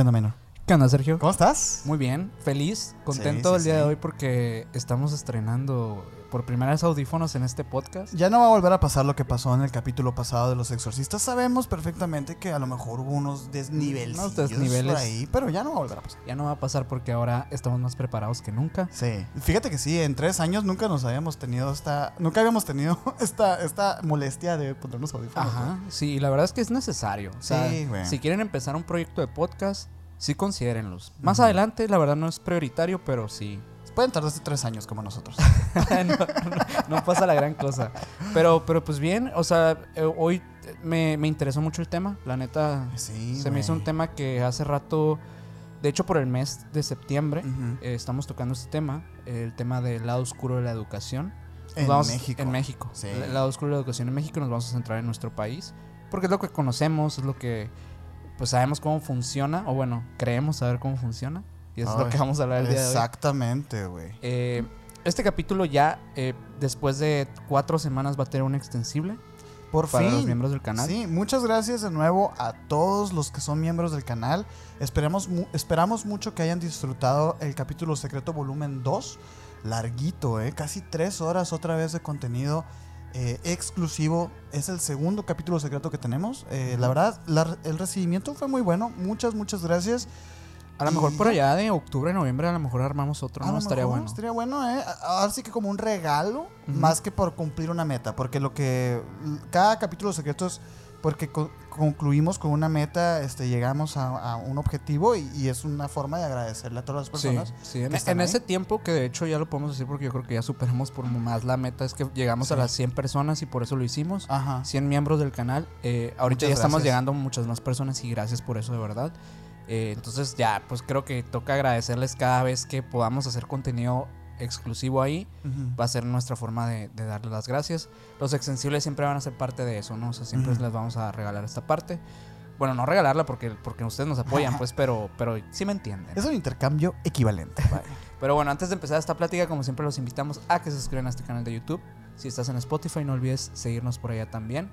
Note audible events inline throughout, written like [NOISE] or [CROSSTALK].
¿Qué onda, menor? ¿Qué onda, Sergio? ¿Cómo estás? Muy bien, feliz, contento Sí, sí, el día sí. de hoy porque estamos estrenando por primera vez audífonos en este podcast. Ya no va a volver a pasar lo que pasó en el capítulo pasado de los exorcistas. Sabemos perfectamente que a lo mejor hubo unos desniveles Unos desniveles. por ahí, pero ya no va a volver a pasar. Ya no va a pasar porque ahora estamos más preparados que nunca. Sí, fíjate que sí, en tres años nunca nos habíamos tenido esta, nunca habíamos tenido [LAUGHS] esta, esta molestia de ponernos audífonos. Ajá, sí, y la verdad es que es necesario. O sea, Sí, güey. si quieren empezar un proyecto de podcast, sí considérenlos. Más adelante, la verdad no es prioritario, pero sí. Pueden tardar hasta tres años como nosotros. [LAUGHS] no, no- no pasa la gran cosa. Pero, pero pues bien, o sea, eh, hoy me, me interesó mucho el tema. La neta, Sí, se me hizo un tema que hace rato, de hecho por el mes de septiembre, eh, estamos tocando este tema, el tema del lado oscuro de la educación. Nos En vamos- México. En México. Sí. El lado oscuro de la educación en México nos vamos a centrar en nuestro país. Porque es lo que conocemos, es lo que pues sabemos cómo funciona, o bueno, creemos saber cómo funciona. Y eso es lo que vamos a hablar el día de hoy. Exactamente, güey. Eh, este capítulo ya, eh, después de cuatro semanas, va a tener un extensible Por para fin. los miembros del canal. Sí, muchas gracias de nuevo a todos los que son miembros del canal. Esperamos, mu- esperamos mucho que hayan disfrutado el capítulo secreto volumen 2. Larguito, ¿eh? Casi tres horas otra vez de contenido eh, exclusivo. Es el segundo capítulo secreto que tenemos. Eh, La verdad, la- el recibimiento fue muy bueno. Muchas, muchas gracias. A lo mejor por allá de octubre, noviembre, a lo mejor armamos otro, A ¿no? Estaría bueno. Estaría bueno, ¿eh? Ahora sí que como un regalo, más que por cumplir una meta. Porque lo que. Cada capítulo secreto es porque co- concluimos con una meta, este, llegamos a, a un objetivo y, y es una forma de agradecerle a todas las personas. sí, en, que en ese tiempo que de hecho ya lo podemos decir porque yo creo que ya superamos por más la meta es que llegamos a las 100 personas y por eso lo hicimos. Ajá. 100 miembros del canal. Eh, ahorita Muchas ya estamos llegando a muchas más personas y gracias por eso de verdad. Eh, entonces ya, pues creo que toca agradecerles cada vez que podamos hacer contenido exclusivo ahí. Va a ser nuestra forma de, de darles las gracias. Los extensibles siempre van a ser parte de eso, ¿no? O sea, siempre les vamos a regalar esta parte. Bueno, no regalarla porque, porque ustedes nos apoyan, pues, pero, pero sí me entienden. Es un intercambio equivalente. vaya. Pero bueno, antes de empezar esta plática, como siempre, los invitamos a que se suscriban a este canal de YouTube. Si estás en Spotify, no olvides seguirnos por allá también.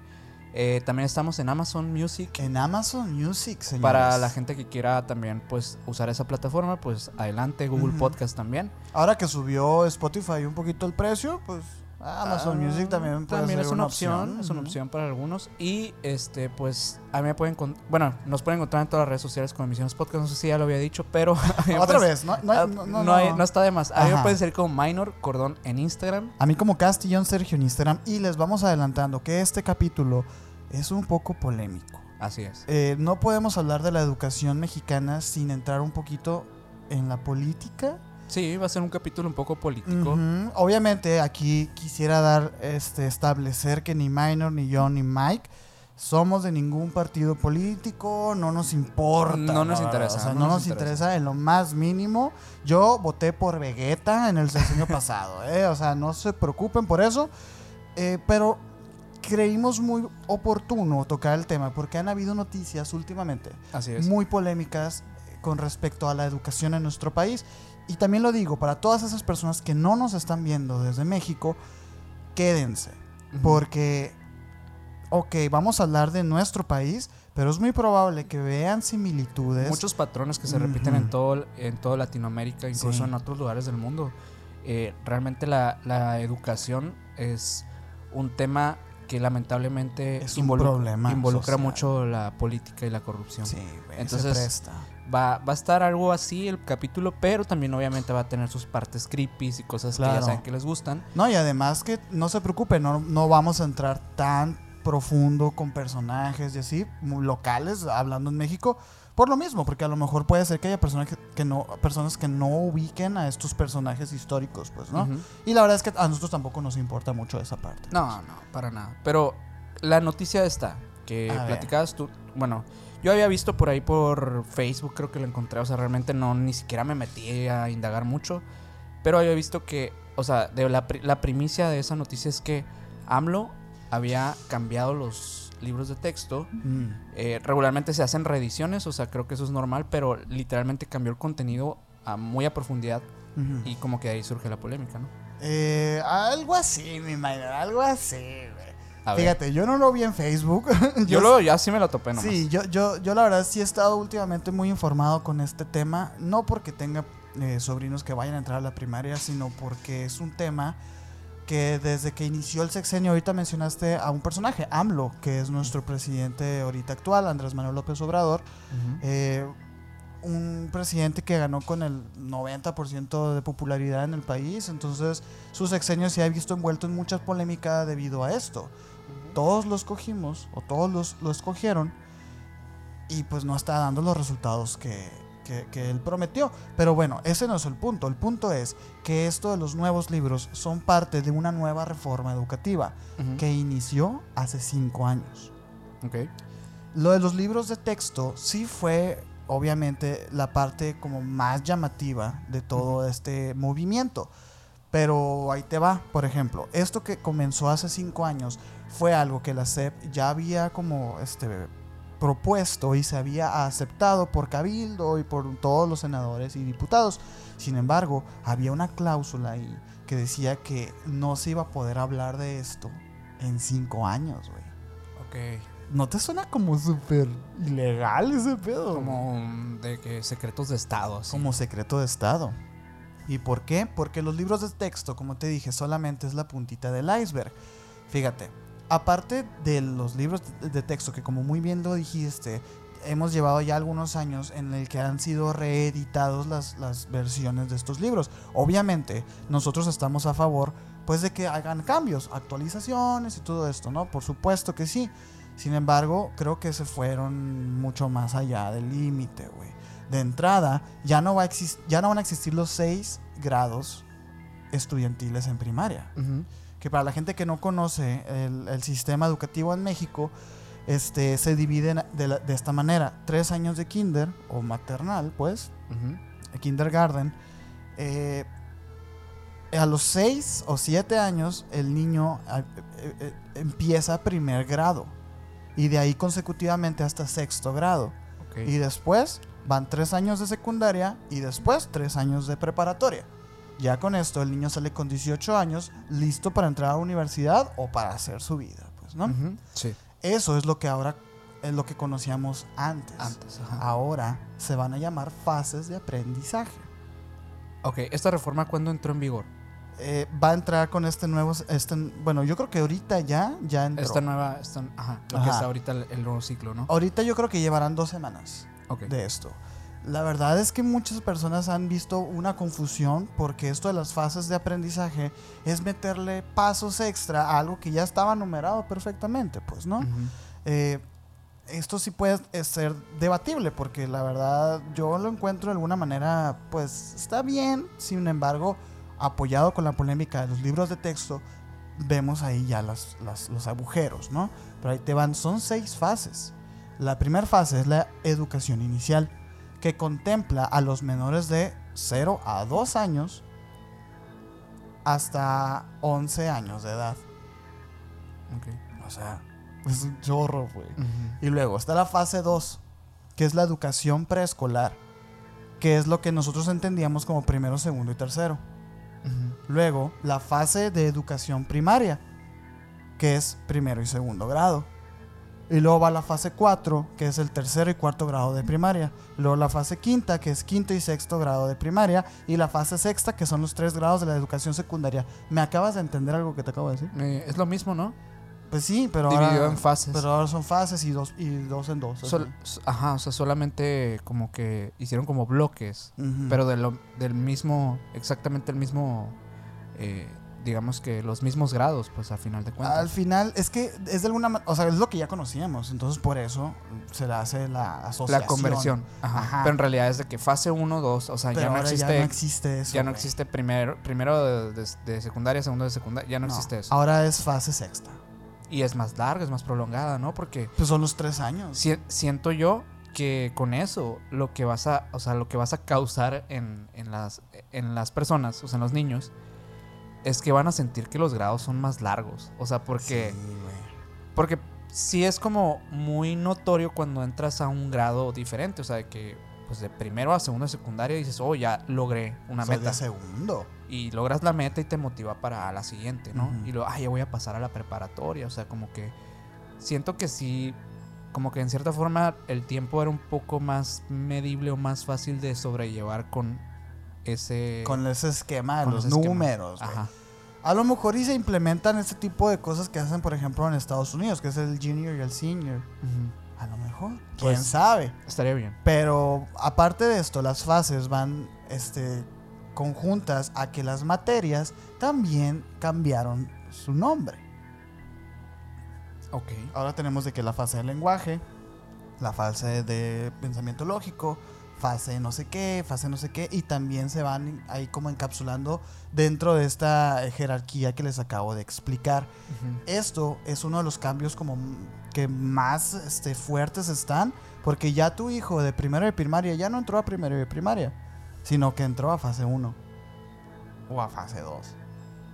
Eh, también estamos en Amazon Music. en Amazon Music, señores. Para la gente que quiera también pues usar esa plataforma, pues adelante, Google. Podcast también. Ahora que subió Spotify un poquito el precio, pues Amazon Ah, Music también puede también ser es una opción, es una opción para algunos. Y este, pues, a mí me pueden con- bueno, nos pueden encontrar en todas las redes sociales como Emisiones Podcast, no sé si ya lo había dicho, pero [LAUGHS] Otra pues, vez, no, no, ah, no, no, no hay- no. está de más. A mí me pueden seguir como Minor Cordón en Instagram. A mí como Castillón Sergio en Instagram y les vamos adelantando que este capítulo es un poco polémico. Así es. Eh, no podemos hablar de la educación mexicana sin entrar un poquito en la política. Sí, va a ser un capítulo un poco político. Obviamente aquí quisiera dar, este, establecer que ni Minor, ni yo, ni Mike somos de ningún partido político, no nos importa. No nos interesa, O sea, no no, nos nos interesa. interesa en lo más mínimo. Yo voté por Vegeta en el sexenio [LAUGHS] pasado, ¿eh? O sea, no se preocupen por eso. Eh, pero creímos muy oportuno tocar el tema porque han habido noticias últimamente Así es. muy polémicas eh, con respecto a la educación en nuestro país. Y también lo digo, para todas esas personas que no nos están viendo desde México, quédense. Porque, ok, vamos a hablar de nuestro país, pero es muy probable que vean similitudes. Muchos patrones que se repiten en todo en toda Latinoamérica, incluso Sí. en otros lugares del mundo. Eh, realmente la, la educación es un tema que lamentablemente Es un involu- problema involucra social. mucho la política y la corrupción. Sí, güey, Entonces- se presta. Va, va a estar algo así el capítulo, pero también obviamente va a tener sus partes creepy y cosas que ya saben que les gustan. No, y además que no se preocupen, no, no vamos a entrar tan profundo con personajes y así, locales, hablando en México, por lo mismo, porque a lo mejor puede ser que haya personas que, que no, personas que no ubiquen a estos personajes históricos, pues, ¿no? Y la verdad es que a nosotros tampoco nos importa mucho esa parte. No, no, para nada. Pero la noticia está, que A ver. platicabas tú, bueno, yo había visto por ahí por Facebook, creo que lo encontré, o sea, realmente no, ni siquiera me metí a indagar mucho, pero había visto que, o sea, de la, la primicia de esa noticia es que AMLO había cambiado los libros de texto. Mm. Eh, regularmente se hacen reediciones, o sea, creo que eso es normal, pero literalmente cambió el contenido a muy a profundidad y como que ahí surge la polémica, ¿no? Eh, algo así, mi minor, algo así, güey. A ver. Fíjate, yo no lo vi en Facebook. [LAUGHS] Yo, lo, yo así me lo topé nomás. Sí, yo, yo, yo la verdad sí he estado últimamente muy informado con este tema, no porque tenga eh, sobrinos que vayan a entrar a la primaria, sino porque es un tema que desde que inició el sexenio, ahorita mencionaste a un personaje, AMLO, que es nuestro presidente ahorita actual, Andrés Manuel López Obrador, eh, un presidente que ganó con el 90% de popularidad en el país, entonces su sexenio se ha visto envuelto en mucha polémica debido a esto. Todos lo escogimos, o todos los, lo escogieron, y pues no está dando los resultados que, que- que él prometió. Pero bueno, ese no es el punto. El punto es que esto de los nuevos libros son parte de una nueva reforma educativa que inició hace cinco años. Ok. Lo de los libros de texto sí fue obviamente la parte como más llamativa de todo este movimiento. Pero ahí te va, por ejemplo, esto que comenzó hace cinco años fue algo que la SEP ya había como este propuesto y se había aceptado por Cabildo y por todos los senadores y diputados. Sin embargo, había una cláusula ahí que decía que no se iba a poder hablar de esto en cinco años, güey. Ok. ¿No te suena como súper ilegal ese pedo? Como de que secretos de Estado. así. como secreto de Estado. ¿Y por qué? Porque los libros de texto, como te dije, solamente es la puntita del iceberg. Fíjate, aparte de los libros de- texto, que como muy bien lo dijiste, hemos llevado ya algunos años en el que han sido reeditados las, las versiones de estos libros. Obviamente, nosotros estamos a favor pues de que hagan cambios, actualizaciones y todo esto, ¿no? Por supuesto que sí. Sin embargo, creo que se fueron mucho más allá del límite, güey. De entrada, ya no, va a ya no van a existir los seis grados estudiantiles en primaria Ujú. Que para la gente que no conoce el, el sistema educativo en México, este, se divide de, la- de esta manera. Tres años de kinder o maternal, pues, kindergarten. eh, a los seis o siete años el niño eh, eh, empieza primer grado y de ahí consecutivamente hasta sexto grado. Ok. Y después van tres años de secundaria y después tres años de preparatoria. Ya con esto el niño sale con 18 años listo para entrar a la universidad o para hacer su vida, pues, ¿no? Sí. Eso es lo que ahora es lo que conocíamos antes. Antes. Ajá. Ahora se van a llamar fases de aprendizaje. Ok, ¿esta reforma cuándo entró en vigor? Eh, va a entrar con este nuevo, este, bueno, yo creo que ahorita ya, ya entró. Esta nueva, esta, ajá, lo que está ahorita el, el nuevo ciclo, ¿no? Ahorita yo creo que llevarán dos semanas. De esto. La verdad es que muchas personas han visto una confusión porque esto de las fases de aprendizaje es meterle pasos extra a algo que ya estaba numerado perfectamente, pues, ¿no? Eh, esto sí puede ser debatible porque la verdad yo lo encuentro de alguna manera, pues está bien, sin embargo, apoyado con la polémica de los libros de texto, vemos ahí ya las, las- los agujeros, ¿no? Pero ahí te van, son seis fases. La primera fase es la educación inicial, que contempla a los menores de 0 a 2 años hasta 11 años de edad. O sea, [LAUGHS] es un chorro, güey. Y luego está la fase 2, que es la educación preescolar, que es lo que nosotros entendíamos como primero, segundo y tercero. Luego, la fase de educación primaria, que es primero y segundo grado. Y luego va la fase 4, que es el tercero y cuarto grado de primaria. Luego la fase quinta, que es quinto y sexto grado de primaria. Y la fase sexta, que son los tres grados de la educación secundaria. ¿Me acabas de entender algo que te acabo de decir? Eh, es lo mismo, ¿no? Pues sí, pero Dividido ahora, en fases. pero ahora son fases y dos, y dos en dos. Sol- ajá, o sea, solamente como que hicieron como bloques, pero de lo- del mismo, exactamente el mismo, eh, digamos que los mismos grados, pues a final de cuentas. Al final, es que es de alguna manera, o sea, es lo que ya conocíamos, entonces por eso se le hace la asociación. la conversión. Ajá. Ajá. Pero en realidad es de que fase 1, 2, o sea, Pero ya no existe. ya no existe eso. ya no güey. existe primero, primero de, de- de secundaria, segundo de secundaria, ya no, No, existe eso. Ahora es fase sexta. Y es más larga, es más prolongada, ¿no? Porque Pues son los tres años. si- siento yo que con eso lo que vas a, o sea, lo que vas a causar en, en las, en las personas, o sea, en los niños, es que van a sentir que los grados son más largos. O sea, porque, Sí, porque sí es como muy notorio cuando entras a un grado diferente. O sea, de que pues de primero a segundo de secundaria dices, oh, ya logré una Soy meta. de segundo. Y logras la meta y te motiva para la siguiente, ¿no? Y luego, ah, ya voy a pasar a la preparatoria. O sea, como que siento que sí, como que en cierta forma el tiempo era un poco más medible o más fácil de sobrellevar con ese... Con ese esquema de los esquema. números. Ajá. A lo mejor y se implementan este tipo de cosas que hacen, por ejemplo, en Estados Unidos, que es el junior y el senior. A lo mejor. ¿Quién Pues- sabe? Estaría bien. Pero aparte de esto, las fases van este, conjuntas a que las materias también cambiaron su nombre. Ok. Ahora tenemos de que la fase de lenguaje, la fase de pensamiento lógico, fase no sé qué, fase no sé qué, y también se van ahí como encapsulando dentro de esta jerarquía que les acabo de explicar. Esto es uno de los cambios como que más este, fuertes están, porque ya tu hijo de primero de primaria ya no entró a primero de primaria, sino que entró a fase 1 o a fase 2.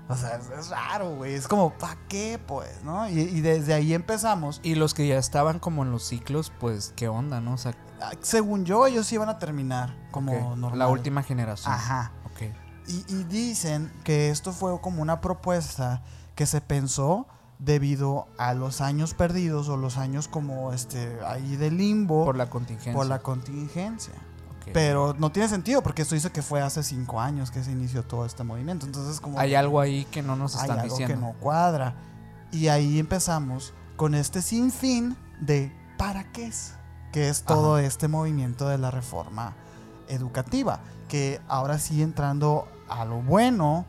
O sea, es, es raro, güey. Es como, ¿para qué, pues? ¿No? Y, y desde ahí empezamos. Y los que ya estaban como en los ciclos, pues, ¿qué onda, no? O sea, Ah, Según yo, ellos iban a terminar como normal. la última generación. Ajá. Ok. Y, y dicen que esto fue como una propuesta que se pensó debido a los años perdidos o los años como este ahí de limbo Por la contingencia. por la contingencia. Pero no tiene sentido porque esto dice que fue hace cinco años que se inició todo este movimiento. Entonces como Hay algo ahí que no nos hay están algo diciendo. que no cuadra. Y ahí empezamos con este sinfín de ¿para qué es? Que es todo este movimiento de la reforma educativa. Que ahora sí entrando a lo bueno,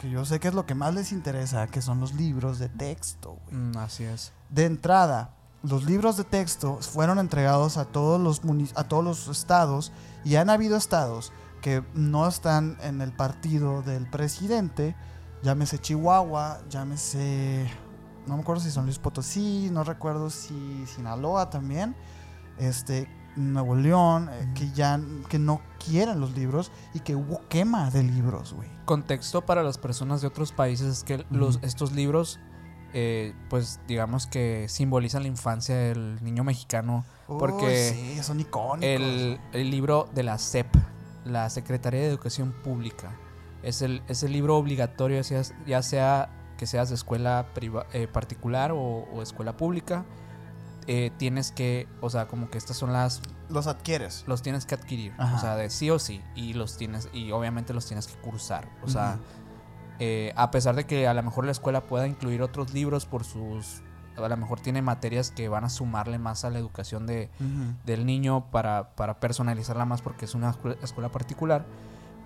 que yo sé que es lo que más les interesa, que son los libros de texto. Mm, así es. De entrada, los libros de texto fueron entregados a todos los a todos los estados y han habido estados que no están en el partido del presidente, llámese Chihuahua, llámese no me acuerdo si son Luis Potosí, no recuerdo si Sinaloa también, este Nuevo León, eh, que ya que no quieren los libros y que hubo quema de libros, güey. Contexto para las personas de otros países es que los, estos libros, eh, pues digamos que simbolizan la infancia del niño mexicano. Porque sí, son icónicos. El, el libro de la SEP, la Secretaría de Educación Pública, es el, es el libro obligatorio, ya sea, ya sea que seas de escuela priva- eh, particular o, o escuela pública. eh, tienes que, o sea, como que estas son las los adquieres. los tienes que adquirir, Ajá. o sea, de sí o sí, y los tienes, y obviamente los tienes que cursar, o sea. Eh, a pesar de que a lo mejor la escuela pueda incluir otros libros por sus, a lo mejor tiene materias que van a sumarle más a la educación de, del niño para, para personalizarla más porque es una escuela, particular,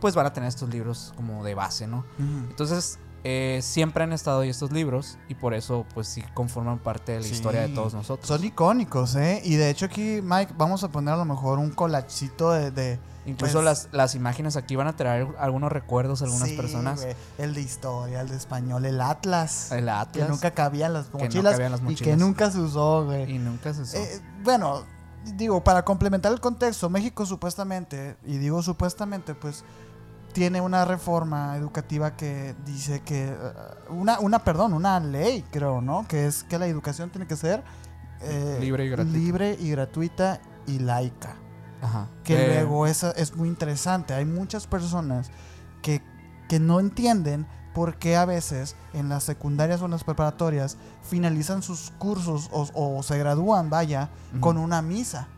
pues van a tener estos libros como de base, ¿no? Entonces, eh, siempre han estado ahí estos libros y por eso, pues sí, conforman parte de la Sí. historia de todos nosotros. Son icónicos, ¿eh? Y de hecho aquí, Mike, vamos a poner a lo mejor un colachito de... de Incluso pues, las, las imágenes aquí van a traer algunos recuerdos a algunas sí, personas. El de historia, el de español, el Atlas. El Que Atlas. nunca cabían las mochilas, las y que nunca se usó, güey. Y nunca se usó. Eh, bueno, digo, para complementar el contexto, México supuestamente, y digo supuestamente, pues tiene una reforma educativa que dice que eh, una, una, perdón, una ley, creo, ¿no? Que es que la educación tiene que ser eh, Libre y gratuita. libre y gratuita y laica. Ajá. Que Eh, luego esa es muy interesante. Hay muchas personas que, que no entienden por qué a veces en las secundarias o en las preparatorias finalizan sus cursos o, o se gradúan, vaya, con una misa.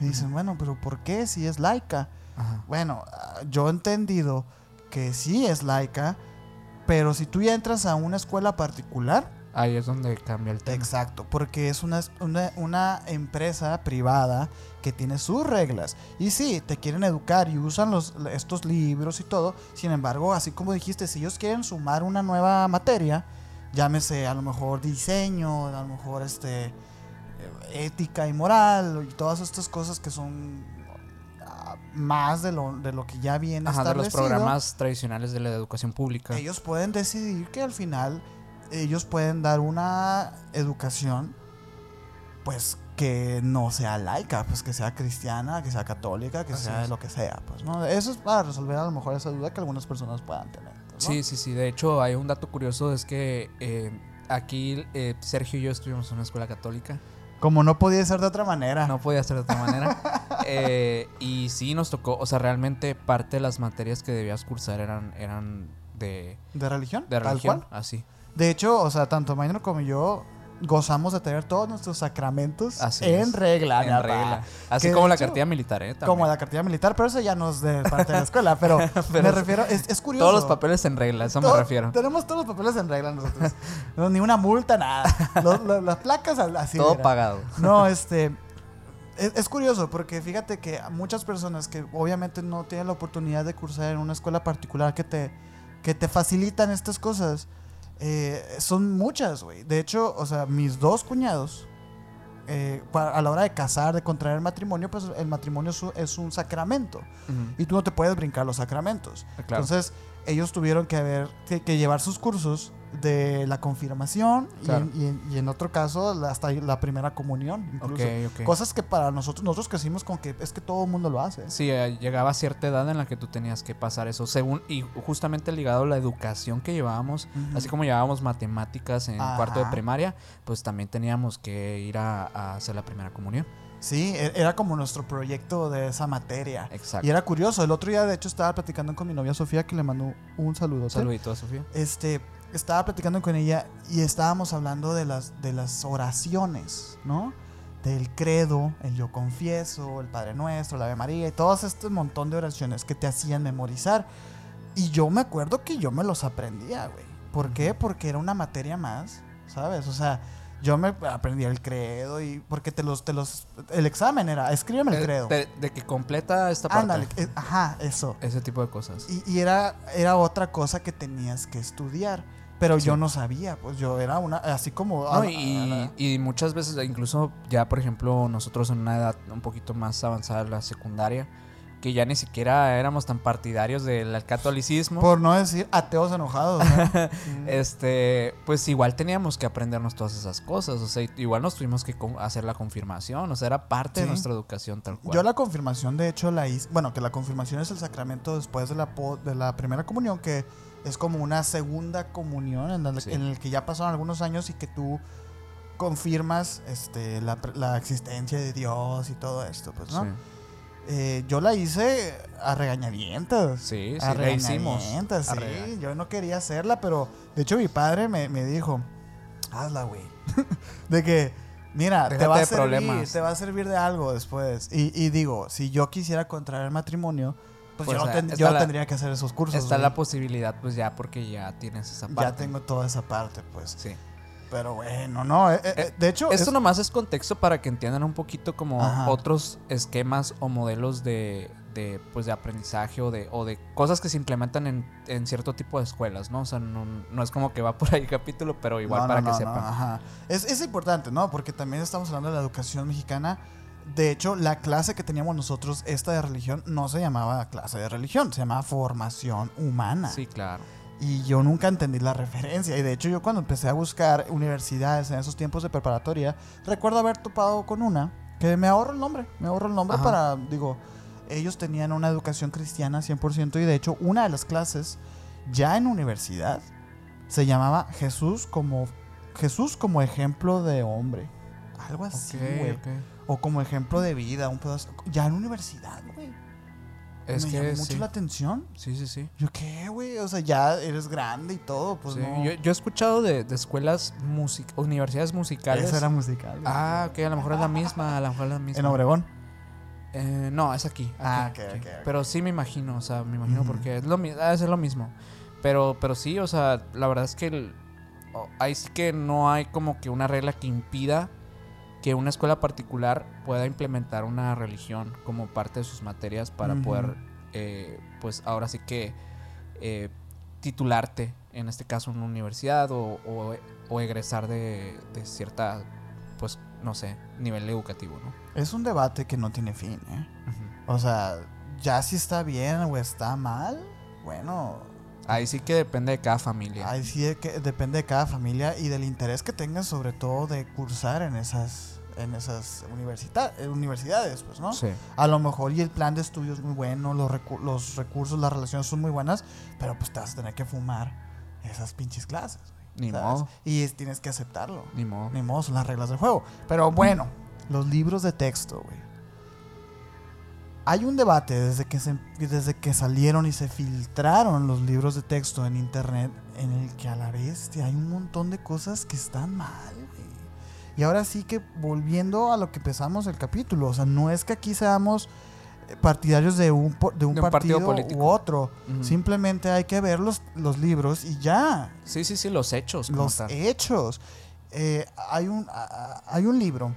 Y dicen, bueno, pero ¿por qué si es laica? Bueno, ah, yo he entendido que sí es laica, pero si tú ya entras a una escuela particular, Ahí es donde cambia el tema. Exacto, porque es una, una, una empresa privada que tiene sus reglas. Y sí, te quieren educar y usan los, estos libros y todo. Sin embargo, así como dijiste, si ellos quieren sumar una nueva materia, llámese a lo mejor diseño, a lo mejor este eh, ética y moral, y todas estas cosas que son ah, más de lo, de lo que ya viene Ajá, de los programas tradicionales de la educación pública. ellos pueden decidir que al final ellos pueden dar una educación pues que no sea laica, pues que sea cristiana, que sea católica, que Así sea es. lo que sea, pues no, eso es para resolver a lo mejor esa duda que algunas personas puedan tener. ¿no? Sí, sí, sí. De hecho, hay un dato curioso, es que eh, aquí eh, Sergio y yo estuvimos en una escuela católica Como no podía ser de otra manera. No podía ser de otra manera. [LAUGHS] Eh, y sí nos tocó, o sea, realmente parte de las materias que debías cursar eran, eran de, ¿De religión? de Tal religión. cual. Así. De hecho, o sea, tanto Maynor como yo gozamos de tener todos nuestros sacramentos Así en es. regla. en regla. Así Que como la hecho, cartilla militar, ¿eh? Como la cartilla militar, pero eso ya no es de parte de la escuela. Pero, [LAUGHS] Pero me refiero, es, es curioso. Todos los papeles en regla, eso me refiero. Tenemos todos los papeles en regla nosotros. No, ni una multa, nada. Los- los- las placas así. Todo pagado. No, este. Es, es curioso porque fíjate que muchas personas que obviamente no tienen la oportunidad de cursar en una escuela particular que te, que te facilitan estas cosas, eh, son muchas, güey. De hecho, o sea, mis dos cuñados, eh, a la hora de casar, de contraer matrimonio, pues el matrimonio es un, es un sacramento. Y tú no te puedes brincar los sacramentos. Claro. Entonces, ellos tuvieron que haber que, que llevar sus cursos de la confirmación y en- y, en, y en otro caso hasta la primera comunión. Incluso. Cosas que para nosotros, nosotros crecimos con que es que todo el mundo lo hace. Sí, eh, llegaba a cierta edad en la que tú tenías que pasar eso, según y justamente ligado a la educación que llevábamos, así como llevábamos matemáticas en cuarto de Ajá. primaria, pues también teníamos que ir a, a hacer la primera comunión. Sí, e- era como nuestro proyecto de esa materia. Exacto. Y era curioso. El otro día, de hecho, estaba platicando con mi novia Sofía, que le mandó un saludo. Saludito a Sofía. este, estaba platicando con ella y estábamos hablando de las, de las oraciones, ¿no? Del credo, el yo confieso, el Padre Nuestro, la Ave María y todo este montón de oraciones que te hacían memorizar. Y yo me acuerdo que yo me los aprendía, güey. ¿Por qué? Porque era una materia más, ¿sabes? O sea, yo me aprendía el credo y porque te los, te los, el examen era, escríbeme el credo. De, de que completa esta parte. Ándale, eh, ajá, eso. Ese tipo de cosas. Y, y era, era otra cosa que tenías que estudiar. Pero Sí. yo no sabía, pues yo era una, así como... No, y, y muchas veces, incluso ya, por ejemplo, nosotros en una edad un poquito más avanzada, la secundaria, que ya ni siquiera éramos tan partidarios del catolicismo. por no decir ateos enojados. ¿no? [LAUGHS] Este, pues igual teníamos que aprendernos todas esas cosas, o sea, igual nos tuvimos que hacer la confirmación, o sea, era parte de nuestra educación tal cual. Yo la confirmación, de hecho, la hice... Bueno, que la confirmación es el sacramento después de la, de la primera comunión, que es como una segunda comunión en, la- Sí. en el que ya pasaron algunos años y que tú confirmas este, la, la existencia de Dios y todo esto, pues, ¿no? Sí, Eh, yo la hice a regañadientas. sí, sí, a la hicimos. regañadientas, A sí. Yo no quería hacerla, pero de hecho mi padre me, me dijo, hazla, güey. [LAUGHS] de que, mira, te va, a servir, problemas. te va a servir de algo después. Y, y digo, si yo quisiera contraer matrimonio, pues, Pues, yo, no ten- está yo la- tendría que hacer esos cursos. Está güey. la posibilidad, pues ya, porque ya tienes esa parte. ya tengo toda esa parte, pues. Sí. Pero bueno, no. eh, eh, Eh, de hecho, Esto es- nomás es contexto para que entiendan un poquito como Ajá. otros esquemas o modelos de, de, pues de aprendizaje o de, o de cosas que se implementan en, en cierto tipo de escuelas, ¿no? O sea, no, no es como que va [LAUGHS] por ahí el capítulo, pero igual No, para no, que sepan. ajá. Es, es importante, ¿no? Porque también estamos hablando de la educación mexicana. De hecho, la clase que teníamos nosotros, esta de religión, no se llamaba clase de religión, se llamaba formación humana. Sí, claro. Y yo nunca entendí la referencia. Y de hecho, yo cuando empecé a buscar universidades en esos tiempos de preparatoria, recuerdo haber topado con una que me ahorro el nombre. Me ahorro el nombre Ajá. para, digo, ellos tenían una educación cristiana 100% y de hecho, una de las clases ya en universidad se llamaba Jesús como Jesús como ejemplo de hombre. Algo así, Ok, güey. ok. O como ejemplo de vida, un pedazo. Ya en universidad, güey. Es me que llamó mucho sí. la atención. Sí, sí, sí. Yo, ¿qué, güey? O sea, ya eres grande y todo, pues Sí, no. yo, yo he escuchado de, de escuelas music universidades musicales. Esa era musical. Ah, ok, a lo mejor es la misma, a lo mejor es la misma. En Obregón. Eh, no, es aquí. Ah, aquí, ok, aquí. ok, ok. Pero sí me imagino, o sea, me imagino porque es lo, ser lo mismo. Pero, pero sí, o sea, la verdad es que el- ahí sí que no hay como que una regla que impida que una escuela particular pueda implementar una religión como parte de sus materias para poder, eh, pues ahora sí que eh, titularte, en este caso en una universidad o, o- o egresar de, de cierta, pues, no sé, nivel educativo, ¿no? Es un debate que no tiene fin, ¿eh? O sea, ya si está bien o está mal, bueno, Ahí sí que depende de cada familia. ahí sí que depende de cada familia y del interés que tengas sobre todo de cursar en esas en esas eh, universidades, pues, ¿no? Sí. A lo mejor y el plan de estudio es muy bueno, los, recu- los recursos, las relaciones son muy buenas, pero pues te vas a tener que fumar esas pinches clases. güey. Ni ¿sabes? modo. Y es- tienes que aceptarlo. Ni modo. Ni modo, son las reglas del juego. Pero bueno, los libros de texto, güey. Hay un debate desde que, se- desde que salieron y se filtraron los libros de texto en internet en el que a la vez hay un montón de cosas que están mal. Y ahora sí que volviendo a lo que empezamos el capítulo, o sea, no es que aquí seamos eh, partidarios de un, de un De un partido partido, político. u otro. Simplemente hay que ver los, los libros y ya Sí, sí, sí, los hechos. los hechos. Eh, hay, un, a- hay un libro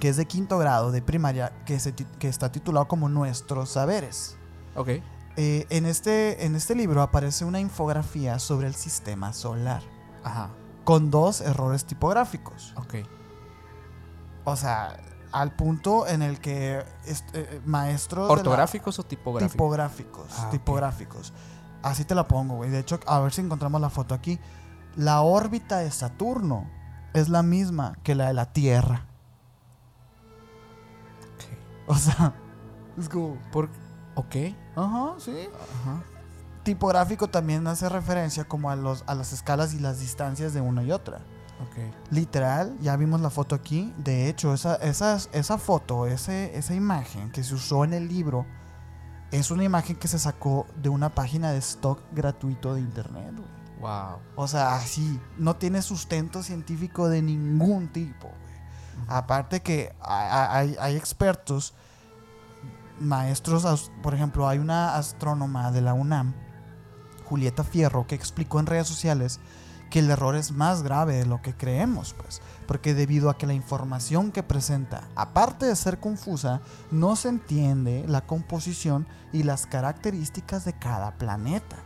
que es de quinto grado de primaria que, se que está titulado como Nuestros Saberes. Ok. Eh, en, este, en este libro aparece una infografía sobre el sistema solar Ajá. Con dos errores tipográficos. Ok. O sea, al punto en el que est- eh, maestros... la- ¿Ortográficos o tipográficos? tipográficos. Ah, tipográficos. Así te la pongo, güey. De hecho, a ver si encontramos la foto aquí. La órbita de Saturno es la misma que la de la Tierra. Ok. O sea, [LAUGHS] es como. Por... Ok. Ajá, sí. Ajá. Tipográfico también hace referencia como a, los, a las escalas y las distancias de una y otra. Ok. Literal, ya vimos la foto aquí. De hecho, esa, esa, esa foto, ese, esa imagen que se usó en el libro, es una imagen que se sacó de una página de stock gratuito de internet. güey. Wow. O sea, así, no tiene sustento científico de ningún tipo. güey. Aparte que hay, hay- expertos, maestros, por ejemplo, hay una astrónoma de la UNAM, Julieta Fierro, que explicó en redes sociales que el error es más grave de lo que creemos, pues, porque debido a que la información que presenta, aparte de ser confusa, no se entiende la composición y las características de cada planeta.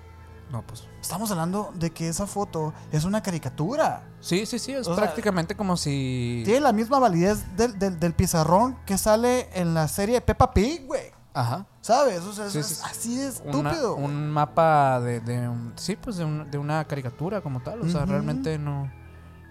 No, pues. Estamos hablando de que esa foto es una caricatura. Sí, sí, sí. Es O sea, prácticamente como si. Tiene la misma validez del, del- del pizarrón que sale en la serie de Peppa Pig, güey. Ajá. ¿Sabes? O sea, es- Sí, es sí, sí. así de Una- estúpido. un mapa de, de un- sí, pues de, un- de una caricatura como tal. O sea, realmente no,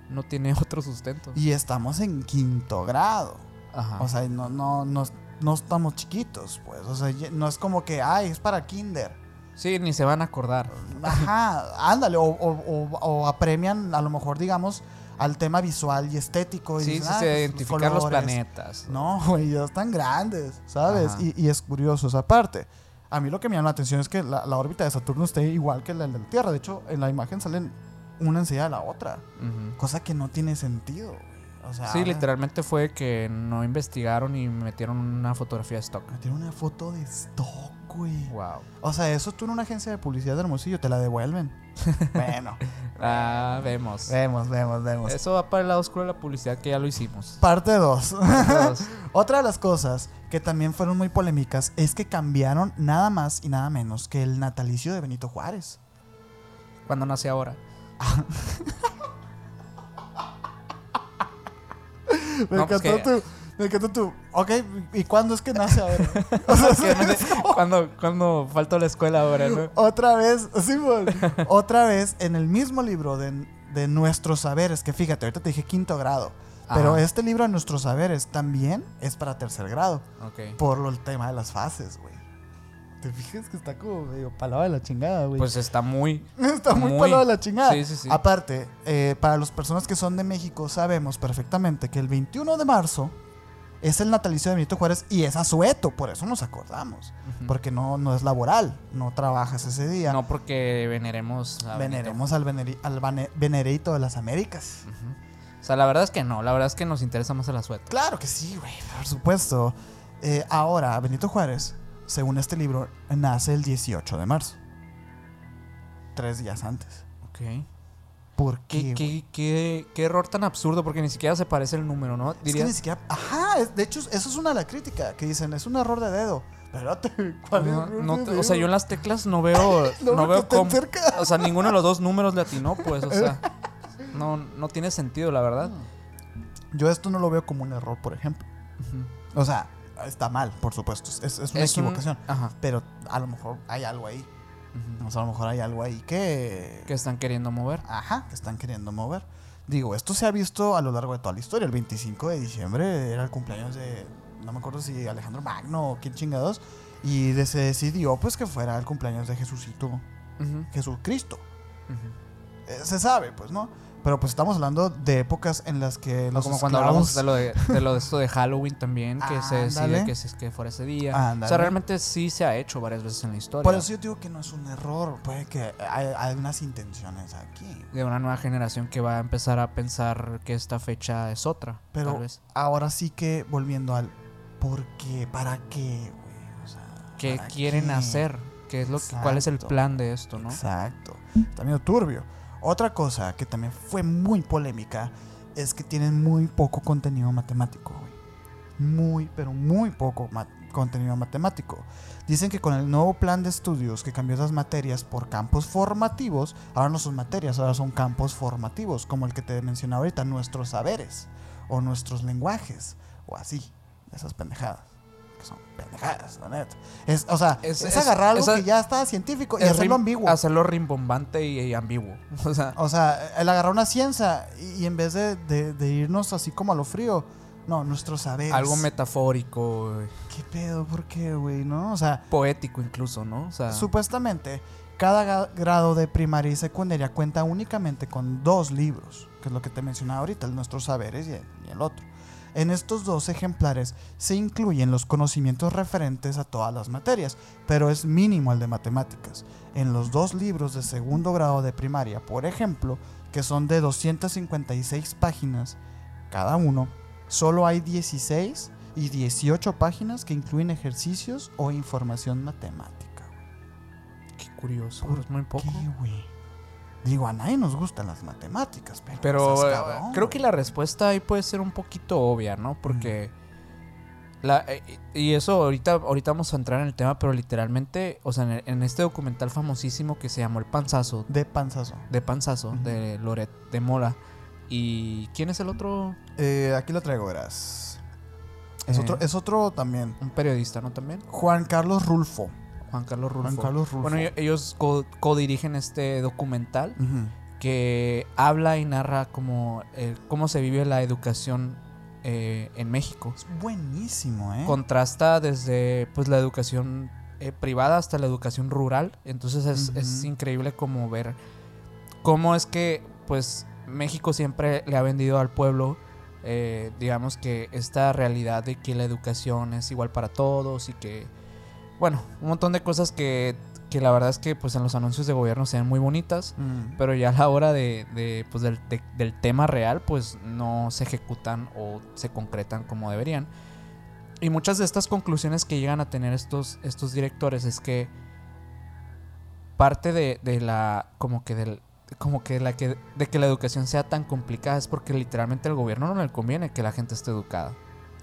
no tiene [LAUGHS] otro sustento. Y estamos en quinto grado. Ajá. O sea, no, no, no, no estamos chiquitos, pues. O sea, no es como que, ay, es para kinder. sí, ni se van a acordar. Ajá, ándale. O, o- o- o apremian, a lo mejor, digamos, al tema visual y estético. Y Sí, sí, "Ah, sí, pues, identificar los colores". planetas. No, güey, ya están grandes, ¿sabes? Y, y es curioso esa parte. A mí lo que me llama la atención es que la, la órbita de Saturno esté igual que la de la Tierra. De hecho, en la imagen salen una enseguida de la otra. Cosa que no tiene sentido, güey. O sea, Sí, literalmente fue que no investigaron y metieron una fotografía de stock. Tiene una foto de stock, güey. Wow. O sea, eso tú en una agencia de publicidad de Hermosillo te la devuelven. [LAUGHS] bueno, Ah, vemos. vemos, vemos, vemos. Eso va para el lado oscuro de la publicidad que ya lo hicimos. Parte 2. Todos. [LAUGHS] Otra de las cosas que también fueron muy polémicas es que cambiaron nada más y nada menos que el natalicio de Benito Juárez. Cuando nace ahora. Me [LAUGHS] No, pues encantó que- tu. Me encantó tu. Ok, ¿y cuándo es que nace ahora? [LAUGHS] O sea, [LAUGHS] cuando, cuando faltó la escuela ahora, ¿no? otra vez, Simón, [LAUGHS] otra vez en el mismo libro de, de Nuestros Saberes, que fíjate, ahorita te dije quinto grado, pero este libro de Nuestros Saberes también es para tercer grado, Ok. por lo, el tema de las fases, güey. ¿Te fijas que está como medio palado de la chingada, güey? Pues está muy. Está muy, Muy. palado de la chingada. Sí, sí, sí. Aparte, eh, para las personas que son de México, sabemos perfectamente que el 21 de marzo es el natalicio de Benito Juárez y es asueto, por eso nos acordamos. Porque no, no es laboral, no trabajas ese día. No porque veneremos a Benito. Veneremos al, veneri- al venerito de las Américas. O sea, la verdad es que no. La verdad es que nos interesa más el asueto. Claro que sí, güey, por supuesto. Eh, ahora, Benito Juárez, según este libro, nace el 18 de marzo. Tres días antes. Ok. ¿Por qué? ¿Qué, qué, qué, qué error tan absurdo, porque ni siquiera se parece el número, ¿no? Es que ni siquiera. Ajá, de hecho, eso es una de la crítica. Que dicen, es un error de dedo. Espérate, [LAUGHS] ¿cuál No, error no de te- dedo? o sea, yo en las teclas no veo. [LAUGHS] No, no veo cómo. cerca. O sea, ninguno de los dos números le atinó, pues. O sea, [LAUGHS] no, no tiene sentido, la verdad. Yo esto no lo veo como un error, por ejemplo. O sea, está mal, por supuesto. Es, es una Es un- equivocación. Ajá. Pero a lo mejor hay algo ahí. O sea, a lo mejor hay algo ahí que. Que están queriendo mover. Ajá, que están queriendo mover. Digo, esto se ha visto a lo largo de toda la historia. El 25 de diciembre era el cumpleaños de. No me acuerdo si Alejandro Magno o quién chingados. Y de- se decidió pues que fuera el cumpleaños de Jesucito. Ujú. Jesucristo. Ujú. Eh, se sabe, pues, ¿no? Pero pues estamos hablando de épocas en las que los como cuando hablamos de lo de, de lo de esto de Halloween también, que se decide Ándale. que, es que fuera ese día. O sea, realmente sí se ha hecho varias veces en la historia. Por eso yo digo que no es un error, puede que hay, hay unas intenciones aquí. De una nueva generación que va a empezar a pensar que esta fecha es otra. Pero tal vez. ahora sí que volviendo al ¿por qué? ¿Para qué, güey? O sea, ¿Qué ¿para quieren qué? hacer? ¿Qué es lo que, ¿Cuál es el plan de esto, no? Exacto. Está medio turbio. Otra cosa que también fue muy polémica es que tienen muy poco contenido matemático, güey. Muy, pero muy poco contenido matemático. Dicen que con el nuevo plan de estudios que cambió esas materias por campos formativos, ahora no son materias, ahora son campos formativos, como el que te mencioné ahorita, nuestros saberes o nuestros lenguajes, o así, esas pendejadas. Que son pendejadas, la neta. Es, o sea, es, agarrar algo que ya está científico y hacerlo ambiguo. Hacerlo rimbombante y, y ambiguo. [LAUGHS] O sea, O sea, el agarrar una ciencia y, y en vez de, de- de irnos así como a lo frío, no, nuestro saber. algo metafórico, ¿Qué pedo? ¿Por qué, güey? ¿No? O sea, poético incluso, ¿no? O sea, supuestamente, cada grado de primaria y secundaria cuenta únicamente con dos libros, que es lo que te mencionaba ahorita, el nuestros saberes y el, y el otro. En estos dos ejemplares se incluyen los conocimientos referentes a todas las materias, pero es mínimo el de matemáticas. En los dos libros de segundo grado de primaria, por ejemplo, que son de 256 páginas cada uno, solo hay 16 y 18 páginas que incluyen ejercicios o información matemática. qué curioso. ¿Por Es muy poco. Digo, a nadie nos gustan las matemáticas, pero, eh, cabrón, creo que la respuesta ahí puede ser un poquito obvia, ¿no? Porque la, eh, y eso ahorita, ahorita vamos a entrar en el tema, pero literalmente, o sea, en, en este documental famosísimo que se llamó El Panzazo, de panzazo. de Panzazo, de Loret de Mola. ¿Y quién es el otro? Eh, aquí lo traigo, verás. Es, Eh. otro, es otro también. Un periodista, ¿no? También. Juan Carlos Rulfo. Juan Carlos Rulfo. Juan Carlos Rulfo. Bueno, ellos- ellos co- co-dirigen este documental que habla y narra como eh, cómo se vive la educación eh, en México. Es buenísimo, ¿eh? Contrasta desde pues la educación eh, privada hasta la educación rural. Entonces es, es increíble como ver cómo es que pues México siempre le ha vendido al pueblo eh, digamos que esta realidad de que la educación es igual para todos y que bueno, un montón de cosas que, que la verdad es que pues en los anuncios de gobierno sean muy bonitas. Mm. Pero ya a la hora de, de, pues, del, de- del tema real, pues no se ejecutan o se concretan como deberían. Y muchas de estas conclusiones que llegan a tener estos, estos directores es que parte de, de la. como que del. como que la que de que la educación sea tan complicada es porque literalmente al gobierno no le conviene que la gente esté educada.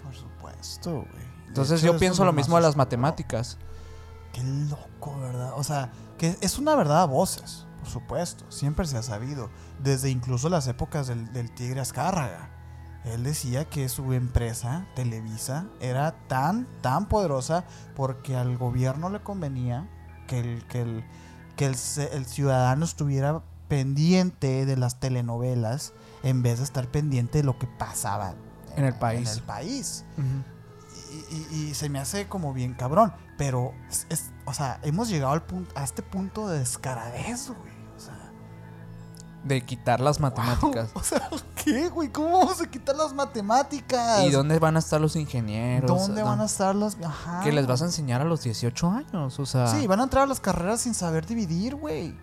Por supuesto, güey. Entonces hecho, yo pienso lo mismo de las matemáticas. Qué loco, ¿verdad? O sea, que es una verdad a voces, por supuesto. Siempre se ha sabido. Desde incluso las épocas del, del Tigre Azcárraga. Él decía que su empresa, Televisa, era tan, tan poderosa porque al gobierno le convenía que el, que el, que el, ciudadano estuviera pendiente de las telenovelas en vez de estar pendiente de lo que pasaba En el país. En el país. Y, y- y se me hace como bien cabrón. Pero, es, es- o sea, hemos llegado al punto, a este punto de descaradez, güey. O sea, De quitar las matemáticas. [LAUGHS] O sea, ¿qué, güey? ¿Cómo vamos a quitar las matemáticas? ¿Y dónde van a estar los ingenieros? ¿Dónde No. van a estar los.? Ajá. Que les vas a enseñar a los 18 años. O sea, Sí, van a entrar a las carreras sin saber dividir, güey.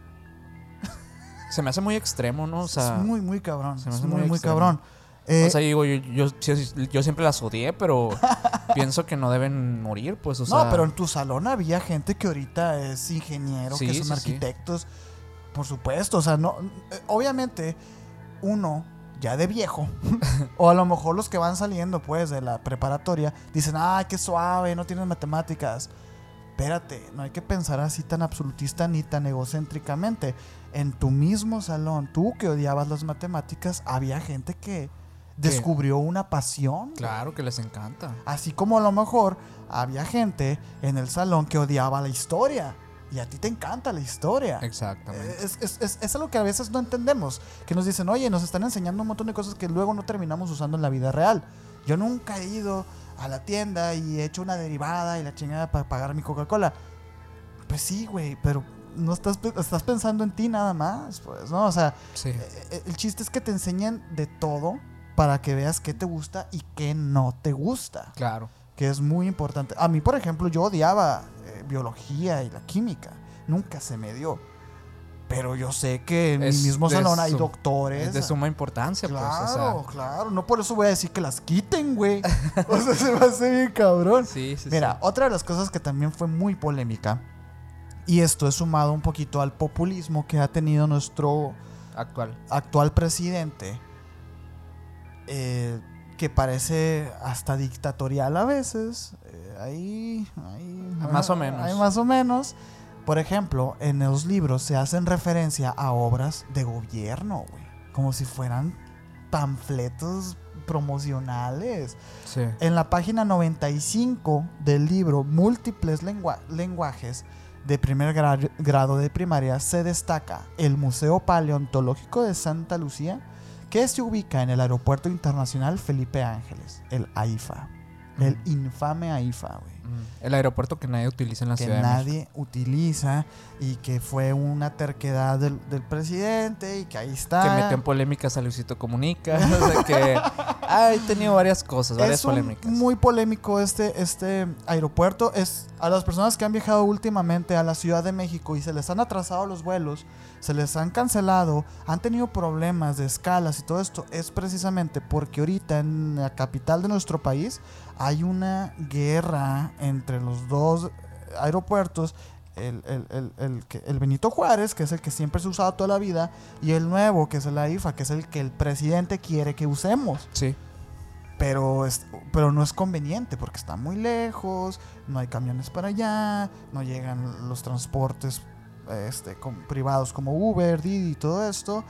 se me hace muy extremo, ¿no? O sea, es muy, muy cabrón. se me Es hace muy, muy muy cabrón. Eh, o sea, digo, yo, yo, yo- yo siempre las odié, pero [LAUGHS] pienso que no deben morir, pues, o sea. no, pero en tu salón había gente que ahorita es ingeniero, Sí, que son sí, sí. arquitectos. Por supuesto, o sea, no. eh, Obviamente, uno ya de viejo, [LAUGHS] o a lo mejor los que van saliendo, pues, de la preparatoria, dicen, ay, qué suave, no tienes matemáticas. Espérate, no hay que pensar así tan absolutista ni tan egocéntricamente. En tu mismo salón, tú que odiabas las matemáticas, había gente que descubrió una pasión. Claro que les encanta. Así como a lo mejor había gente en el salón que odiaba la historia. Y a ti te encanta la historia. Exactamente. Es, es, es, es algo que a veces no entendemos. Que nos dicen, oye, nos están enseñando un montón de cosas que luego no terminamos usando en la vida real. Yo nunca he ido a la tienda y he hecho una derivada y la chingada para pagar mi Coca-Cola. Pues sí, güey, pero no estás, estás pensando en ti nada más, pues, ¿no? O sea, Sí. eh, eh, el chiste es que te enseñen de todo para que veas qué te gusta y qué no te gusta, Claro. que es muy importante. A mí, por ejemplo, yo odiaba eh, biología y la química, nunca se me dio. Pero yo sé que en Es mi mismo salón hay doctores. Es de suma importancia, Claro, pues. O claro. No por eso voy a decir que las quiten, güey. [LAUGHS] o sea, se me hace bien cabrón. sí, sí, Mira, sí. otra de las cosas que también fue muy polémica, y esto es sumado un poquito al populismo que ha tenido nuestro Actual. actual presidente, eh, que parece hasta dictatorial a veces. eh, ahí, ahí, Más o menos. Ahí más o menos. Por ejemplo, en los libros se hacen referencia a obras de gobierno, güey. Como si fueran panfletos promocionales. Sí. En la página 95 del libro Múltiples lengua- lenguajes de primer gra- grado de primaria se destaca el Museo Paleontológico de Santa Lucía, que se ubica en el Aeropuerto Internacional Felipe Ángeles, el AIFA. El infame AIFA, güey. El aeropuerto que nadie utiliza en la Que Ciudad México. nadie utiliza y que fue una terquedad del, del presidente y que ahí está. Que metió en polémicas a Luisito Comunica. [LAUGHS] o sea que [LAUGHS] ha tenido varias cosas, varias es un polémicas. muy polémico este, este aeropuerto. Es a las personas que han viajado últimamente a la Ciudad de México y se les han atrasado los vuelos, se les han cancelado, han tenido problemas de escalas y todo esto, es precisamente porque ahorita en la capital de nuestro país hay una guerra entre los dos aeropuertos. El, el- el- el Benito Juárez, que es el que siempre se ha usado toda la vida, y el nuevo, que es el AIFA, que es el que el presidente quiere que usemos Sí. pero, es, pero no es conveniente porque está muy lejos, no hay camiones para allá, no llegan los transportes este, com- privados como Uber, Didi y todo esto.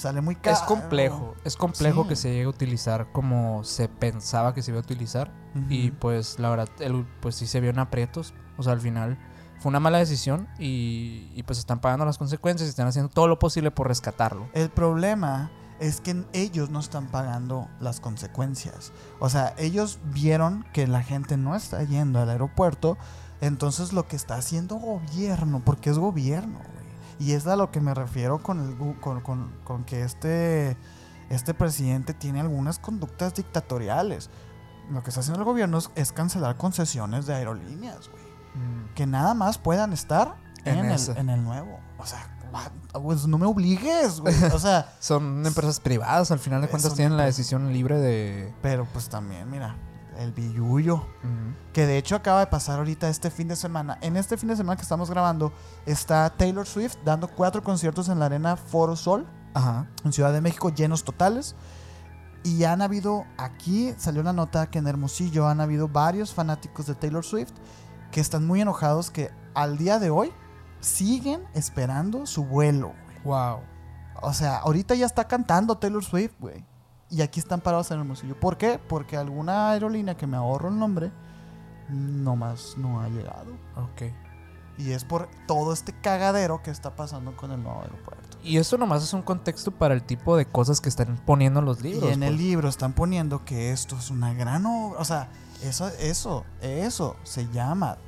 Sale muy caro. Es complejo. Es complejo Sí. que se llegue a utilizar como se pensaba que se iba a utilizar. Y pues la verdad, el- pues sí se vio en aprietos. O sea, al final fue una mala decisión y, y, pues están pagando las consecuencias y están haciendo todo lo posible por rescatarlo. El problema es que ellos no están pagando las consecuencias. O sea, ellos vieron que la gente no está yendo al aeropuerto, entonces lo que está haciendo gobierno, porque es gobierno, güey. Y es a lo que me refiero con, el, con, con- con que este, este presidente tiene algunas conductas dictatoriales. Lo que está haciendo el gobierno es, es cancelar concesiones de aerolíneas, güey. Que nada más puedan estar en, En el, en el nuevo. O sea? Pues no me obligues, güey. O sea, [LAUGHS] Son empresas privadas, al final de Eh, cuentas tienen la decisión libre de... Pero pues también, mira, el billullo. Que de hecho acaba de pasar ahorita este fin de semana. En este fin de semana que estamos grabando está Taylor Swift dando cuatro conciertos en la arena Foro Sol Ajá. en Ciudad de México llenos totales. Y han habido, aquí salió una nota que en Hermosillo han habido varios fanáticos de Taylor Swift que están muy enojados que al día de hoy siguen esperando su vuelo. Wow. O sea, ahorita ya está cantando Taylor Swift, güey. Y aquí están parados en Hermosillo. ¿Por qué? Porque alguna aerolínea que me ahorro el nombre nomás no ha llegado. Ok. Y es por todo este cagadero que está pasando con el nuevo aeropuerto. Y eso nomás es un contexto para el tipo de cosas que están poniendo en los libros. y en el pues. libro están poniendo que esto es una gran obra. O sea, eso, eso, eso se llama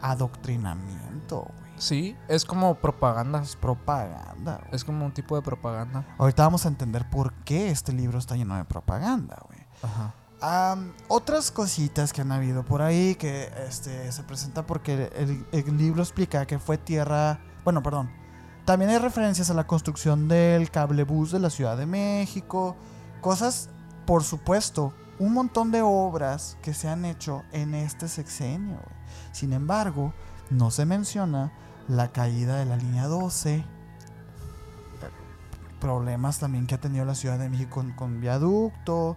adoctrinamiento. Sí, es como propaganda. Es propaganda. güey. Es como un tipo de propaganda. Ahorita vamos a entender por qué este libro está lleno de propaganda, güey. Ajá. Am, otras cositas que han habido por ahí que este, se presenta porque el, el libro explica que fue tierra. Bueno, perdón. También hay referencias a la construcción del cablebús de la Ciudad de México. Cosas, por supuesto, un montón de obras que se han hecho en este sexenio. güey. Sin embargo, no se menciona la caída de la línea 12. eh, Problemas también que ha tenido la Ciudad de México con, con viaducto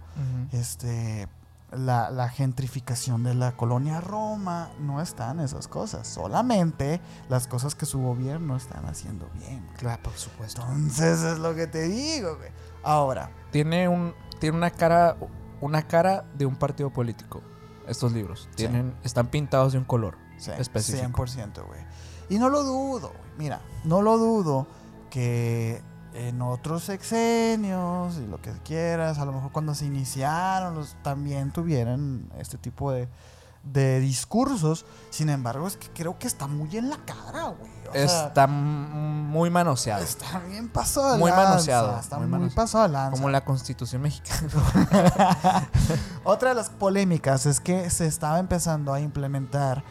este la, la gentrificación de la colonia Roma, no están esas cosas, solamente las cosas que su gobierno están haciendo bien. Claro, por supuesto. Entonces es lo que te digo, güey. Ahora, Tiene un tiene una cara una cara de un partido político. Estos libros Sí. tienen están pintados de un color. sí, Específico. 100%, güey. Y no lo dudo, güey. Mira, no lo dudo que en otros sexenios y lo que quieras, a lo mejor cuando se iniciaron, los, también tuvieran este tipo de, de discursos. Sin embargo, es que creo que está muy en la cara, güey. O Está muy manoseado. está bien pasado de Muy lanza, manoseado, Está muy muy, pasado de lanza. Como la constitución mexicana. [LAUGHS] Otra de las polémicas es que se estaba empezando a implementar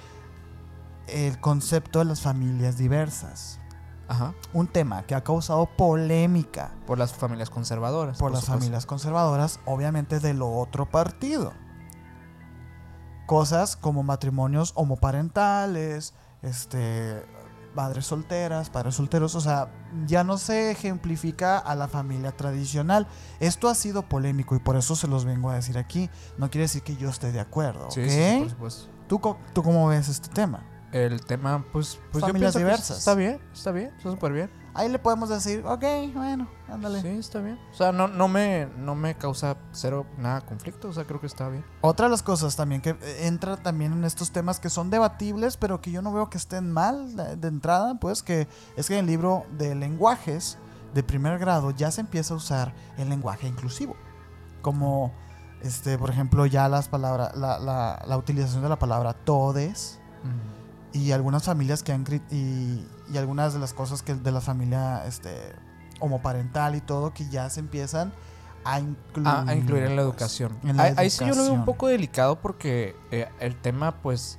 el concepto de las familias diversas. Ajá. Un tema que ha causado polémica Por las familias conservadoras. por las supuesto. familias conservadoras, obviamente de lo otro partido. Cosas como matrimonios homoparentales, este, madres solteras, padres solteros, o sea, ya no se ejemplifica a la familia tradicional. Esto ha sido polémico y por eso se los vengo a decir aquí. No quiere decir que yo esté de acuerdo, Sí, sí, sí, por supuesto. ¿Tú, ¿Tú cómo ves este tema? El tema, pues, pues yo Familias que diversas. está bien, está bien, está súper bien. Ahí le podemos decir, ok, bueno, ándale. Sí, está bien. O sea, no, no, me, no me causa cero nada conflicto, o sea, creo que está bien. Otra de las cosas también que eh, entra también en estos temas que son debatibles, pero que yo no veo que estén mal de, de entrada, pues que es que en el libro de lenguajes de primer grado ya se empieza a usar el lenguaje inclusivo. Como, este, por ejemplo, ya las palabras, la, la- la utilización de la palabra todes y algunas familias que han y, y algunas de las cosas que de la familia este, homoparental y todo que ya se empiezan a incluir, A, a incluir en la educación. en la ahí, sí yo lo veo un poco delicado porque eh, el tema, pues,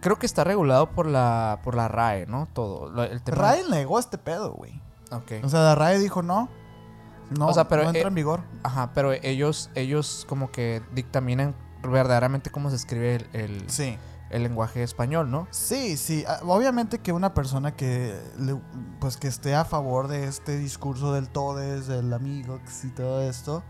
creo que está regulado por la, por la RAE, ¿no? Todo. Lo- El tema, RAE negó este pedo, güey. Ok. O sea, la RAE dijo no. No, O sea, pero, no entra eh, en vigor. Ajá, pero ellos, ellos como que dictaminan verdaderamente cómo se escribe el, el- Sí. El lenguaje español, ¿no? Sí, sí. Ah, Obviamente que una persona que le- pues que esté a favor de este discurso del todes, del amigo y todo esto,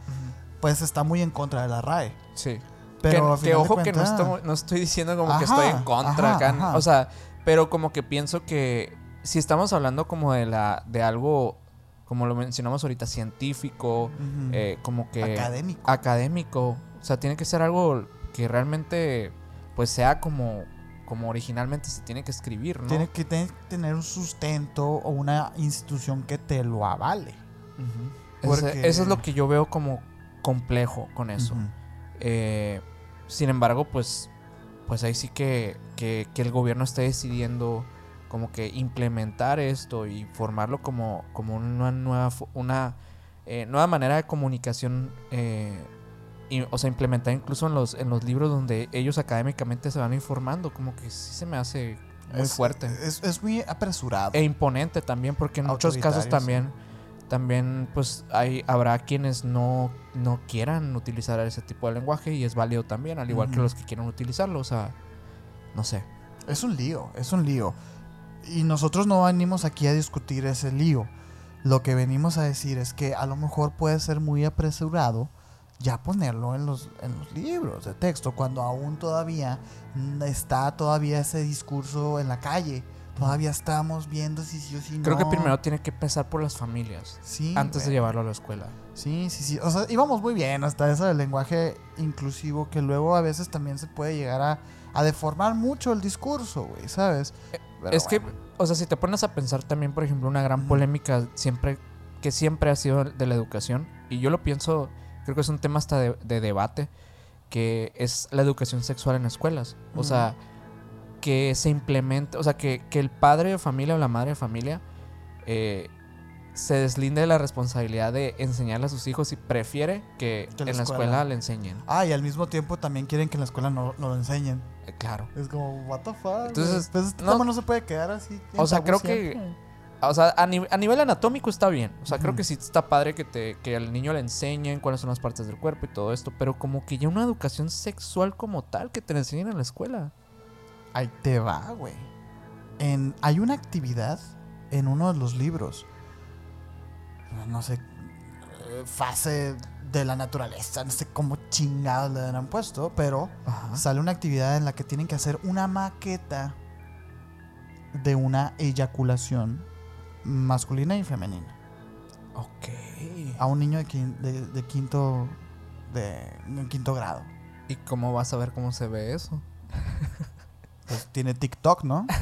pues está muy en contra de la RAE. Sí. Pero que, ojo que no estoy, no estoy diciendo como que estoy en contra ajá, acá. ajá. O sea, pero como que pienso que si estamos hablando como de la de algo, como lo mencionamos ahorita, científico, eh, como que Académico. académico. O sea, tiene que ser algo que realmente pues sea como, como originalmente se tiene que escribir, ¿no? Tiene que te- tener un sustento o una institución que te lo avale. Porque- Eso es lo que yo veo como complejo con eso. Eh, sin embargo, pues, pues ahí sí que, que, que el gobierno esté decidiendo como que implementar esto y formarlo como, como una nueva una eh, nueva manera de comunicación. eh, y- o sea, implementar incluso en los, en los libros donde ellos académicamente se van informando, como que sí se me hace muy Es- fuerte. Es, es muy apresurado. E imponente también, porque en muchos casos también, también pues hay, habrá quienes no, no quieran utilizar ese tipo de lenguaje y es válido también, al igual que los que quieran utilizarlo, o sea, no sé. Es un lío, es un lío. Y nosotros no venimos aquí a discutir ese lío. Lo que venimos a decir es que a lo mejor puede ser muy apresurado ya ponerlo en los, en los libros de texto, cuando aún todavía está todavía ese discurso en la calle. Todavía estamos viendo si sí o si no. Creo que primero tiene que empezar por las familias, Sí, antes de llevarlo a la escuela. Sí, sí, sí. O sea, íbamos muy bien hasta eso del lenguaje inclusivo que luego a veces también se puede llegar a, a deformar mucho el discurso, güey, ¿sabes? Pero es que, o sea, si te pones a pensar también, por ejemplo, una gran polémica siempre que siempre ha sido de la educación, y yo lo pienso, creo que es un tema hasta de, de debate, que es la educación sexual en escuelas. O sea, que se implemente, o sea, que, que el padre de familia o la madre de familia eh, se deslinde de la responsabilidad de enseñarle a sus hijos y prefiere que, Que la en la escuela. escuela le enseñen. Ah, y al mismo tiempo también quieren que en la escuela no, no lo enseñen. Eh, claro. Es como, what the fuck. Entonces, pues este no- se puede quedar así. O sea, creo que-. O sea, a, ni- a nivel anatómico está bien. O sea, creo que sí está padre que, te, que al niño le enseñen cuáles son las partes del cuerpo y todo esto. Pero como que ya una educación sexual como tal que te la enseñen en la escuela. Ahí te va, güey. En, hay una actividad en uno de los libros. No sé. eh, Fase de la naturaleza. No sé cómo chingados le han puesto. Pero Ajá. sale una actividad en la que tienen que hacer una maqueta de una eyaculación masculina y femenina. Ok. A un niño de, quin- de- de quinto. De, en quinto grado. ¿Y cómo vas a ver cómo se ve eso? Pues tiene TikTok, ¿no? [LAUGHS]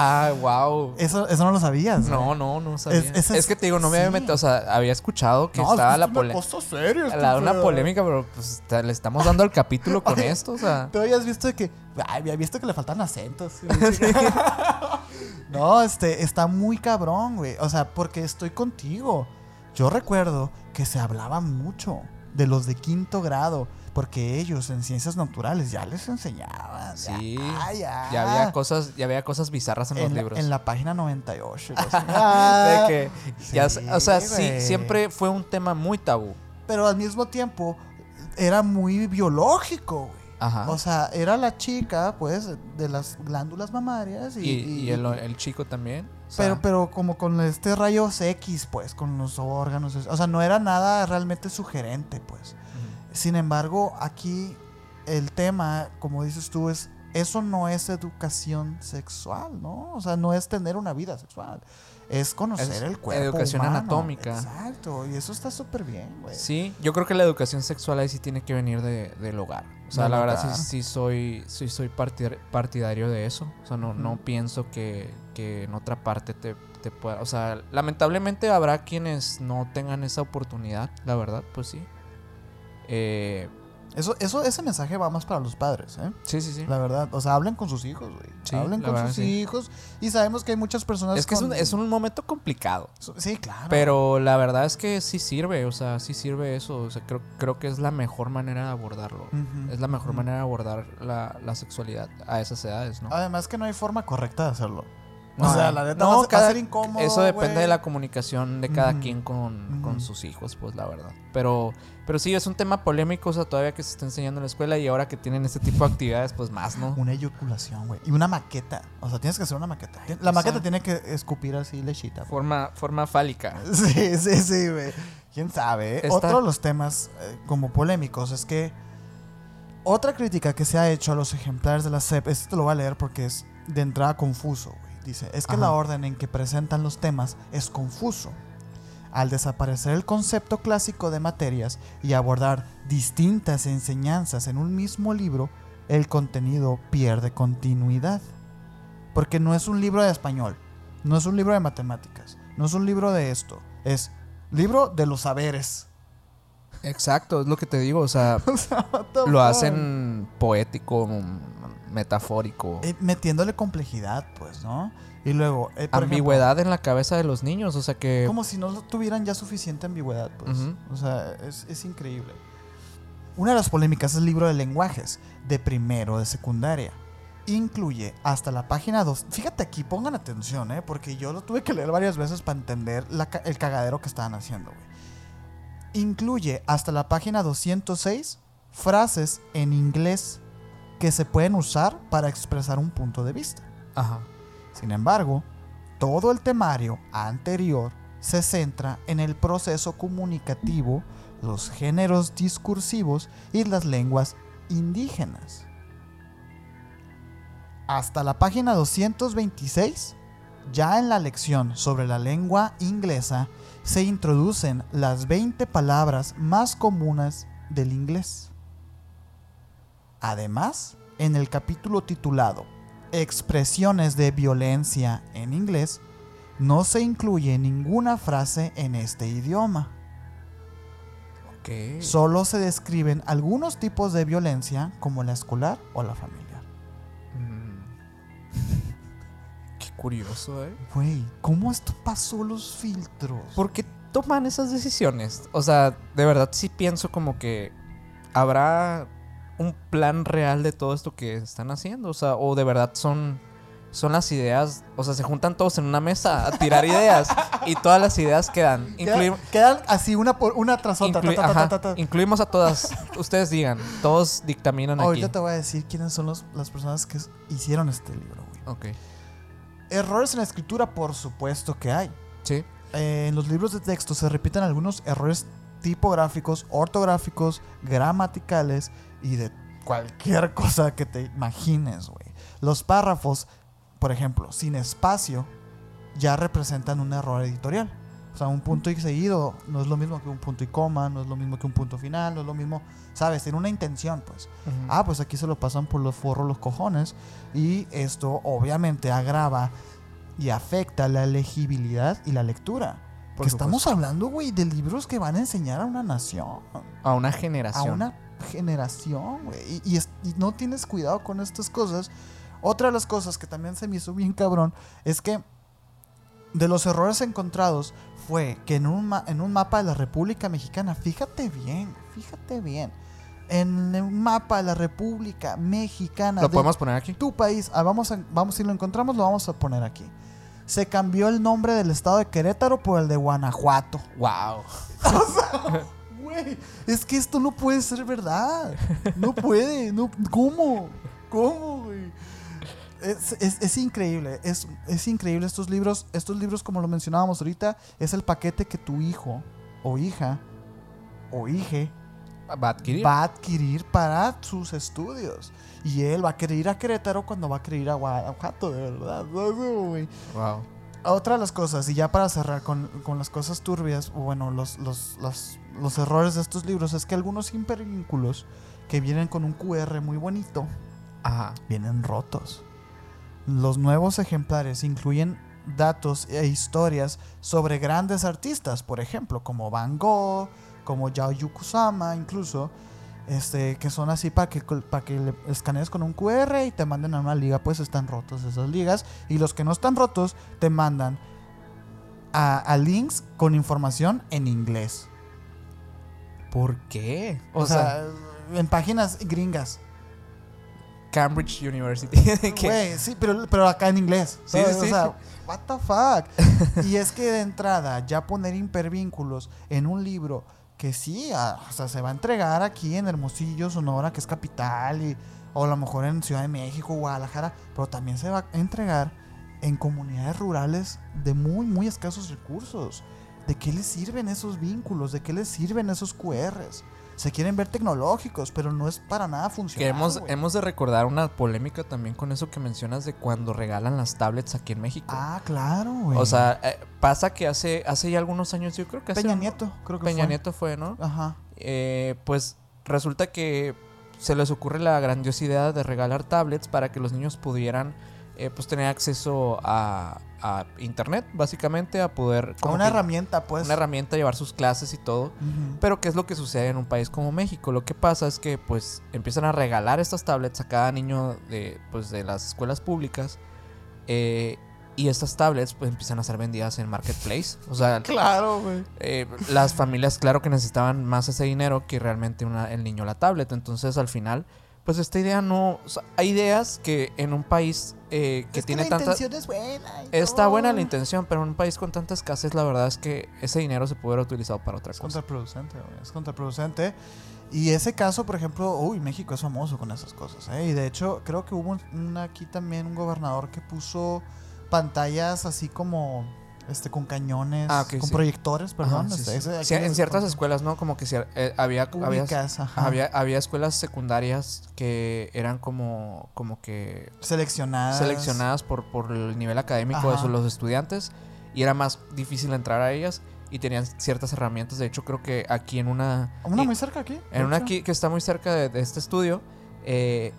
Ah, wow. Eso, eso no lo sabías. No, no, no sabía. Es- Es, que te digo, no me había sí. metido, o sea, había escuchado que No, estaba es la polémica. una estúpido. polémica, pero pues te- le estamos dando el capítulo con [LAUGHS] Oye, esto, o sea. Tú habías visto de que. Ay, había visto que le faltan acentos. [LAUGHS] no, este, está muy cabrón, güey. O sea, porque estoy contigo. Yo recuerdo que se hablaba mucho de los de quinto grado. Porque ellos en ciencias naturales ya les enseñaban. Sí. Ya, ya. Ya había cosas, ya había cosas bizarras en, los la, libros. en la página 98. los- [LAUGHS] [LAUGHS] de Ah, que ya, o sea, sí, siempre fue un tema muy tabú. Pero al mismo tiempo era muy biológico, güey. Ajá. O sea, era la chica, pues, de las glándulas mamarias y, y, y el, el chico también. o sea, pero, pero como con este rayos X, pues, con los órganos. O sea, no era nada realmente sugerente, pues. Sin embargo, aquí el tema, como dices tú, es eso no es educación sexual, ¿no? O sea, no es tener una vida sexual. Es conocer Es el cuerpo. educación humano. anatómica. Exacto. Y eso está súper bien, güey. Sí, yo creo que la educación sexual ahí sí tiene que venir de, del hogar. O sea, Del la verdad sí, sí soy, sí soy partidar- partidario de eso. O sea, no, no Ujú. pienso que, que en otra parte te, te pueda... O sea, lamentablemente habrá quienes no tengan esa oportunidad, la verdad, pues sí. Eh, Eso, eso, ese mensaje va más para los padres, ¿eh? sí, sí, sí. La verdad, o sea, hablen con sus hijos, güey. Sí, hablen con verdad, sus sí. hijos. Y sabemos que hay muchas personas Es que es un, es un momento complicado. Sí, claro. Pero la verdad es que sí sirve, o sea, sí sirve eso. O sea, creo, creo que es la mejor manera de abordarlo. Es la mejor manera de abordar la, la sexualidad a esas edades, ¿no? Además que no hay forma correcta de hacerlo. No, o sea, la neta no, va, a ser- va a cada- ser incómodo. Eso depende de la comunicación de cada quien con, con sus hijos, pues la verdad. Pero, pero sí, es un tema polémico, o sea, todavía que se está enseñando en la escuela y ahora que tienen este tipo de actividades, pues más, ¿no? Una eyaculación, güey. Y una maqueta. O sea, tienes que hacer una maqueta. Ay, La maqueta sea- tiene que escupir así lechita. Forma, forma fálica. [LAUGHS] Sí, sí, sí, güey. ¿Quién sabe? Está- Otro de los temas eh, como polémicos es que otra crítica que se ha hecho a los ejemplares de la SEP, este te lo voy a leer porque es de entrada confuso, güey. Dice, es que Ajá. la orden en que presentan los temas es confuso. Al desaparecer el concepto clásico de materias y abordar distintas enseñanzas en un mismo libro, el contenido pierde continuidad. Porque no es un libro de español, no es un libro de matemáticas, no es un libro de esto, es libro de los saberes. Exacto, es lo que te digo, o sea, [LAUGHS] O lo hacen poético, metafórico. Eh, metiéndole complejidad, pues, ¿no? Y luego, eh, ambigüedad en la cabeza de los niños, o sea que... como si no tuvieran ya suficiente ambigüedad, pues. O sea, es, es increíble. Una de las polémicas es el libro de lenguajes, de primero de secundaria. Incluye hasta la página 2. Fíjate aquí, pongan atención, ¿eh? Porque yo lo tuve que leer varias veces para entender la el cagadero que estaban haciendo, güey. Incluye hasta la página 206 frases en inglés que se pueden usar para expresar un punto de vista. Ajá. Sin embargo, todo el temario anterior se centra en el proceso comunicativo, los géneros discursivos y las lenguas indígenas. Hasta la página 226, ya en la lección sobre la lengua inglesa, se introducen las 20 palabras más comunes del inglés. Además, en el capítulo titulado Expresiones de violencia en inglés, no se incluye ninguna frase en este idioma. Ok. Solo se describen algunos tipos de violencia como la escolar o la familiar. Mm. [LAUGHS] Qué curioso, ¿eh? Güey, ¿cómo esto pasó los filtros? ¿Por qué toman esas decisiones? O sea, de verdad sí pienso como que habrá un plan real de todo esto que están haciendo. O sea, o de verdad son, son las ideas. O sea, se juntan todos en una mesa a tirar ideas y todas las ideas quedan. Quedan, así una por una tras otra. inclui- ta, ta, ta, ajá, ta, ta. incluimos a todas. Ustedes digan, todos dictaminan aquí. Ahorita te voy a decir quiénes son los- las personas que hicieron este libro, güey. Ok. Errores en la escritura, por supuesto que hay. Sí. Eh, en los libros de texto se repiten algunos errores tipográficos, ortográficos, gramaticales y de cualquier [LAUGHS] cosa que te imagines, güey. Los párrafos, por ejemplo, sin espacio, ya representan un error editorial. O sea, un punto y seguido no es lo mismo que un punto y coma, no es lo mismo que un punto final, no es lo mismo, ¿sabes? Tiene una intención, pues. Ah, pues aquí se lo pasan por los forros los cojones. Y esto obviamente agrava y afecta la legibilidad y la lectura. Por que estamos hablando, güey, de libros que van a enseñar a una nación, A una a generación. una generación, güey. Y, y es- y no tienes cuidado con estas cosas. Otra de las cosas que también se me hizo bien cabrón es que de los errores encontrados fue que en un, ma- en un mapa de la República Mexicana, fíjate bien, fíjate bien, en un mapa de la República Mexicana, ¿Lo de podemos poner aquí? tu país, ah, vamos, a, vamos, si lo encontramos, lo vamos a poner aquí. Se cambió el nombre del estado de Querétaro por el de Guanajuato. Wow. [LAUGHS] Güey, es que esto no puede ser verdad. No puede. No, ¿Cómo? ¿Cómo, güey? Es, es- es increíble. Es, es increíble estos libros. Estos libros, como lo mencionábamos ahorita, es el paquete que tu hijo o hija o hije Va a adquirir. va a adquirir para sus estudios. Y él va a querer ir a Querétaro cuando va a querer ir a Guanajuato, de verdad. Wow. Otra de las cosas, y ya para cerrar con, con las cosas turbias, bueno, los, los, los, los errores de estos libros, es que algunos hipervínculos que vienen con un QR muy bonito, Ajá. vienen rotos. Los nuevos ejemplares incluyen datos e historias sobre grandes artistas, por ejemplo, como Van Gogh, como Yao Kusama, incluso, este, que son así para que, para que le escanees con un QR y te manden a una liga, pues están rotos esas ligas. Y los que no están rotos te mandan a, a links con información en inglés. ¿Por qué? O, sea, en páginas gringas. Cambridge University. [LAUGHS] Güey, sí, pero, pero acá en inglés. Sí, sí. O sea, what the fuck. [LAUGHS] y es que de entrada, ya poner hipervínculos en un libro que sí, o sea, se va a entregar aquí en Hermosillo, Sonora, que es capital, o a lo mejor en Ciudad de México, Guadalajara, pero también se va a entregar en comunidades rurales de muy, muy escasos recursos. ¿De qué les sirven esos vínculos? ¿De qué les sirven esos QRs? Se quieren ver tecnológicos, pero no es para nada Que funcional. hemos, hemos de recordar una polémica también con eso que mencionas de cuando regalan las tablets aquí en México. Ah, claro, güey. o sea, eh, pasa que hace, hace ya algunos años, yo creo que hace Peña Nieto, creo que Peña fue. Nieto fue, ¿no? Ajá. Eh, pues resulta que se les ocurre la grandiosa idea de regalar tablets para que los niños pudieran eh, pues tener acceso a, a internet, básicamente, a poder Como una que- herramienta, pues. una herramienta, llevar sus clases y todo. Pero ¿qué es lo que sucede en un país como México? Lo que pasa es que pues empiezan a regalar estas tablets a cada niño de, pues, de las escuelas públicas eh, y estas tablets pues empiezan a ser vendidas en Marketplace. O sea, [LAUGHS] Claro, güey. eh, las familias claro que necesitaban más ese dinero que realmente una- el niño la tablet. Entonces al final pues esta idea no... o sea, hay ideas que en un país eh, que Es tiene la tanta... intención es buena. Está buena la intención, pero en un país con tanta escasez la verdad es que ese dinero se puede haber utilizado para otra Es cosa. contraproducente, güey. Es contraproducente. Y ese caso, por ejemplo, uy, México es famoso con esas cosas, ¿eh? Y de hecho, creo que hubo un- un- aquí también un gobernador que puso pantallas así como este con cañones, Ah, con sí. proyectores, perdón. Ajá, este, sí. Sí, en ciertas escuelas, ¿no? Como que si- eh, había, había, públicas, había, había escuelas secundarias que eran como, como que seleccionadas. seleccionadas por, por el nivel académico de Ajá. los estudiantes y era más difícil entrar a ellas y tenían ciertas herramientas. De hecho, creo que aquí en una... Una y- muy cerca aquí. en una hecho. aquí que está muy cerca de, de este estudio, eh,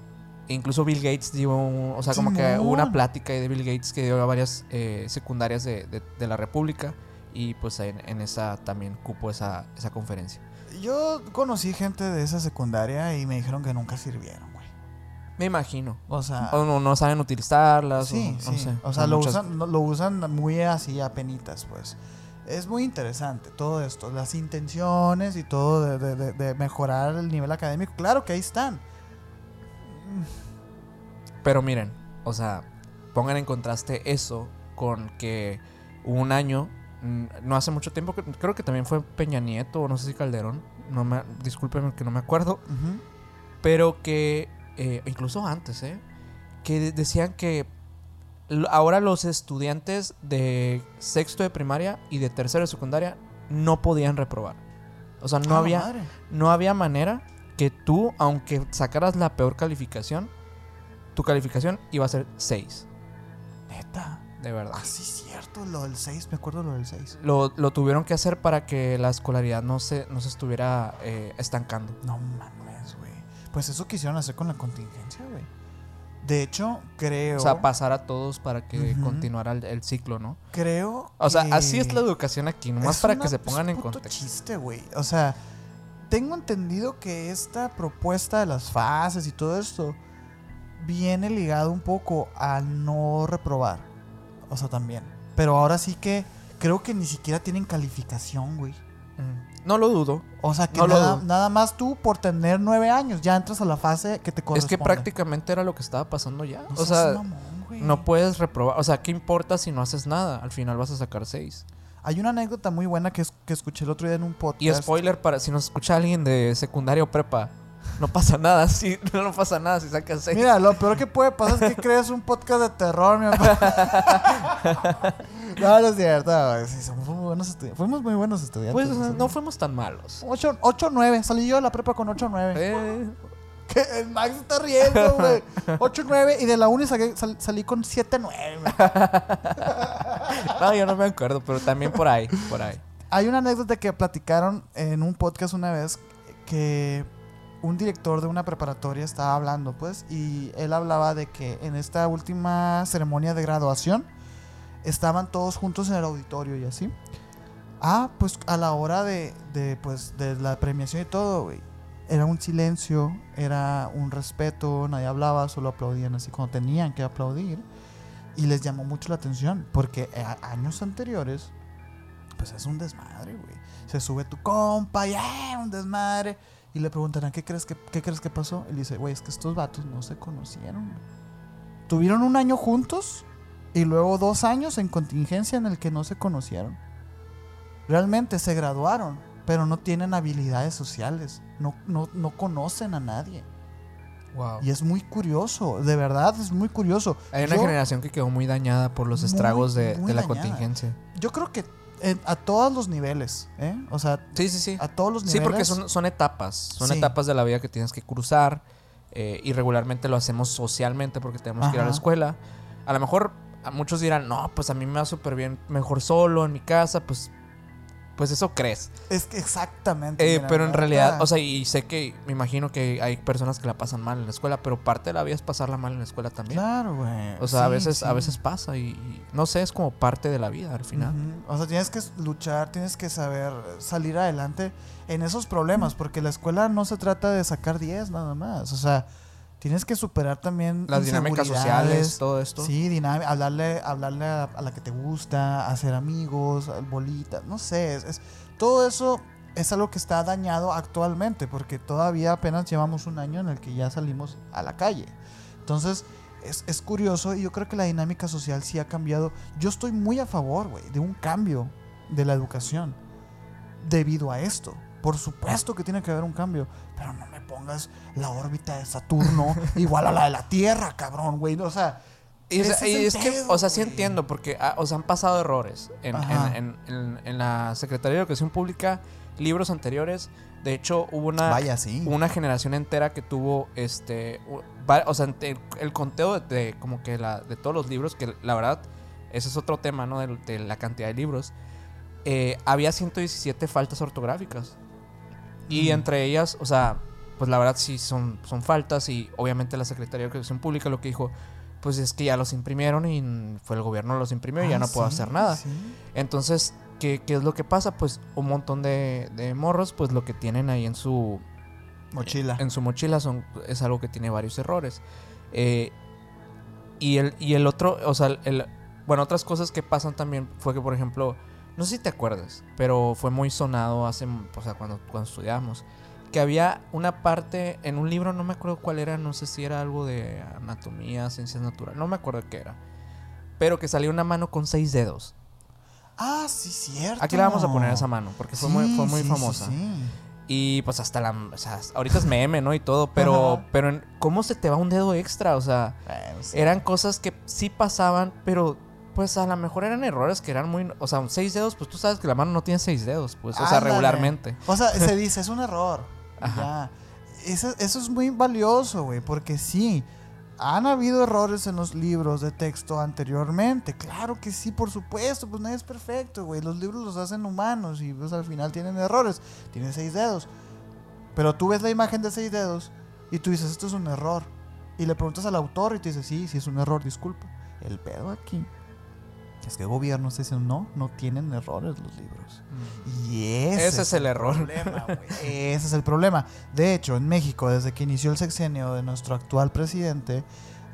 incluso Bill Gates dio, un- o sea, como que hubo una plática de Bill Gates que dio a varias eh, secundarias de, de- de la República y pues en, en esa también cupo esa, esa conferencia. Yo conocí gente de esa secundaria y me dijeron que nunca sirvieron, güey. Me imagino. O sea, O no, no saben utilizarlas. sí, o, no sí. sé. o sea, lo muchas- usan, lo usan muy así a penitas, pues. Es muy interesante todo esto, las intenciones y todo de- de- de mejorar el nivel académico. Claro que ahí están. Pero miren, o sea, pongan en contraste eso con que un año, mm, no hace mucho tiempo, creo que también fue Peña Nieto o no sé si Calderón, no me, discúlpenme que no me acuerdo, pero que eh, incluso antes, ¿eh? Que de- decían que ahora los estudiantes de sexto de primaria y de tercero de secundaria no podían reprobar. O sea, no Ah, había madre. no había manera que tú, aunque sacaras la peor calificación, tu calificación iba a ser 6. Neta. de verdad. Ah, sí, cierto, lo del 6, me acuerdo lo del 6. Lo, lo tuvieron que hacer para que la escolaridad no se, no se estuviera eh, estancando. No mames, güey. Pues eso quisieron hacer con la contingencia, güey. De hecho, creo. O sea, pasar a todos para que Ujú. continuara el, el ciclo, ¿no? creo. O sea, que así es la educación aquí, nomás es para una- que se es pongan un en puto contexto. chiste, güey. O sea, tengo entendido que esta propuesta de las fases y todo esto viene ligado un poco a no reprobar. O sea, también. Pero ahora sí que creo que ni siquiera tienen calificación, güey. Mm. No lo dudo. O sea, que No nada, más tú por tener nueve años ya entras a la fase que te Es corresponde. que prácticamente era lo que estaba pasando ya. No o sea, mamón, güey. no puedes reprobar. O sea, ¿qué importa si no haces nada? Al final vas a sacar seis. Hay una anécdota muy buena que, es- que escuché el otro día en un podcast. Y spoiler para si nos escucha alguien de secundaria o prepa. No pasa nada, [LAUGHS] si no pasa nada si sacas seis. Mira, lo peor que puede pasar es que [LAUGHS] crees un podcast de terror, mi amor. [LAUGHS] no, no es cierto. güey. Sí, somos muy buenos estudiantes. Fuimos muy buenos estudiantes. pues no fuimos tan malos. 8 9. Salí yo de la prepa con 8 9. Eh, Que el Max está riendo, [LAUGHS] güey. 8 9. Y de la uni saqué- sal- salí con 7 9. [LAUGHS] no, yo no me acuerdo, pero también por ahí, por ahí. Hay una anécdota que platicaron en un podcast una vez que un director de una preparatoria estaba hablando, pues, y él hablaba de que en esta última ceremonia de graduación estaban todos juntos en el auditorio y así. Ah, pues a la hora de, de, pues, de la premiación y todo, güey, era un silencio, era un respeto, nadie hablaba, solo aplaudían así cuando tenían que aplaudir. Y les llamó mucho la atención, porque a- años anteriores pues es un desmadre, güey. Se sube tu compa y ¡eh! un desmadre. Y le preguntarán, ¿qué crees que, qué crees que pasó? Él dice, güey, es que estos vatos no se conocieron. Tuvieron un año juntos y luego dos años en contingencia en el que no se conocieron. Realmente se graduaron, pero no tienen habilidades sociales. No, no, no conocen a nadie. Wow. Y es muy curioso, de verdad es muy curioso. Hay una Yo- generación que quedó muy dañada por los Muy, estragos de, muy de la dañada. contingencia. Yo creo que en- a todos los niveles, ¿eh? O sea, Sí, sí, sí. a todos los Sí, niveles. porque son, son etapas. Son Sí. etapas de la vida que tienes que cruzar. eh, y regularmente lo hacemos socialmente porque tenemos que ir a la escuela. A lo mejor a muchos dirán, no, pues a mí me va súper bien, mejor solo en mi casa. Pues, pues eso crees. Es que exactamente. Eh, mira, pero en realidad, o sea, y sé que me imagino que hay personas que la pasan mal en la escuela, pero parte de la vida es pasarla mal en la escuela también. Claro, güey. O sea, a Sí, veces, a veces pasa y, y no sé, es como parte de la vida al final. O sea, tienes que luchar, tienes que saber salir adelante en esos problemas, porque la escuela no se trata de sacar 10 nada más. O sea, tienes que superar también Las dinámicas sociales, todo esto. Sí, dinam- hablarle, hablarle a, a la que te gusta, hacer amigos, al bolita, no sé, es, es- todo eso es algo que está dañado actualmente, porque todavía apenas llevamos un año en el que ya salimos a la calle. Entonces, es, es curioso y yo creo que la dinámica social sí ha cambiado. Yo estoy muy a favor, güey, de un cambio de la educación debido a esto. Por supuesto que tiene que haber un cambio, pero no me pongas la órbita de Saturno [LAUGHS] igual a la de la Tierra, cabrón, güey. O sea, Y, o sea, y es que, o sea, sí entiendo, porque ah, o sea, han pasado errores en, en, en- en- la Secretaría de Educación Pública, libros anteriores. De hecho, hubo una, Vaya, sí. una generación entera que tuvo, este, o sea, el, el conteo de, de como que la, de todos los libros, que la verdad, ese es otro tema, ¿no? De, de la cantidad de libros. Eh, había 117 faltas ortográficas. Y Mm. entre ellas, o sea, pues la verdad sí son, son faltas y obviamente la Secretaría de Educación Pública lo que dijo, pues es que ya los imprimieron y fue el gobierno los imprimió y ya Ah, no puedo sí, hacer nada. sí. Entonces, ¿qué, qué es lo que pasa? Pues un montón de, de morros, pues lo que tienen ahí en su, Mochila. en su mochila son, es algo que tiene varios errores. Eh, y, el, y el otro, o sea, el- el- bueno, otras cosas que pasan también fue que, por ejemplo, no sé si te acuerdas, pero fue muy sonado hace, o sea, cuando, cuando estudiábamos, que había una parte en un libro, no me acuerdo cuál era, no sé si era algo de anatomía, ciencias naturales, no me acuerdo qué era, pero que salía una mano con seis dedos. Ah, sí, cierto. Aquí la vamos a poner esa mano, porque fue muy, fue muy Sí, famosa. sí. Y pues hasta la... O sea, ahorita es meme, ¿no? Y todo, pero... Ajá. Pero en- ¿cómo se te va un dedo extra? O sea, eran cosas que sí pasaban, pero... Pues a lo mejor eran errores que eran muy... O sea, seis dedos, pues tú sabes que la mano no tiene seis dedos, pues. O sea, regularmente. O sea, se dice, es un error. Ajá. Ya. Eso, eso es muy valioso, güey, porque sí, ¿Han habido errores en los libros de texto anteriormente? Claro que sí, por supuesto, pues nadie es perfecto, güey. Los libros los hacen humanos y pues al final tienen errores. Tienen seis dedos. Pero tú ves la imagen de seis dedos y tú dices, esto es un error. Y le preguntas al autor y te dice, sí, sí es un error, disculpa. El pedo aquí es que gobiernos dicen, no, no tienen errores los libros. Y ese, Ese es el error. problema. [LAUGHS] Ese es el problema. De hecho, en México, desde que inició el sexenio de nuestro actual presidente,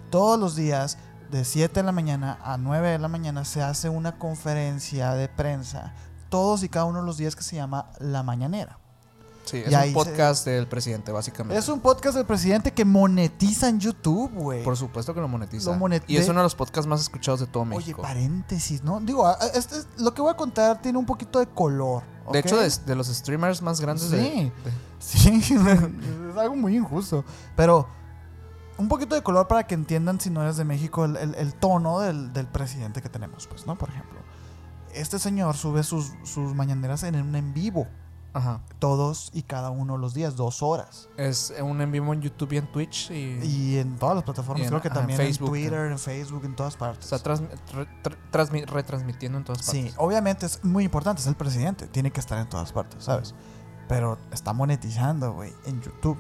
todos los días, de 7 de la mañana a 9 de la mañana, se hace una conferencia de prensa. Todos y cada uno de los días que se llama La Mañanera. Sí, es un se- podcast del presidente, básicamente. Es un podcast del presidente que monetiza en YouTube, güey. Por supuesto que lo monetiza. Lo monet- y es uno de los podcasts más escuchados de todo Oye, México. paréntesis, ¿no? Digo, este es- lo que voy a contar tiene un poquito de color. De hecho, de, de los streamers más grandes de- Sí. de, Sí, [LAUGHS] es algo muy injusto. Pero un poquito de color para que entiendan, si no eres de México, el, el- el tono del, del presidente que tenemos, pues, ¿no? Por ejemplo, este señor sube sus, sus mañaneras en un en vivo, Ajá. todos y cada uno los días, dos horas. Es un en vivo en YouTube y en Twitch. Y, Y en todas las plataformas, en- creo que ajá, en también Facebook, en Twitter, en Facebook, en todas partes. está re- tra- transmi- retransmitiendo en todas Sí, partes. obviamente es muy importante, es el presidente, tiene que estar en todas partes, ¿sabes? Pero está monetizando, güey, en YouTube.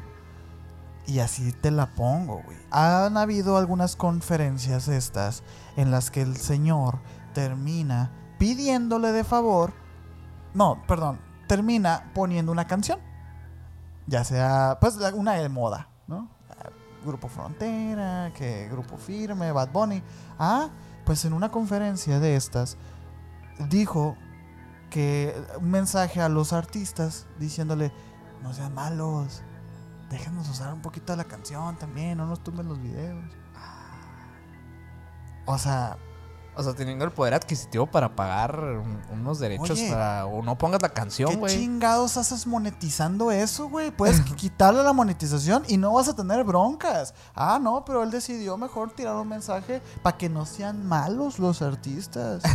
Y así te la pongo, güey. Han habido algunas conferencias estas en las que el señor termina pidiéndole de favor, no, perdón, termina poniendo una canción. Ya sea, pues, una de moda, ¿no? Grupo Frontera, que Grupo Firme, Bad Bunny. Ah, pues en una conferencia de estas dijo que un mensaje a los artistas diciéndole, no sean malos, déjenos usar un poquito de la canción también, no nos tumben los videos. O sea, O sea, teniendo el poder adquisitivo para pagar un- unos derechos Oye, para. O no pongas la canción, ¿qué güey. chingados haces monetizando eso, güey? Puedes [LAUGHS] quitarle la monetización y no vas a tener broncas. Ah, no, pero él decidió mejor tirar un mensaje para que no sean malos los artistas. [LAUGHS]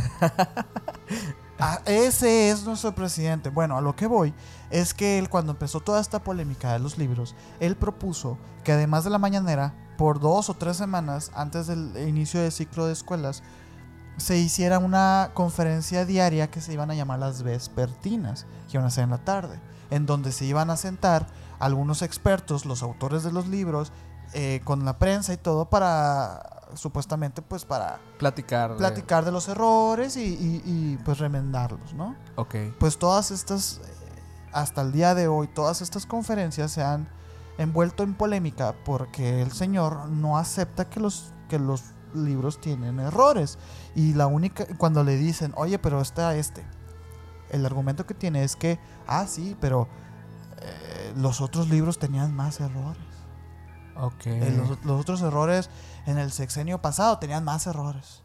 Ah, ese es nuestro presidente. Bueno, a lo que voy es que él cuando empezó toda esta polémica de los libros, él propuso que además de la mañanera, por dos o tres semanas antes del inicio del ciclo de escuelas, se hiciera una conferencia diaria que se iban a llamar las vespertinas, que iban a ser en la tarde, en donde se iban a sentar algunos expertos, los autores de los libros, eh, con la prensa y todo para, supuestamente, pues para Platicar. de- platicar de los errores y, y- y, pues remendarlos, ¿no? Ok. Pues todas estas, eh, hasta el día de hoy, todas estas conferencias se han envuelto en polémica porque el señor no acepta que los, que los libros tienen errores. Y la única, cuando le dicen, oye, pero está este, el argumento que tiene es que, ah, sí, pero eh, los otros libros tenían más errores. Ok. Eh, los, los otros errores en el sexenio pasado tenían más errores.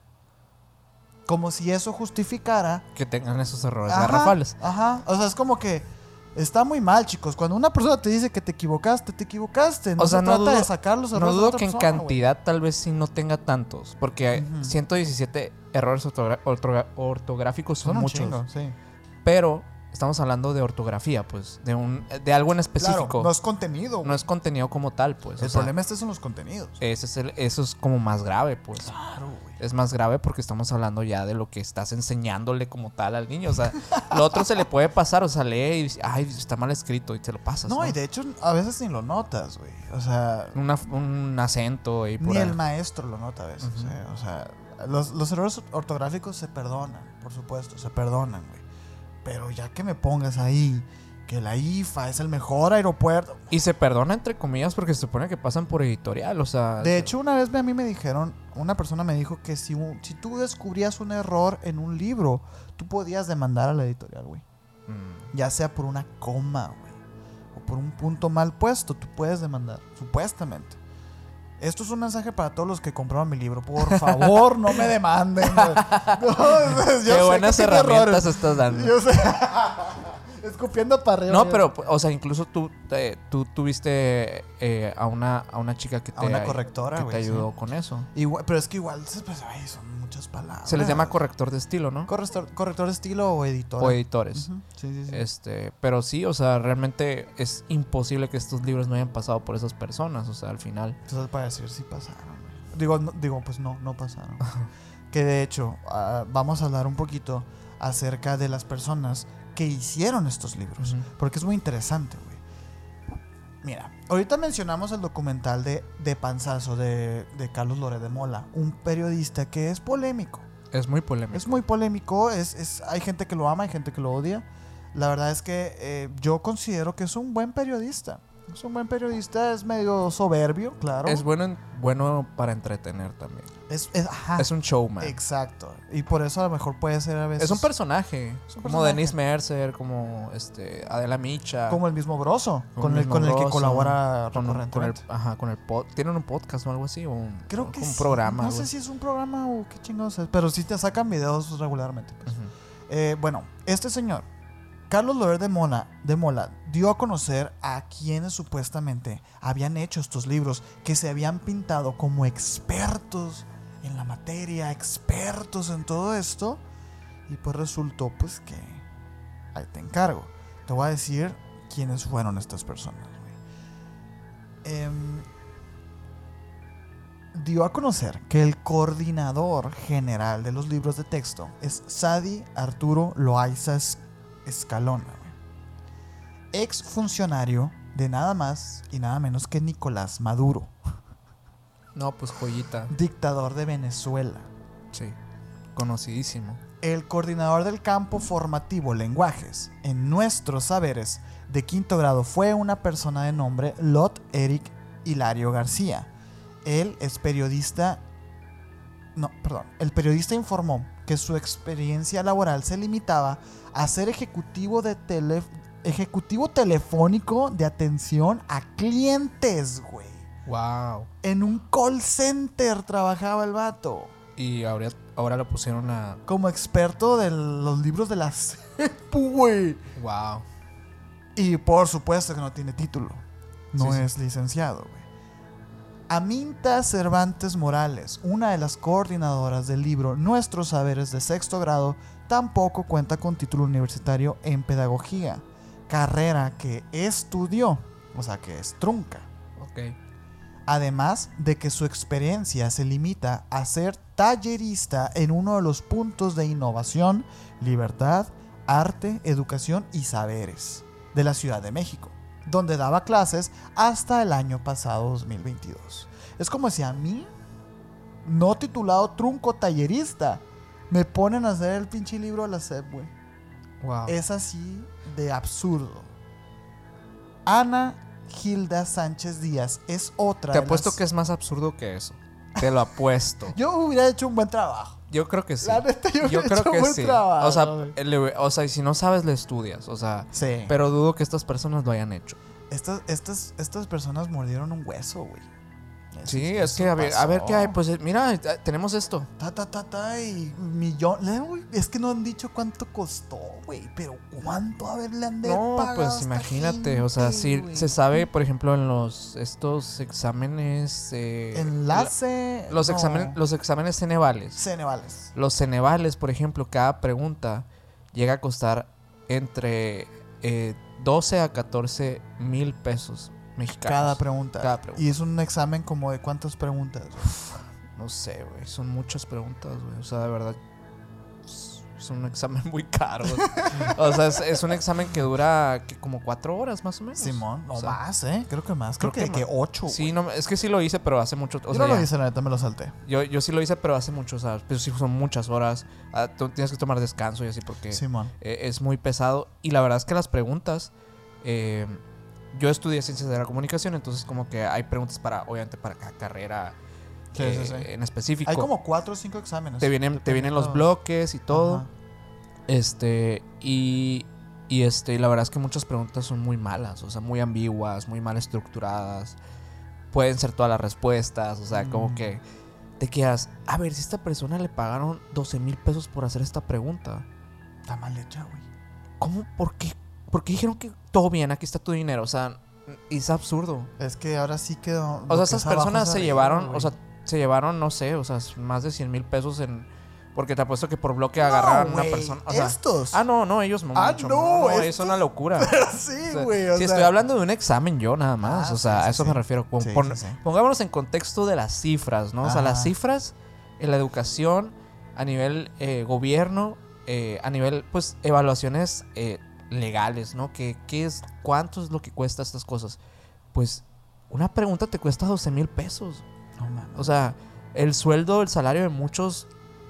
Como si eso justificara. Que tengan esos errores Ajá, garrafales. Ajá. O sea, es como que está muy mal, chicos. Cuando una persona te dice que te equivocaste, te equivocaste. No O sea, se no trata dudo- de sacar los No errores de dudo otra que en persona, cantidad tal vez sí no tenga tantos. Porque Ujú. 117 errores ortogra- ortogra- ortográficos son, muchos. chingo, sí. Pero estamos hablando de ortografía, pues. De, un, de algo en específico. Claro, no es contenido. no güey. es contenido como tal, pues. el o sea, problema este son los contenidos. ese es el- eso es como más grave, pues. Claro, güey. Es más grave porque estamos hablando ya de lo que estás enseñándole como tal al niño. O sea, lo otro se le puede pasar, o sea, lee y dice, ay, está mal escrito y te lo pasas. No, No, y de hecho, a veces ni lo notas, güey. O sea, Una- un acento y por Ni ahí. el maestro lo nota a veces. Eh, O sea, los, los errores ortográficos se perdonan, por supuesto, se perdonan, güey. Pero ya que me pongas ahí que la IFA es el mejor aeropuerto. Y se perdona entre comillas porque se supone que pasan por editorial, o sea. De hecho, una vez a mí me dijeron, una persona me dijo que si, un- si tú descubrías un error en un libro, tú podías demandar a la editorial, güey. mm, Ya sea por una coma, güey. O por un punto mal puesto, tú puedes demandar, supuestamente. Esto es un mensaje para todos los que compraron mi libro. Por favor, no me demanden. [LAUGHS] No, [LAUGHS] yo sé qué buenas que herramientas errores. estás dando. Yo sé. Escupiendo para arriba. No, pero, o sea, incluso tú, te- tú tuviste eh, a, una, a una chica que A te, una correctora, que te sí. ayudó con eso. Igual- pero es que igual, pues, ay, son muchas palabras. Se les llama corrector de estilo, ¿no? corrector, corrector de estilo o editor. O editores. Sí, sí, sí. Este, pero sí, o sea, realmente es imposible que estos libros no hayan pasado por esas personas, o sea, al final. Entonces, para decir, sí pasaron. Digo, no- digo pues no, no pasaron. [LAUGHS] que de hecho, ah, vamos a hablar un poquito acerca de las personas que hicieron estos libros. Porque es muy interesante, güey. Mira, ahorita mencionamos el documental de, de Panzazo de, de Carlos Lore de Mola, un periodista que es polémico. Es muy polémico. Es muy polémico, es, es, hay gente que lo ama, hay gente que lo odia. La verdad es que eh, yo considero que es un buen periodista. Es un buen periodista, es medio soberbio, claro. Es bueno, en- bueno para entretener también. Es, es- ajá, Es un showman. Exacto. Y por eso a lo mejor puede ser a veces... Es un personaje. Es un como personaje. Denise Mercer, como este Adela Micha. Como el mismo Como con el con el que colabora con, con el, recurrentemente. ajá, con el pod- ¿Tienen un podcast o algo así? O un, Creo o que un sí. programa. No algo sé así. si es un programa o qué chingados es, pero sí te sacan videos regularmente. pues. Ujú. Eh, bueno, este señor, Carlos Loer de Mola, de Mola, dio a conocer a quienes supuestamente habían hecho estos libros, que se habían pintado como expertos en la materia, expertos en todo esto, y pues resultó pues que ahí te encargo. Te voy a decir quiénes fueron estas personas. Em, dio a conocer que el coordinador general de los libros de texto es Sadi Arturo Loaiza Escalona, ex funcionario de nada más y nada menos que Nicolás Maduro, No, pues joyita. dictador de Venezuela. Sí. Conocidísimo. El coordinador del campo formativo lenguajes en nuestros saberes de quinto grado fue una persona de nombre Lot Eric Hilario García. Él es periodista. No, perdón. El periodista informó que su experiencia laboral se limitaba a ser ejecutivo de tele, ejecutivo telefónico de atención a clientes, güey. Wow. En un call center trabajaba el vato. Y ahora, ahora lo pusieron a. como experto de los libros de la [LAUGHS] CEPU, güey. Wow. Y por supuesto que no tiene título. No Sí, sí. es licenciado, güey. Aminta Cervantes Morales, una de las coordinadoras del libro Nuestros Saberes de sexto grado, tampoco cuenta con título universitario en pedagogía, carrera que estudió, o sea que es trunca. Ok. Además de que su experiencia se limita a ser tallerista en uno de los puntos de innovación, libertad, arte, educación y saberes de la Ciudad de México, donde daba clases hasta el año pasado 2022. Es como si a mí, no titulado trunco tallerista, me ponen a hacer el pinche libro de la SEP, güey. Wow. Es así de absurdo. Ana Gilda Sánchez Díaz es otra. Te apuesto las- que es más absurdo que eso. Te lo apuesto. [LAUGHS] Yo hubiera hecho un buen trabajo. Yo creo que sí. La neta, yo, creo hecho que sí. trabajo. O sea, le- o sea, y si no sabes, le estudias. O sea, sí. pero dudo que estas personas lo hayan hecho. estas, estas, estas personas mordieron un hueso, güey. Sí, es que a ver, a ver qué hay. Pues eh, mira, eh, tenemos esto. Ta, ta, ta, ta, y millón. Es que no han dicho cuánto costó, güey. Pero cuánto a ver le han de No, pues imagínate, o sea, güey. se sabe, por ejemplo, en los estos exámenes eh, Enlace. la- los no, exámenes los exámenes Cenevales. Cenevales. Los Cenevales, por ejemplo, cada pregunta llega a costar entre eh, 12 a 14 mil pesos mexicanos. Cada pregunta. Cada pregunta. Y es un examen como de cuántas preguntas. No sé, güey. Son muchas preguntas, güey. O sea, de verdad. Es un examen [LAUGHS] muy caro. o sea, es, es un examen que dura que como cuatro horas más o menos. Simón, no O sea, más, ¿eh? Creo que más. Creo, creo que, que que ocho. Sí, no, es que sí lo hice, pero hace mucho. O Yo sea, no lo hice, la neta, me lo salté. yo, yo sí lo hice, pero hace mucho. O sea, pero sí son muchas horas. Ah, tú tienes que tomar descanso y así porque Simón. eh, es muy pesado. Y la verdad es que las preguntas. eh, yo estudié ciencias de la comunicación, entonces como que hay preguntas para, obviamente, para cada carrera Sí, eh, sí, sí. en específico. Hay como cuatro o cinco exámenes. te vienen, te vienen los bloques y todo. Ajá. Este, y, y este, y la verdad es que muchas preguntas son muy malas, o sea, muy ambiguas, muy mal estructuradas. Pueden ser todas las respuestas, o sea, como Mm. que te quedas, a ver, si esta persona le pagaron 12 mil pesos por hacer esta pregunta, Está mal hecha, güey. ¿cómo? ¿Por qué? ¿Por qué dijeron que todo bien, aquí está tu dinero? O sea, es absurdo. Es que ahora sí quedó. O sea, esas personas se llevaron, o sea, se llevaron, no sé, o sea, más de 100 mil pesos en Porque te apuesto que por bloque agarraron a una persona. o sea, estos. ah, no, no, ellos Ah, mucho, no, es estos- una locura. [LAUGHS] sí, O sea, güey. si sea, estoy hablando de un examen yo nada más, Ah, o sea, sí, a sí, eso sí. me refiero. Pon- Sí, pon- sí, sí. Pongámonos en contexto de las cifras, ¿no? O sea, las cifras en la educación a nivel eh, gobierno, eh, a nivel, pues, evaluaciones eh, legales, ¿no? Que, ¿Qué es, cuánto es lo que cuesta estas cosas? Pues, una pregunta te cuesta 12 mil pesos. No. O sea, el sueldo, el salario de muchos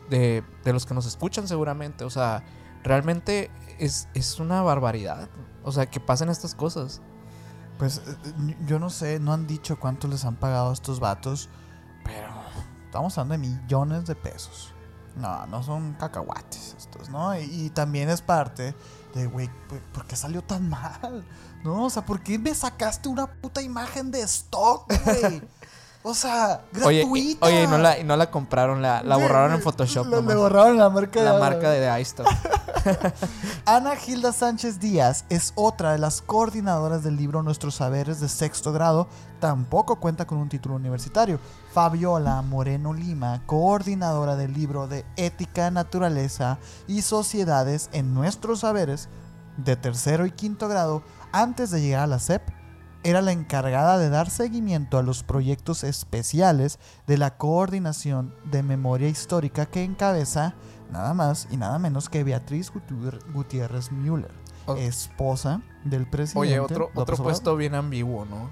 de, de los que nos escuchan seguramente. O sea, realmente es, es una barbaridad. O sea, que pasen estas cosas. Pues eh, eh, yo no sé, no han dicho cuánto les han pagado a estos vatos, pero estamos hablando de millones de pesos. No, no son cacahuates estos, ¿no? Y, y también es parte de, güey, ¿por- ¿por qué salió tan mal? ¿No? O sea, ¿por qué me sacaste una puta imagen de stock, güey? O sea, Oye, gratuita. y- oye, y no la, no la compraron, la, la borraron en Photoshop. Le, le borraron la marca la marca de iStore. [LAUGHS] Ana Gilda Sánchez Díaz es otra de las coordinadoras del libro Nuestros Saberes de sexto grado. Tampoco cuenta con un título universitario. Fabiola Moreno Lima, coordinadora del libro de Ética, Naturaleza y Sociedades en Nuestros Saberes de tercero y quinto grado, antes de llegar a la SEP, era la encargada de dar seguimiento a los proyectos especiales de la Coordinación de Memoria Histórica que encabeza nada más y nada menos que Beatriz Gutiérrez Müller, esposa del presidente. Oye, otro, López otro Obrador. puesto bien ambiguo, ¿no?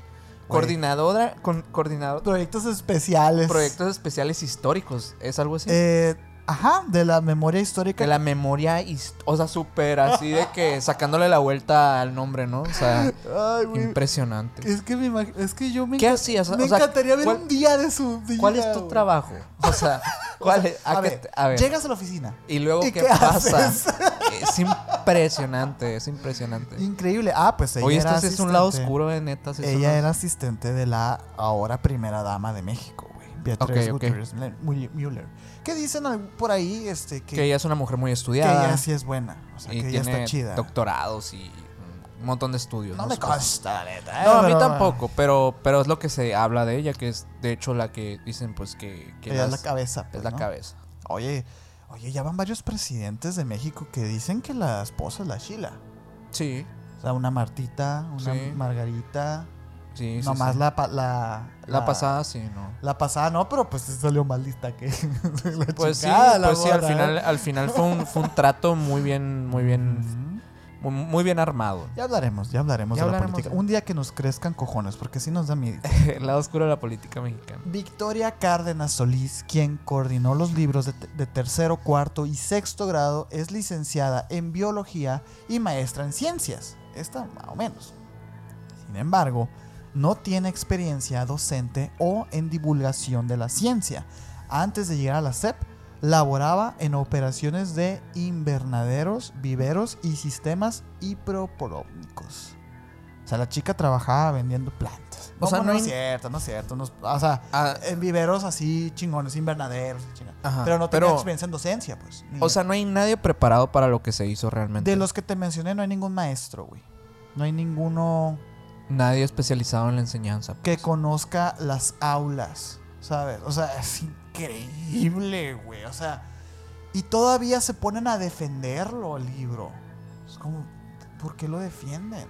Coordinadora, con, coordinador, Proyectos especiales. proyectos especiales históricos. ¿Es algo así? Eh, ajá, de la memoria histórica. de la memoria, hist- o sea, súper así de que [LAUGHS] sacándole la vuelta al nombre, ¿no? O sea, Ay, güey. impresionante. Es que, me es que yo me, ¿Qué hacías? me O sea, encantaría ver ¿cuál- un día de su vida. ¿Cuál es tu trabajo? O sea, [LAUGHS] ¿cuál es? A ver, te- a ver. llegas a la oficina. Y luego, ¿y ¿qué, qué pasa? [LAUGHS] Es impresionante, es impresionante. Increíble. Ah, pues ella Oye, era esto sí es un lado oscuro de neta. es un Ella era asistente de la ahora primera dama de México. Beatriz Ok, ok. Gutiérrez Mü- Müller. ¿Qué dicen por ahí este, que, Que ella es una mujer muy que estudiada. ella sí es buena? O sea, y que ella tiene está chida. doctorados y un montón de estudios. No me Supongo. consta, neta. No, eh, a mí tampoco, pero, pero es lo que se habla de ella, que es de hecho la que dicen pues que, que Ella es la cabeza. es pues, la ¿no? cabeza. Oye, oye, ya van varios presidentes de México que dicen que la esposa es la Sheila. Sí, O sea, una Martita, una Sí. Margarita. Sí, nomás sí. La, la, La pasada sí, no. La pasada no, pero pues salió más lista que [LAUGHS] la Pues sí, la pues sí, al morra, final, ¿eh? al final fue un, fue un trato muy bien, muy bien, muy, muy bien armado. Ya hablaremos, ya hablaremos Ya de la política. de- Un día que nos crezcan cojones, porque sí nos da miedo. [LAUGHS] El lado oscuro de la política mexicana. Victoria Cárdenas Solís, quien coordinó los libros de, de tercero, cuarto y sexto grado, es licenciada en biología y maestra en ciencias. Esta más o menos. Sin embargo, no tiene experiencia docente o en divulgación de la ciencia. Antes de llegar a la SEP, laboraba en operaciones de invernaderos, viveros y sistemas hipropolómicos. O sea, la chica trabajaba vendiendo plantas. O sea, no, es cierto, no es cierto. no o sea, Ah, en viveros así chingones, invernaderos. Ajá, pero no tenía pero- experiencia en docencia, pues. o sea, no hay nadie preparado para lo que se hizo realmente. de los que te mencioné no hay ningún maestro, güey. No hay ninguno Nadie especializado en la enseñanza. que pues. conozca las aulas, ¿sabes? O sea, es increíble, güey. O sea, y todavía se ponen a defenderlo el libro. Es como, ¿por qué lo defienden?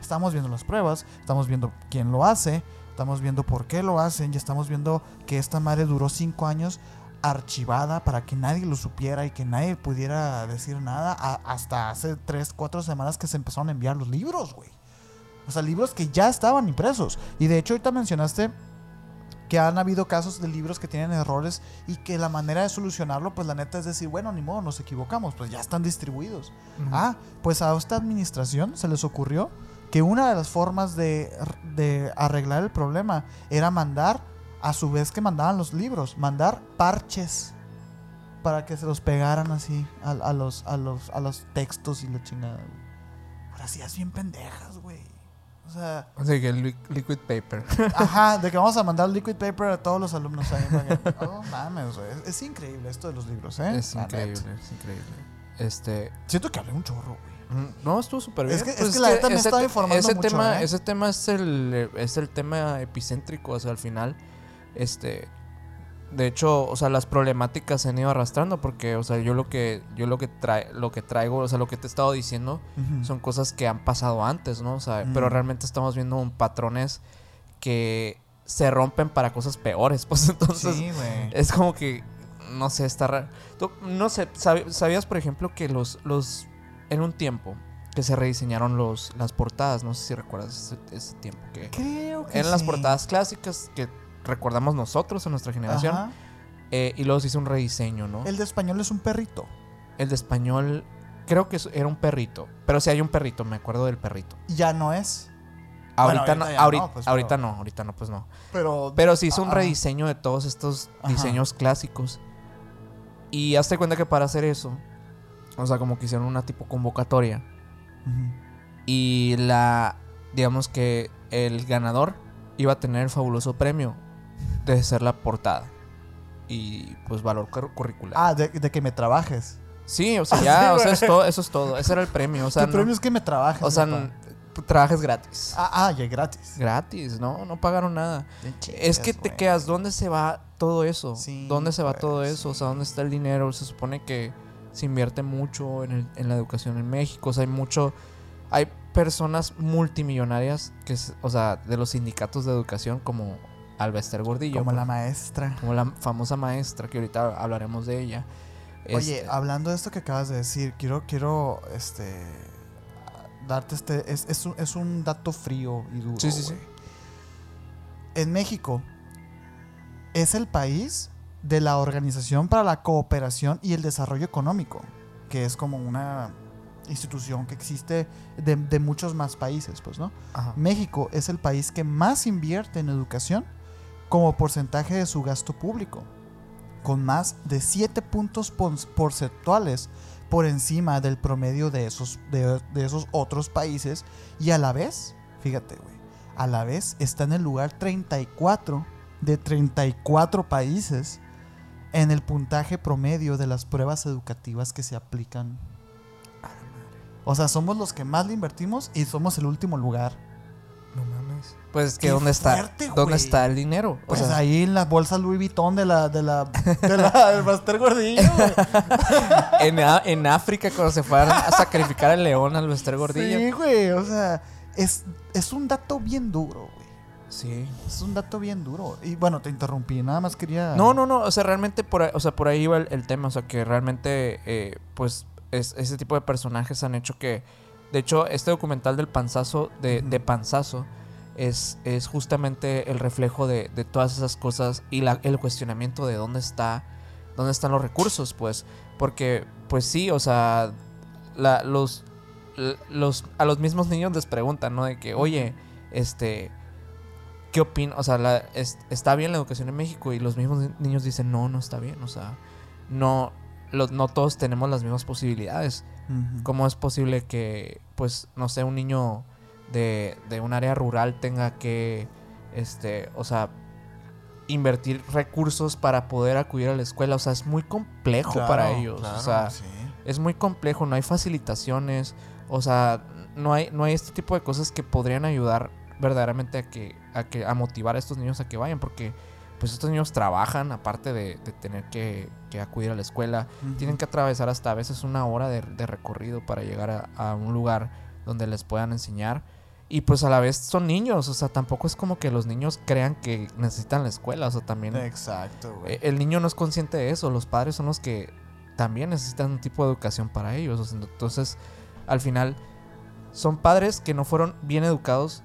Estamos viendo las pruebas, estamos viendo quién lo hace, estamos viendo por qué lo hacen y estamos viendo que esta madre duró cinco años archivada para que nadie lo supiera y que nadie pudiera decir nada a- hasta hace tres, cuatro semanas que se empezaron a enviar los libros, güey. O sea, libros que ya estaban impresos. Y de hecho ahorita mencionaste que han habido casos de libros que tienen errores y que la manera de solucionarlo, pues la neta es decir, bueno, ni modo, nos equivocamos, pues ya están distribuidos. Ah, pues a esta administración se les ocurrió que una de las formas de, de arreglar el problema era mandar, a su vez que mandaban los libros, mandar parches para que se los pegaran así a, a los, a, los, a los textos y la chingada. güey. Ahora sí, es bien pendejas, güey. O sea, Así que li- liquid paper. [LAUGHS] ajá, de que vamos a mandar liquid paper a todos los alumnos ahí. que- [LAUGHS] Oh, mames, güey. Es, es increíble esto de los libros, ¿eh? es La increíble, es increíble. Este, Siento que hablé un chorro, güey. Mm, No, estuvo súper bien. Es que- es Pues que la neta me ese estaba informando ese mucho, tema, ¿eh? Ese tema es el, es el tema epicéntrico, o sea, al final, este, De hecho, o sea, las problemáticas se han ido arrastrando porque, o sea, yo lo que yo lo que trae, lo que traigo, o sea, lo que te he estado diciendo son cosas que han pasado antes, ¿no? O sea, pero Mm. realmente estamos viendo un patrones que se rompen para cosas peores, [LAUGHS] pues entonces sí, es como que no sé, está raro. Tú, No sé, ¿sab- ¿sabías por ejemplo que los los en un tiempo que se rediseñaron los las portadas, no sé si recuerdas ese, ese tiempo que Creo que eran las portadas clásicas que recordamos nosotros en nuestra generación eh, y luego se hizo un rediseño, ¿no? El de español es un perrito. El de español creo que era un perrito, pero sí hay un perrito, me acuerdo del perrito. Ya no es. Bueno, Ahorita, no, ahorita no, pues, ahorita pero- no, ahorita no, pues no. Pero. Pero se hizo un rediseño de todos estos Ajá. diseños clásicos. Y hazte cuenta que para hacer eso, o sea, como que hicieron una tipo convocatoria. Y la, digamos que el ganador iba a tener el fabuloso premio de ser la portada. Y pues valor cur- curricular. Ah, de, de que me trabajes. Sí, o sea, Ah, ya, o sea, es todo, eso es todo. Ese era el premio. O sea, no- premio es que me trabajes. o sea, trabajes gratis. Ah, ah, ya gratis. Gratis, ¿no? No pagaron nada. Es que te güey. quedas, ¿dónde se va todo eso? Sí, ¿Dónde se va todo eso? O sea. ¿dónde está el dinero? Se supone que se invierte mucho en, el- en la educación en México. O sea, hay mucho. Hay personas multimillonarias que, o sea, de los sindicatos de educación, como Alvester Gordillo, Como la maestra. como la famosa maestra, que ahorita hablaremos de ella. Oye, Este, hablando de esto que acabas de decir, quiero, quiero, este, darte este, es, es un, es un dato frío y duro. Sí, sí, sí. En México es el país de la Organización para la Cooperación y el Desarrollo Económico, que es como una institución que existe de, de muchos más países, pues, ¿no? ajá. México es el país que más invierte en educación como porcentaje de su gasto público, con más de 7 puntos porcentuales por encima del promedio de esos, de, de esos otros países y a la vez, fíjate, güey, a la vez está en el lugar 34 de 34 países en el puntaje promedio de las pruebas educativas que se aplican. O sea, somos los que más le invertimos y somos el último lugar. Pues es que Qué ¿dónde está? fuerte, ¿Dónde está el dinero? O Pues sea, ahí en la bolsa Louis Vuitton de la, de la, [LAUGHS] de la, del Master Gordillo, güey. [LAUGHS] en, A- en África, cuando se fueron a sacrificar al león al Alvester Gordillo. Sí, güey, o sea, es, es un dato bien duro, güey. sí. Es un dato bien duro. Y bueno, te interrumpí, nada más quería... No, no, no, o sea, realmente por ahí, o sea, por ahí iba el, el tema, o sea, que realmente, eh, pues, es- ese tipo de personajes han hecho que, de hecho, este documental del panzazo, de, de panzazo, es, es justamente el reflejo de, de todas esas cosas y la- el cuestionamiento de dónde está, dónde están los recursos, pues, porque, pues sí, o sea, la- los, los, a los mismos niños les preguntan, ¿no? De que, oye, este... ¿Qué opinan? O sea, la- es- ¿está bien la educación en México? Y los mismos ni- niños dicen, no, no está bien. O sea, no, los- no todos tenemos las mismas posibilidades. ¿Cómo es posible que, pues, no sé, un niño de, de un área rural tenga que, este, o sea, invertir recursos para poder acudir a la escuela? O sea, es muy complejo Claro, para ellos. claro, o sea, sí. es muy complejo, no hay facilitaciones, o sea, no hay, no hay este tipo de cosas que podrían ayudar verdaderamente a que, a que, a motivar a estos niños a que vayan, porque pues estos niños trabajan, aparte de, de tener que, que acudir a la escuela, tienen que atravesar hasta a veces una hora de, de recorrido para llegar a, a un lugar donde les puedan enseñar. Y pues a la vez son niños, o sea, tampoco es como que los niños crean que necesitan la escuela, o sea, también Exacto, güey. eh, el niño no es consciente de eso, los padres son los que también necesitan un tipo de educación para ellos. o sea, entonces, al final, son padres que no fueron bien educados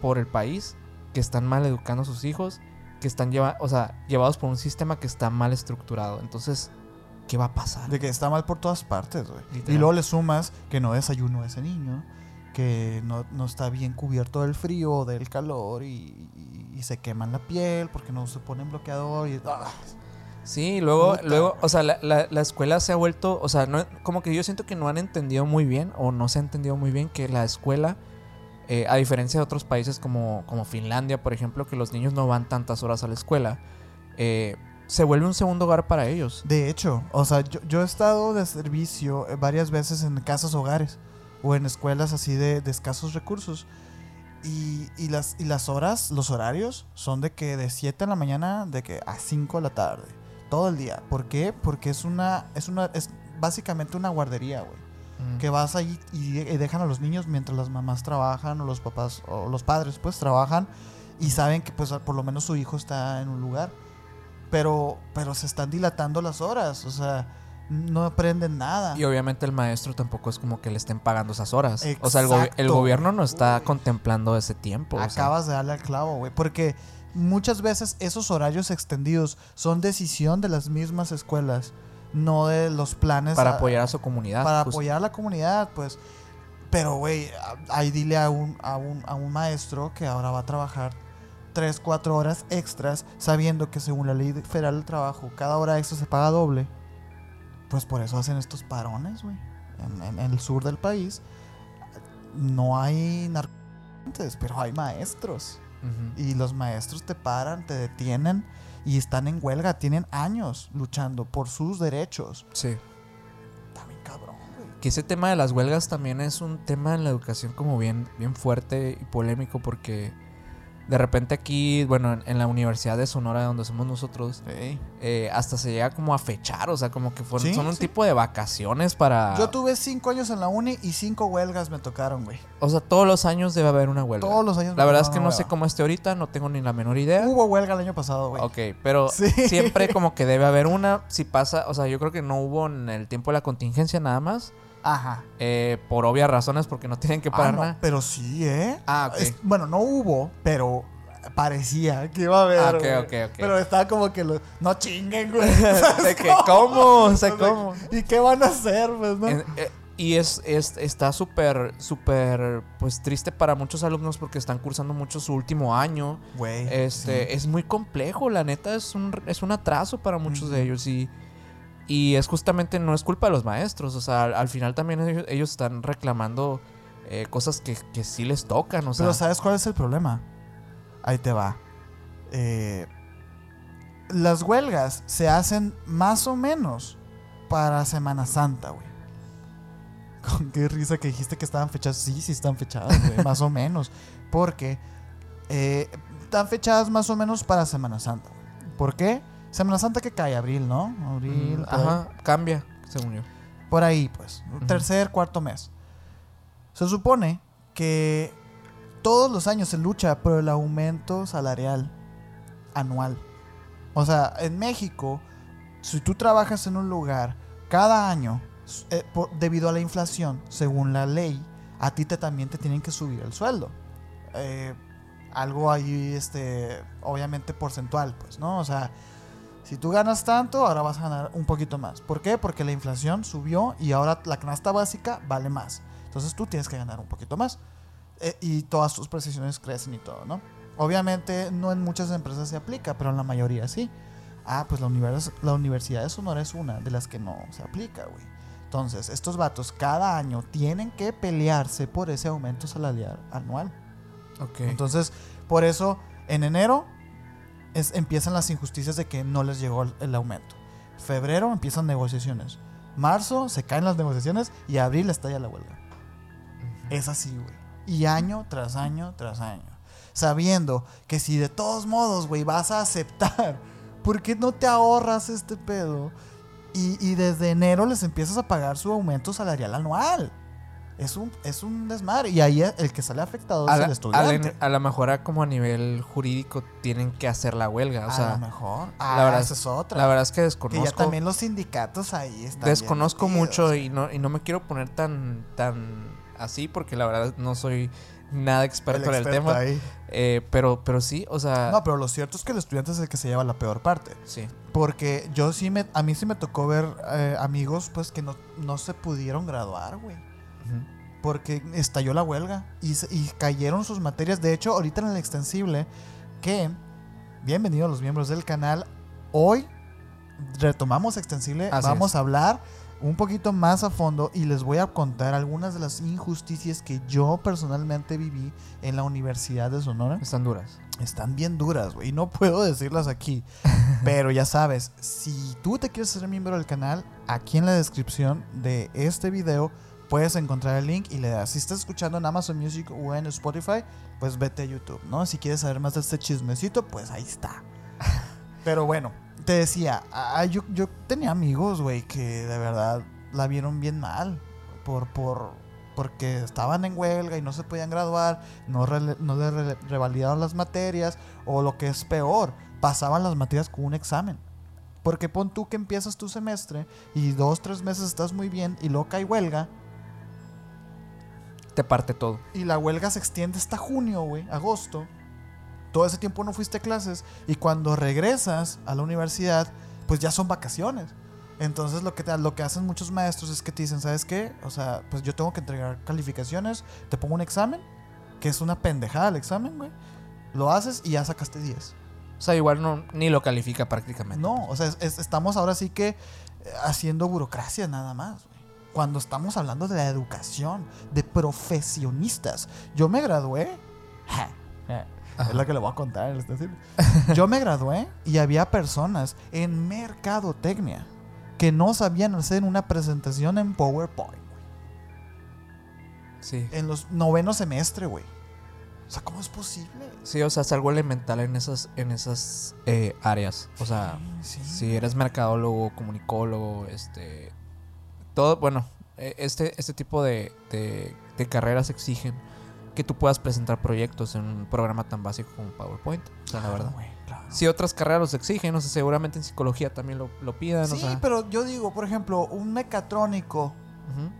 por el país, que están mal educando a sus hijos, que están lleva o sea, llevados por un sistema que está mal estructurado. Entonces, ¿qué va a pasar? De que está mal por todas partes, güey. Y luego le sumas que no desayuno ese niño, que no, no está bien cubierto del frío o del calor y, y- y se queman la piel porque no se ponen bloqueador y... ¡ah! Sí, luego, Puta. luego, o sea, la, la- la escuela se ha vuelto, o sea, no, como que yo siento que no han entendido muy bien o no se ha entendido muy bien que la escuela, eh, a diferencia de otros países como, como Finlandia, por ejemplo, que los niños no van tantas horas a la escuela, eh, se vuelve un segundo hogar para ellos. De hecho, o sea, yo, yo he estado de servicio eh, varias veces en casas hogares o en escuelas así de, de escasos recursos. Y, y las, y las horas, los horarios, son de que de 7 de la mañana de que a 5 de la tarde. Todo el día. ¿Por qué? Porque es una, es una, es básicamente una guardería, güey. Mm. Que vas ahí y, y dejan a los niños mientras las mamás trabajan o los papás o los padres pues trabajan y saben que pues por lo menos su hijo está en un lugar. Pero, pero se están dilatando las horas, o sea, no aprenden nada. Y obviamente el maestro tampoco es como que le estén pagando esas horas. O sea, el, gobierno no está contemplando ese tiempo. o sea. Acabas de darle al clavo, güey. Porque muchas veces esos horarios extendidos son decisión de las mismas escuelas, no de los planes. para a- apoyar a su comunidad. Para justo. apoyar a la comunidad, pues. Pero, güey, ahí dile a un, a, un, a un maestro que ahora va a trabajar 3, 4 horas extras, sabiendo que según la ley de- federal del trabajo, cada hora extra se paga doble. Pues por eso hacen estos parones, güey. En, en- en el sur del país no hay narcotraficantes, pero hay maestros. Y los maestros te paran, te detienen y están en huelga. Tienen años luchando por sus derechos. Sí. Bien cabrón, güey. Que ese tema de las huelgas también es un tema en la educación como bien, bien fuerte y polémico porque de repente aquí, bueno, en, en la Universidad de Sonora donde somos nosotros, eh, hasta se llega como a fechar, o sea, como que fueron, Sí, son un sí. tipo de vacaciones para... Yo tuve cinco años en la uni y cinco huelgas me tocaron, güey. O sea, todos los años debe haber una huelga. Todos los años La verdad es que no sé cómo esté ahorita, no tengo ni la menor idea. Hubo huelga el año pasado, güey. Ok, pero siempre [LAUGHS] como que debe haber una. Si pasa, o sea, yo creo que no hubo en el tiempo de la contingencia nada más. Ajá. eh, por obvias razones, porque no tienen que Ah, parar no, nada. pero sí, ¿eh? Ah, ok. Es- bueno, no hubo, pero parecía que iba a haber. Ah, ok, güey. ok, ok. Pero estaba como que lo- no chinguen, güey. [LAUGHS] de que, ¿cómo? O sea, ¿cómo? ¿Y qué van a hacer, pues, no? En- eh, y es, es- está súper, súper, pues triste para muchos alumnos porque están cursando mucho su último año. Güey. Este, sí. es muy complejo, la neta, es un, es un atraso para muchos de ellos y, y es justamente, no es culpa de los maestros, o sea, al, al final también ellos, ellos están reclamando eh, cosas que, que sí les tocan, o sea, Pero ¿sabes cuál es el problema? Ahí te va. Eh, las huelgas se hacen más o menos para Semana Santa, güey. [LAUGHS] Con qué risa que dijiste que estaban fechadas. Sí, sí están fechadas, güey. [LAUGHS] más o menos. Porque eh, están fechadas más o menos para Semana Santa. ¿Por qué? Semana Santa que cae, abril, ¿no? Abril. mm, ajá, cambia, según yo. Por ahí, pues. Tercer, cuarto mes. Se supone que todos los años se lucha por el aumento salarial anual. O sea, en México, si tú trabajas en un lugar cada año, eh, por- debido a la inflación, según la ley, a ti te, también te tienen que subir el sueldo. Eh, algo ahí, este, obviamente porcentual, pues, ¿no? O sea, si tú ganas tanto, ahora vas a ganar un poquito más. ¿Por qué? Porque la inflación subió y ahora la canasta básica vale más. Entonces tú tienes que ganar un poquito más. Eh, y todas tus precisiones crecen y todo, ¿no? Obviamente no en muchas empresas se aplica, pero en la mayoría sí. Ah, pues la, univers- la Universidad de Sonora es una de las que no se aplica, güey. Entonces, estos vatos cada año tienen que pelearse por ese aumento salarial anual. Ok. Entonces, por eso, en enero es- empiezan las injusticias de que no les llegó el, el aumento. Febrero empiezan negociaciones. Marzo se caen las negociaciones y abril estalla la huelga. Es así, güey. Y año tras año tras año. Sabiendo que si de todos modos, güey, vas a aceptar, ¿por qué no te ahorras este pedo? Y, y desde enero les empiezas a pagar su aumento salarial anual. Es un, es un desmadre. Y ahí el que sale afectado a, es la- el estudiante. la- a lo mejor a como a nivel jurídico tienen que hacer la huelga, o a sea, lo mejor. la Ah, verdad- esa es otra. la verdad es que desconozco. ya también los sindicatos ahí están. desconozco mucho y no, y no me quiero poner tan, tan así porque la verdad no soy nada experto, en el tema. ahí. Eh, pero, pero sí, o sea, No, pero lo cierto es que el estudiante es el que se lleva la peor parte. sí. Porque yo sí me, a mí sí me tocó ver eh, amigos pues que no, no se pudieron graduar, güey. Porque estalló la huelga y, cayeron sus materias. De hecho, ahorita en el extensible, que, bienvenidos los miembros del canal, hoy retomamos extensible, Así vamos es. a hablar un poquito más a fondo y les voy a contar algunas de las injusticias que yo personalmente viví en la Universidad de Sonora. Están duras. Están bien duras, güey. y No puedo decirlas aquí. [LAUGHS] pero ya sabes, si tú te quieres ser miembro del canal, aquí en la descripción de este video puedes encontrar el link y le das. Si estás escuchando en Amazon Music o en Spotify, pues vete a YouTube, ¿no? Si quieres saber más de este chismecito, pues ahí está. [LAUGHS] Pero bueno, te decía, ah, yo, yo tenía amigos, güey, que de verdad la vieron bien mal. Por, por, porque estaban en huelga y no se podían graduar, no, rele- no re- revalidaron las materias, o lo que es peor, pasaban las materias con un examen. Porque pon tú que empiezas tu semestre y dos, tres meses estás muy bien y luego cae huelga Te parte todo. y la huelga se extiende hasta junio, güey, agosto. Todo ese tiempo no fuiste a clases y cuando regresas a la universidad, pues ya son vacaciones. Entonces lo que, te- lo que hacen muchos maestros es que te dicen, ¿sabes qué? O sea, pues yo tengo que entregar calificaciones, te pongo un examen, que es una pendejada el examen, güey. Lo haces y ya sacaste 10. O sea, igual no, ni lo califica prácticamente. No, o sea, es- es- estamos ahora sí que eh, haciendo burocracia nada más, güey. Cuando estamos hablando de la educación, de profesionistas. Yo me gradué. ja, ja, Ajá. Es la que le voy a contar. Yo me gradué y había personas en mercadotecnia que no sabían hacer una presentación en PowerPoint. Sí. En los noveno semestre, güey. O sea, ¿cómo es posible? Sí, o sea, es algo elemental en esas, en esas eh, áreas. O sea, Sí, si eres mercadólogo, comunicólogo, este. Todo, bueno, eh, este, este tipo de, de, de carreras exigen que tú puedas presentar proyectos en un programa tan básico como PowerPoint. O sea, la verdad. güey, claro. Si otras carreras los exigen, no sé, seguramente en psicología también lo, lo pidan. Sí, o sea, pero yo digo, por ejemplo, un mecatrónico, ujú.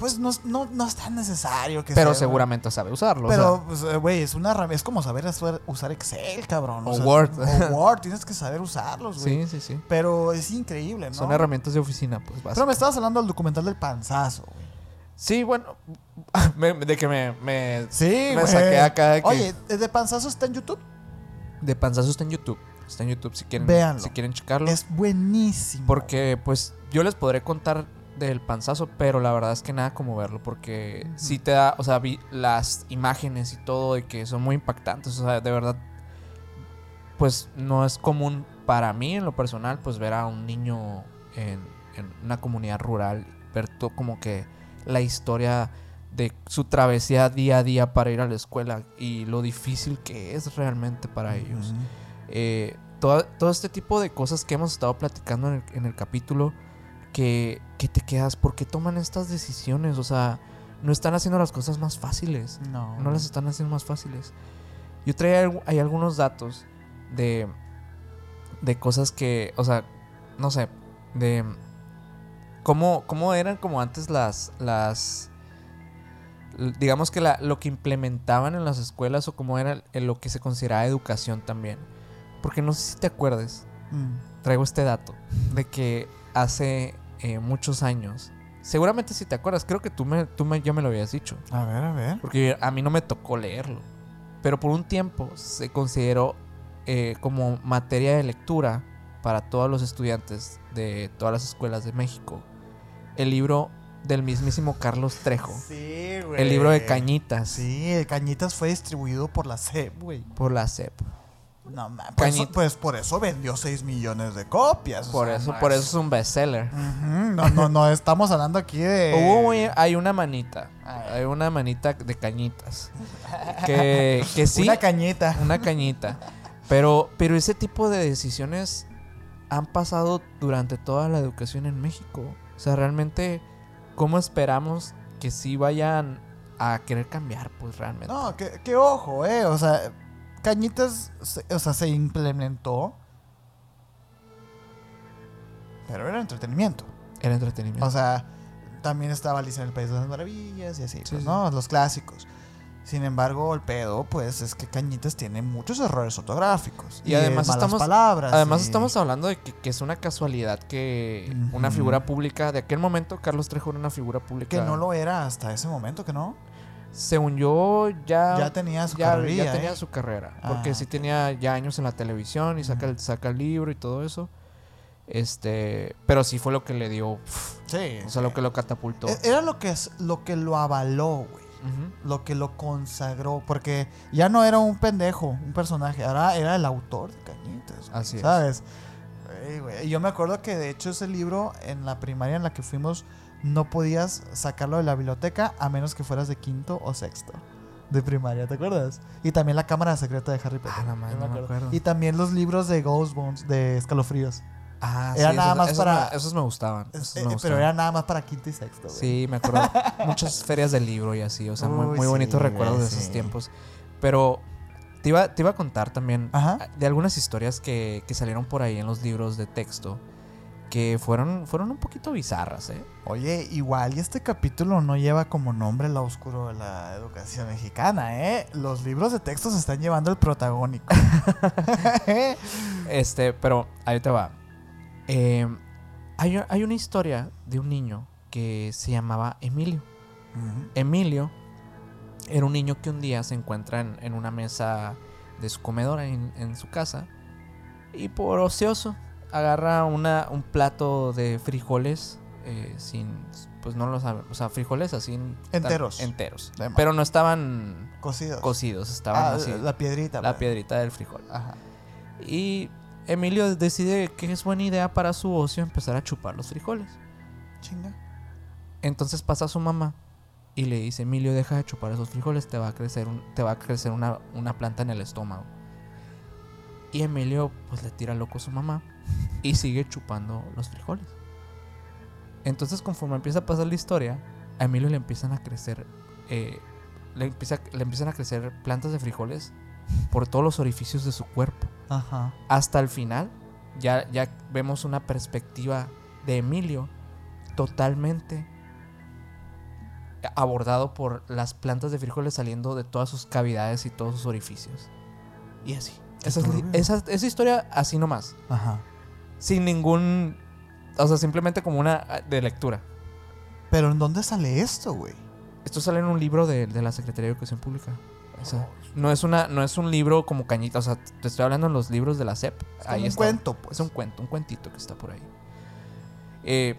Pues no, no, no es tan necesario que Pero sea, seguramente sabe usarlo. o Pero, sea, pues, eh, güey, es una herramienta. Es como saber usar, Excel, cabrón. O Word. O Word, tienes que saber usarlos, güey. sí, sí, sí. Pero es increíble, ¿no? Son herramientas de oficina, pues Pero me estabas hablando del documental del panzazo, güey. Sí, bueno, [LAUGHS] me- de que me, me Sí, Me saqué acá de que- Oye, ¿el de panzazo está en YouTube? De panzazo está en YouTube. Está en YouTube si quieren, Véanlo. si quieren checarlo. Es buenísimo. Porque, pues, yo les podré contar del panzazo, pero la verdad es que nada como verlo. Porque Ujú. sí te da, o sea, vi las imágenes y todo, de que son muy impactantes. O sea, de verdad, pues no es común para mí, en lo personal, pues ver a un niño en, en una comunidad rural, ver todo como que la historia de su travesía día a día para ir a la escuela y lo difícil que es realmente para ellos. Eh, todo, todo este tipo de cosas que hemos estado platicando en el, en el capítulo, que, que te quedas, ¿por qué toman estas decisiones? O sea, no están haciendo las cosas más fáciles. No. No las están haciendo más fáciles. Yo traía hay algunos datos de, de cosas que, o sea, no sé, de cómo, cómo eran como antes las, las, digamos que la- lo que implementaban en las escuelas o cómo era lo que se consideraba educación también. Porque no sé si te acuerdes, Mm. traigo este dato de que hace eh, muchos años, seguramente si te acuerdas, creo que tú me, tú me, ya me lo habías dicho. A ver, a ver. Porque a mí no me tocó leerlo. Pero por un tiempo se consideró eh, como materia de lectura para todos los estudiantes de todas las escuelas de México. El libro del mismísimo Carlos Trejo. Sí, güey. El libro de Cañitas. Sí, el Cañitas fue distribuido por la SEP, güey. Por la SEP. No mames. Cañi- pues por eso vendió 6 millones de copias. o Por sea, eso, no por es- eso es un bestseller. Ujú, No, no, no, estamos hablando aquí de. [LAUGHS] Hubo hay una manita. Ay. Hay una manita de cañitas. [LAUGHS] Que, que sí. Una cañita. Una cañita. Pero, pero ese tipo de decisiones han pasado durante toda la educación en México. O sea, realmente, ¿cómo esperamos que sí vayan a querer cambiar? Pues realmente. No, que, que ojo, eh. O sea, Cañitas, o sea, se implementó. Pero era entretenimiento. Era entretenimiento. O sea, también estaba Alicia en el País de las Maravillas y así, Sí, pues, sí. ¿no? Los clásicos. Sin embargo, el pedo, pues, es que Cañitas tiene muchos errores ortográficos. Y además malas estamos- palabras. Además, y- estamos hablando de que, que es una casualidad que una figura pública, de aquel momento, Carlos Trejo era una figura pública. Que no lo era hasta ese momento, que no. Según yo, ya. Ya tenía su ya, carrera. ya tenía ¿eh? su carrera. Ah, Porque sí tenía ya años en la televisión y saca, saca el libro y todo eso. Este. Pero sí fue lo que le dio. Sí. O sea, lo que lo catapultó. E- Era lo que, es- lo que lo avaló, güey. Lo que lo consagró. Porque ya no era un pendejo, un personaje. Ahora era el autor de Cañitas. güey, Así es. ¿Sabes? Güey, Y yo me acuerdo que de hecho ese libro en la primaria en la que fuimos no podías sacarlo de la biblioteca a menos que fueras de quinto o sexto de primaria, ¿te acuerdas? Y también la cámara secreta de Harry Potter. Ah, no, man, no me acuerdo. Y también los libros de Ghostbones, de Escalofríos. Ah, Era sí, nada esos, más esos para- me- esos me gustaban. esos Eh, me pero gustaban. era nada más para quinto y sexto, güey. Sí, me acuerdo. [LAUGHS] Muchas ferias del libro y así. O sea, muy, Uy, muy bonitos sí, recuerdos de esos sí. tiempos. Pero te iba, te iba a contar también Ajá. de algunas historias que, que salieron por ahí en los libros de texto que fueron, fueron un poquito bizarras, ¿eh? Oye, igual, y este capítulo no lleva como nombre el oscuro de la educación mexicana, ¿eh? Los libros de texto se están llevando el protagónico. [LAUGHS] Este, pero ahí te va. Eh, hay, hay una historia de un niño que se llamaba Emilio. Emilio era un niño que un día se encuentra en, en una mesa de su comedor en, en su casa y por ocioso agarra una, un plato de frijoles eh, sin, pues no lo sabe, o sea, frijoles así en- Enteros. enteros, pero no estaban Cocidos. cocidos, estaban Ah, así, la piedrita. la pues. piedrita del frijol. Ajá. Y Emilio decide que es buena idea para su ocio empezar a chupar los frijoles. Chinga. Entonces pasa a su mamá y le dice, Emilio, deja de chupar esos frijoles, te va a crecer, un- te va a crecer una, una planta en el estómago. Y Emilio pues le tira loco a su mamá y sigue chupando los frijoles. Entonces conforme empieza a pasar la historia, a Emilio le empiezan a crecer, eh, le, empieza, le empiezan a crecer plantas de frijoles por todos los orificios de su cuerpo. Ajá. Hasta el final, ya, ya vemos una perspectiva de Emilio totalmente abordado por las plantas de frijoles saliendo de todas sus cavidades y todos sus orificios. Y así. Esa, es esa- esa historia así nomás. Ajá. Sin ningún... O sea, simplemente como una ah, de lectura. Pero ¿en dónde sale esto, güey? Esto sale en un libro de, de la Secretaría de Educación Pública. O sea, no es una, no es un libro como cañita. O sea, te estoy hablando en los libros de la SEP. Es Ahí un está. cuento, pues. Es un cuento, un cuentito que está por ahí. Eh,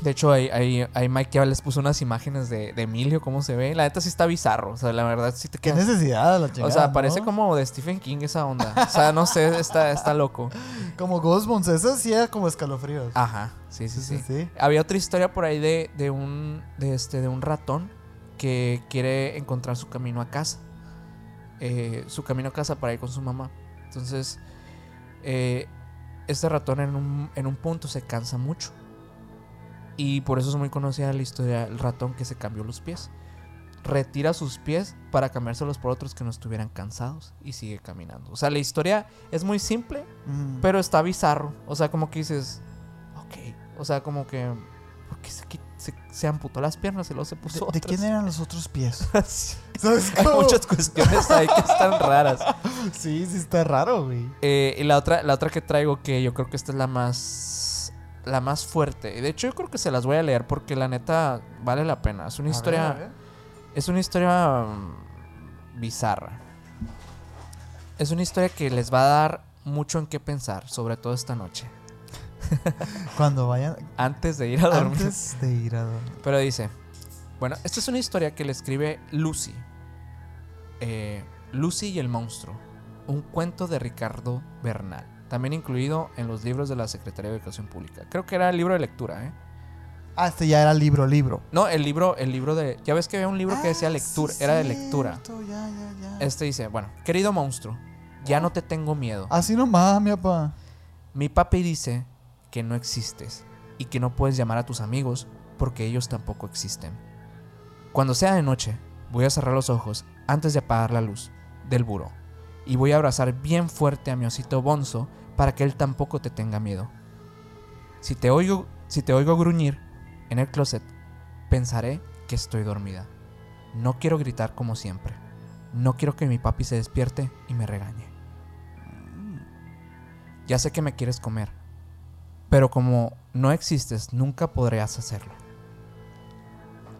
de hecho, ahí, ahí, ahí Mike ya les puso unas imágenes de, de Emilio, cómo se ve. La neta sí está bizarro. O sea, la verdad sí te ¿Qué quedas. necesidad la chingada? O sea, parece como de Stephen King esa onda. O sea, no sé, está, está loco. Como Ghostbones. Eso sí era como escalofríos. Ajá, sí, sí, sí. sí. Había otra historia por ahí de, de un de este de un ratón que quiere encontrar su camino a casa. Eh, su camino a casa para ir con su mamá. Entonces, eh, este ratón en un, en un punto se cansa mucho. Y por eso es muy conocida la historia del ratón que se cambió los pies. Retira sus pies para cambiárselos por otros que no estuvieran cansados y sigue caminando. O sea, la historia es muy simple, Mm. pero está bizarro. O sea, como que dices, ok. O sea, como que. ¿Por qué se, se, se amputó las piernas y luego se ¿De, puso de otras? quién eran los otros pies? [LAUGHS] Sí. [LAUGHS] ¿Sabes Hay muchas cuestiones ahí que están raras. [LAUGHS] Sí, sí está raro, güey. Eh, y la otra, la otra que traigo, que yo creo que esta es la más. La más fuerte. Y de hecho, yo creo que se las voy a leer porque la neta vale la pena. Es una A historia. ver. Es una historia mm, bizarra. Es una historia que les va a dar mucho en qué pensar, sobre todo esta noche. [LAUGHS] Cuando vayan. Antes de ir a dormir. Antes de ir a dormir. Pero dice, bueno, esta es una historia que le escribe Lucy. Eh, Lucy y el monstruo. Un cuento de Ricardo Bernal. También incluido en los libros de la Secretaría de Educación Pública. Creo que era el libro de lectura, ¿eh? Ah, este ya era libro, libro. No, el libro, el libro de... Ya ves que había un libro que decía Ah, lectura, sí, era de lectura. Ya, ya, ya. Este dice, bueno, querido monstruo, ya no te tengo miedo. Así nomás, mi papá. Mi papi dice que no existes y que no puedes llamar a tus amigos porque ellos tampoco existen. Cuando sea de noche, voy a cerrar los ojos antes de apagar la luz del buró y voy a abrazar bien fuerte a mi osito Bonzo para que él tampoco te tenga miedo. Si te oigo, si te oigo gruñir en el closet, pensaré que estoy dormida. No quiero gritar como siempre. No quiero que mi papi se despierte y me regañe. Ya sé que me quieres comer, pero como no existes, nunca podrás hacerlo.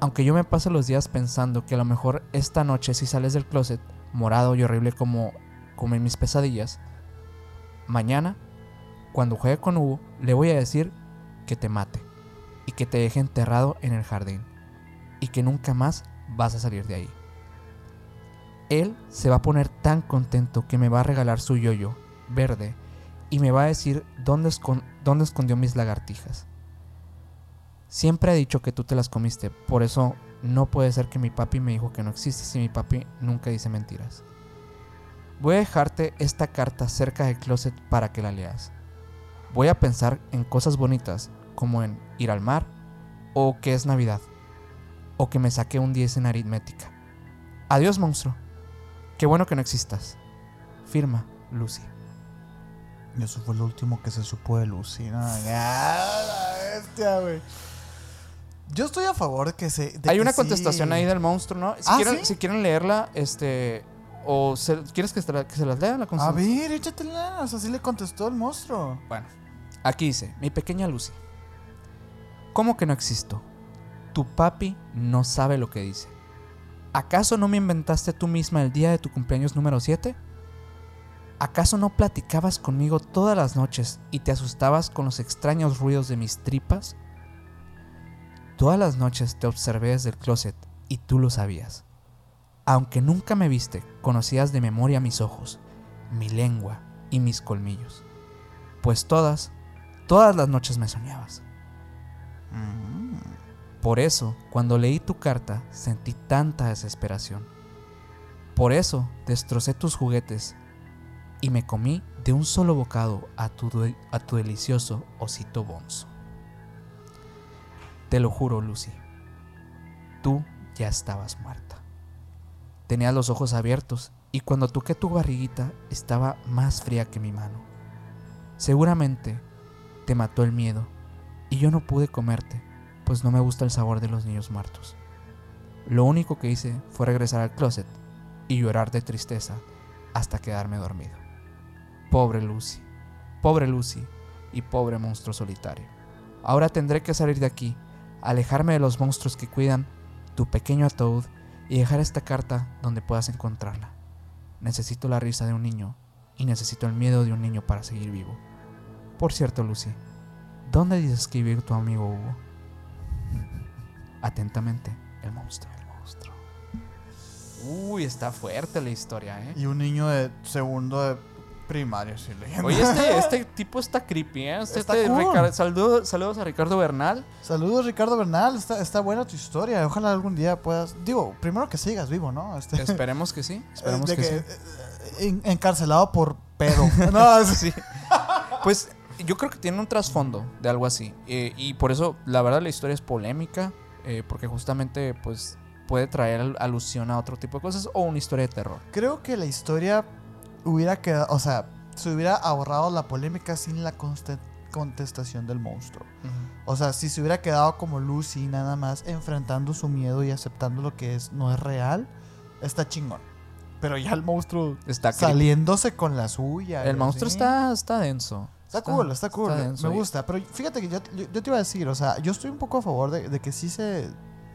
Aunque yo me pase los días pensando que a lo mejor esta noche si sales del closet, morado y horrible como, como en mis pesadillas, mañana, cuando juegue con Hugo, le voy a decir que te mate y que te deje enterrado en el jardín y que nunca más vas a salir de ahí. Él se va a poner tan contento que me va a regalar su yoyo verde y me va a decir dónde, escon- dónde escondió mis lagartijas. Siempre he dicho que tú te las comiste, por eso no puede ser que mi papi me dijo que no existes y mi papi nunca dice mentiras. Voy a dejarte esta carta cerca del closet para que la leas. Voy a pensar en cosas bonitas, como en ir al mar, o que es Navidad, o que me saqué un 10 en aritmética. Adiós, monstruo. Qué bueno que no existas. Firma, Lucy. Y eso fue lo último que se supo de Lucy. ¿no? ¡Ah, bestia, güey! Yo estoy a favor de que se. de Hay que una sí- contestación ahí del monstruo, ¿no? Si, ¿Ah, quieren, sí? si quieren leerla, este... O se- ¿Quieres que, se la- que se las lea la A ver, échatela. O sea, sí le contestó el monstruo. Bueno, aquí dice, mi pequeña Lucy. ¿Cómo que no existo? Tu papi no sabe lo que dice. ¿Acaso no me inventaste tú misma el día de tu cumpleaños número 7? ¿Acaso no platicabas conmigo todas las noches y te asustabas con los extraños ruidos de mis tripas? Todas las noches te observé desde el closet y tú lo sabías. Aunque nunca me viste, conocías de memoria mis ojos, mi lengua y mis colmillos. Pues todas, todas las noches me soñabas. Mm. Por eso, cuando leí tu carta, sentí tanta desesperación. Por eso, destrocé tus juguetes y me comí de un solo bocado a tu, a tu delicioso osito bonzo. Te lo juro, Lucy. Tú ya estabas muerta. Tenías los ojos abiertos y cuando toqué tu barriguita estaba más fría que mi mano. Seguramente te mató el miedo y yo no pude comerte, pues no me gusta el sabor de los niños muertos. Lo único que hice fue regresar al closet y llorar de tristeza hasta quedarme dormido. Pobre Lucy, pobre Lucy y pobre monstruo solitario. Ahora tendré que salir de aquí, alejarme de los monstruos que cuidan tu pequeño ataúd y dejar esta carta donde puedas encontrarla. Necesito la risa de un niño y necesito el miedo de un niño para seguir vivo. Por cierto, Lucy, ¿dónde dices que vive tu amigo Hugo? Atentamente, el monstruo. El monstruo. Uy, está fuerte la historia, ¿eh? Y un niño de segundo de primaria, sí, leyendo. Oye, este, [LAUGHS] este tipo está creepy, ¿eh? Este, Está este cool. Ricardo- saludos, saludos a Ricardo Bernal. Saludos, Ricardo Bernal. Está, está buena tu historia. Ojalá algún día puedas. Digo, primero que sigas vivo, ¿no? Este, Esperemos que sí. [LAUGHS] Esperemos que, que, sí. eh, en- encarcelado por pedo. [LAUGHS] no, Sí. Pues yo creo que tiene un trasfondo de algo así. Eh, y por eso, la verdad, la historia es polémica. eh, porque justamente, pues, puede traer al- alusión a otro tipo de cosas o una historia de terror. Creo que la historia hubiera quedado. O sea, se hubiera ahorrado la polémica sin la contestación del monstruo. O sea, si se hubiera quedado como Lucy nada más enfrentando su miedo y aceptando lo que es no es real, está chingón. Pero ya el monstruo Está saliéndose con la suya. El monstruo así. está, está denso. Está cool, está cool. denso me gusta. Pero fíjate que yo, yo, yo te iba a decir, o sea, yo estoy un poco a favor de, de que sí se.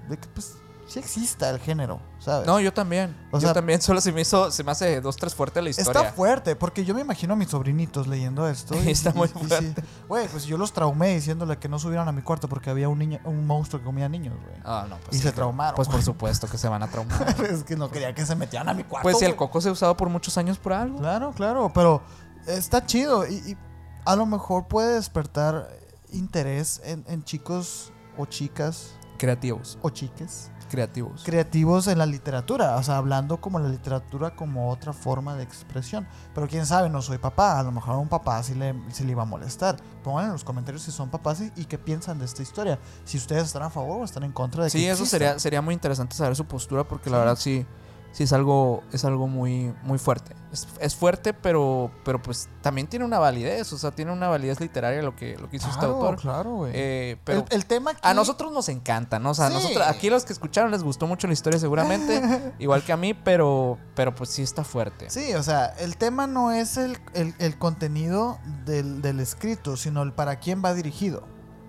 de que pues sí exista el género, ¿sabes? No, yo también. O yo también. Solo se me hizo, se me hace dos, tres fuerte la historia. Está fuerte, porque yo me imagino a mis sobrinitos leyendo esto. [LAUGHS] y- Está y- muy y fuerte. Güey, pues yo los traumé diciéndole que no subieran a mi cuarto porque había un niño, un monstruo que comía niños, güey. Ah, no, pues Y sí, se traumaron, Pues por supuesto que se van a traumar. [LAUGHS] es que no quería que se metieran a mi cuarto. pues si el coco se ha usado por muchos años por algo. Claro, claro, pero está chido y, y a lo mejor puede despertar interés en, en chicos o chicas Creativos. o chiques Creativos. creativos en la literatura, o sea, hablando como la literatura como otra forma de expresión. Pero quién sabe, no soy papá, a lo mejor a un papá sí le, sí le iba a molestar. Pongan en los comentarios si son papás y, y qué piensan de esta historia. Si ustedes están a favor o están en contra de que Sí, eso exista. sería, sería muy interesante saber su postura porque la Sí. verdad sí, sí es algo, es algo muy, muy fuerte. Es, es fuerte, pero, pero pues también tiene una validez, o sea, tiene una validez literaria lo que, lo que hizo este autor. claro, güey. Eh, pero el, el tema aquí- a nosotros nos encanta, ¿no? O sea, a nosotros, aquí los que escucharon les gustó mucho la historia seguramente, [LAUGHS] igual que a mí, pero, pero pues sí está fuerte. Sí, o sea, el tema no es el, el- el contenido del, del escrito, sino el para quién va dirigido.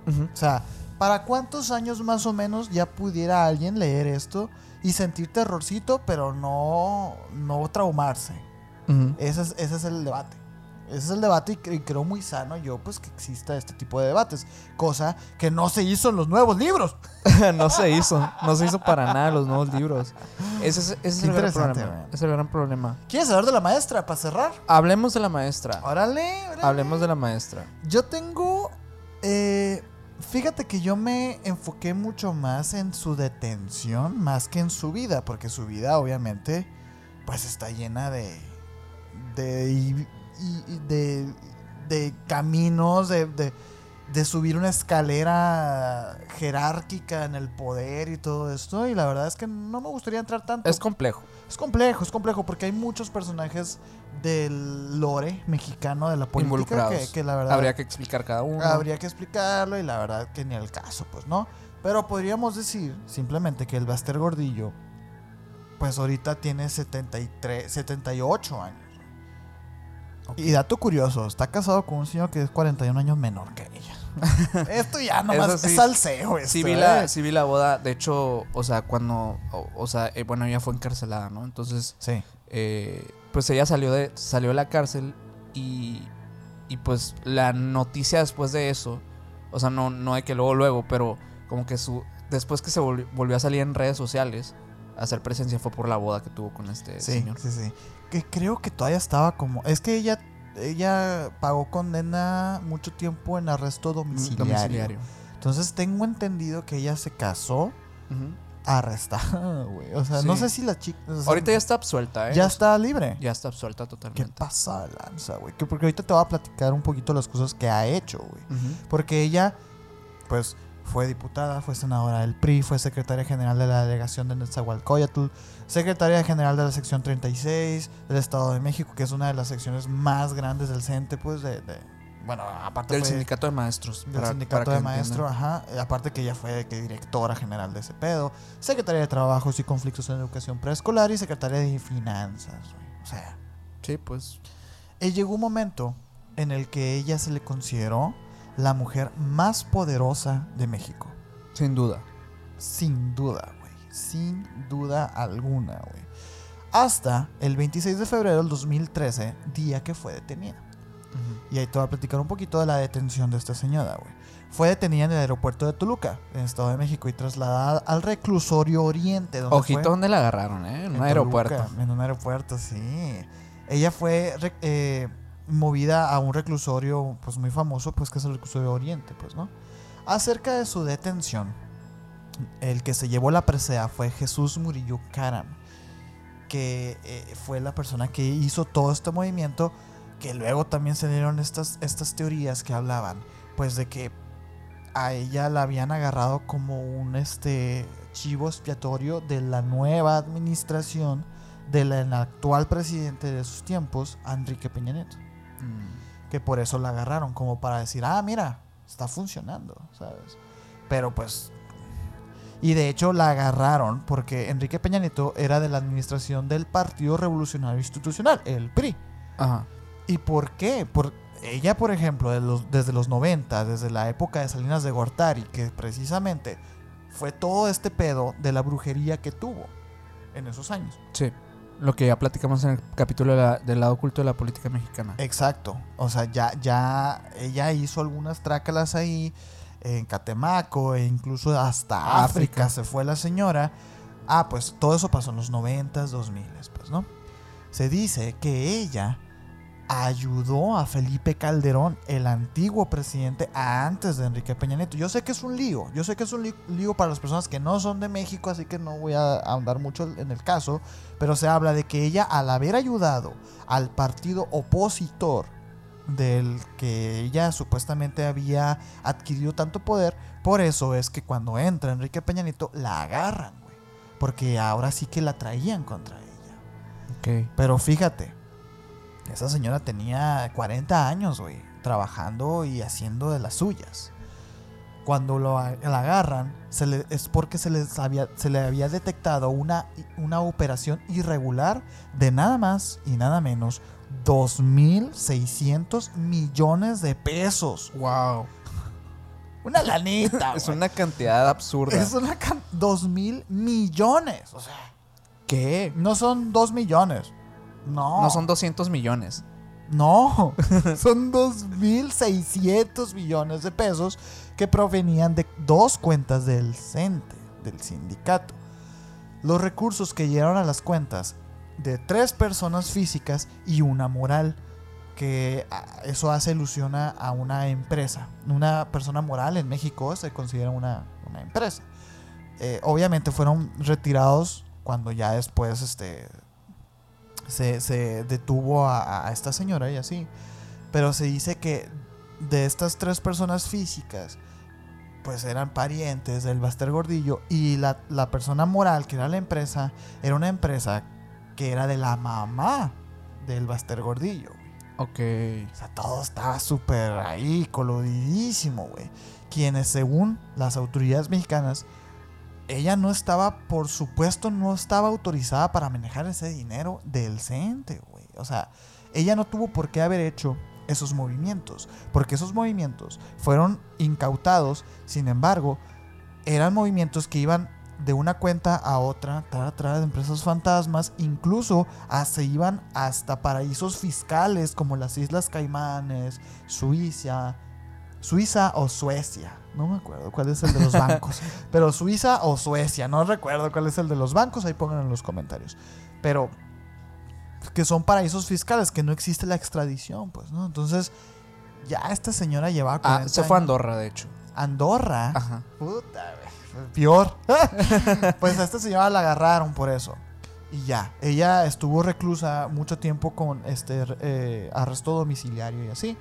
O sea, ¿para cuántos años más o menos ya pudiera alguien leer esto y sentir terrorcito, pero no, no traumarse? Ese es, ese es el debate. Ese es el debate y, cre- y creo muy sano yo pues que exista este tipo de debates. Cosa que no se hizo en los nuevos libros. [LAUGHS] no se hizo, no se hizo para nada los nuevos libros. Ese es, ese es el gran problema. es el gran problema. ¿Quieres hablar de la maestra para cerrar? Hablemos de la maestra. Órale, órale. Hablemos de la maestra. Yo tengo. eh, Fíjate que yo me enfoqué mucho más en su detención más que en su vida, porque su vida obviamente pues está llena de de y- de, de caminos de- de subir una escalera jerárquica en el poder y todo esto y la verdad es que no me gustaría entrar tanto Es complejo. Es complejo, es complejo porque hay muchos personajes del lore mexicano de la política que, que la verdad Habría que explicar cada uno. habría que explicarlo y la verdad que ni el caso, pues no. Pero podríamos decir simplemente que el Baster Gordillo, pues ahorita tiene 73, 78 años. Ok. Y dato curioso, está casado con un señor que es 41 años menor que ella. [LAUGHS] esto ya nomás sí. es salseo. Esto, Sí vi, la, ¿eh? sí vi la boda, de hecho, o sea, cuando, o, o sea, eh, bueno, ella fue encarcelada, ¿no? Entonces, Sí. eh, pues ella salió de, salió de la cárcel y, y pues la noticia después de eso, o sea, no, no de que luego, luego, pero como que su, después que se volvió, volvió a salir en redes sociales a hacer presencia fue por la boda que tuvo con este Sí, señor. sí, sí. Que creo que todavía estaba como. Es que ella, ella pagó condena mucho tiempo en arresto domiciliario. Domiciliario. Entonces tengo entendido que ella se casó arrestada, [LAUGHS] güey. O sea, no sé si la chica. o sea, Ahorita ya está absuelta, ¿eh? ya está libre. Ya está absuelta ¿Qué totalmente. pasa de lanza, güey? Que porque ahorita te voy a platicar un poquito las cosas que ha hecho, güey. Porque ella, pues, fue diputada, fue senadora del PRI, fue secretaria general de la delegación de Nezahualcóyotl, secretaria general de la sección 36 del Estado de México, que es una de las secciones más grandes del CENTE, pues, de... de- bueno, aparte Del fue sindicato de maestros. del para- sindicato para de maestros, ajá. Aparte que ella fue que directora general de ese pedo, secretaria de Trabajos y Conflictos en Educación Preescolar y secretaria de Finanzas, güey. O sea, Sí, pues. eh, llegó un momento en el que ella se le consideró la mujer más poderosa de México. Sin duda. Sin duda, güey. Sin duda alguna, güey. Hasta el 26 de febrero del 2013, día que fue detenida. Y ahí te voy a platicar un poquito de la detención de esta señora, güey. Fue detenida en el aeropuerto de Toluca, en el Estado de México, y trasladada al reclusorio Oriente. Donde Ojito fue- donde la agarraron, ¿eh? En un aeropuerto. Toluca, en un aeropuerto, sí. Ella fue eh, movida a un reclusorio pues muy famoso, pues que es el reclusorio Oriente, pues, ¿no? Acerca de su detención, el que se llevó la presea fue Jesús Murillo Caram, que eh, fue la persona que hizo todo este movimiento, que luego también se dieron estas, estas teorías que hablaban, pues de que a ella la habían agarrado como un este chivo expiatorio de la nueva administración del actual presidente de sus tiempos, Enrique Peña Nieto. Mm. Que por eso la agarraron, como para decir, ah, mira, está funcionando, ¿sabes? Pero pues... Y de hecho la agarraron porque Enrique Peña Nieto era de la administración del Partido Revolucionario Institucional, el PRI. Ajá. ¿Y por qué? Por, ella, por ejemplo, de los- desde los 90, desde la época de Salinas de Gortari, que precisamente fue todo este pedo de la brujería que tuvo en esos años. Sí. Lo que ya platicamos en el capítulo de la- del lado oculto de la política mexicana. Exacto. O sea, ya, ya ella hizo algunas trácalas ahí en Catemaco e incluso hasta África, África. se fue la señora. Ah, pues todo eso pasó en los 90s, 2000, pues, ¿no? Se dice que ella ayudó a Felipe Calderón, el antiguo presidente, antes de Enrique Peña Nieto. Yo sé que es un lío, yo sé que es un lío para las personas que no son de México, así que no voy a ahondar mucho en el caso, pero se habla de que ella, al haber ayudado al partido opositor del que ella supuestamente había adquirido tanto poder, por eso es que cuando entra Enrique Peña Nieto la agarran, güey, porque ahora sí que la traían contra ella. Ok. Pero fíjate, esa señora tenía 40 años, güey, trabajando y haciendo de las suyas. Cuando lo, la agarran, se le- es porque se, les había, se le había detectado una, una operación irregular de nada más y nada menos 2.600 millones de pesos. Wow. Una lanita, [LAUGHS] Es una cantidad absurda. Es una can- 2.000 millones. O sea, ¿Qué? no son 2 millones. No. No son 200 millones. No, [LAUGHS] son 2.600 millones de pesos que provenían de dos cuentas del CENTE, del sindicato. Los recursos que llegaron a las cuentas de tres personas físicas y una moral, que ah, eso hace ilusión a, a una empresa. Una persona moral en México se considera una, una empresa. Eh, obviamente fueron retirados cuando ya después este, se, se detuvo a, a esta señora y así. Pero se dice que de estas tres personas físicas, pues eran parientes del Baster Gordillo y la, la persona moral, que era la empresa, era una empresa que era de la mamá del Baster Gordillo. Ok. O sea, todo estaba súper ahí, coludidísimo, güey. Quienes, según las autoridades mexicanas, ella no estaba, por supuesto, no estaba autorizada para manejar ese dinero del CENTE, güey. O sea, ella no tuvo por qué haber hecho esos movimientos, porque esos movimientos fueron incautados, sin embargo, eran movimientos que iban de una cuenta a otra, tra, tra, de empresas fantasmas, incluso ah, se iban hasta paraísos fiscales como las Islas Caimanes, Suiza, Suiza o Suecia, no me acuerdo cuál es el de los bancos, [LAUGHS] pero Suiza o Suecia, no recuerdo cuál es el de los bancos, ahí pongan en los comentarios, pero que son paraísos fiscales, que no existe la extradición, pues, ¿no? Entonces, ya esta señora llevaba Ah, 40 se fue a. Andorra, de hecho. Andorra. Ajá. Puta, Peor. [LAUGHS] pues a esta señora la agarraron por eso. Y ya. Ella estuvo reclusa mucho tiempo con este eh, arresto domiciliario y así.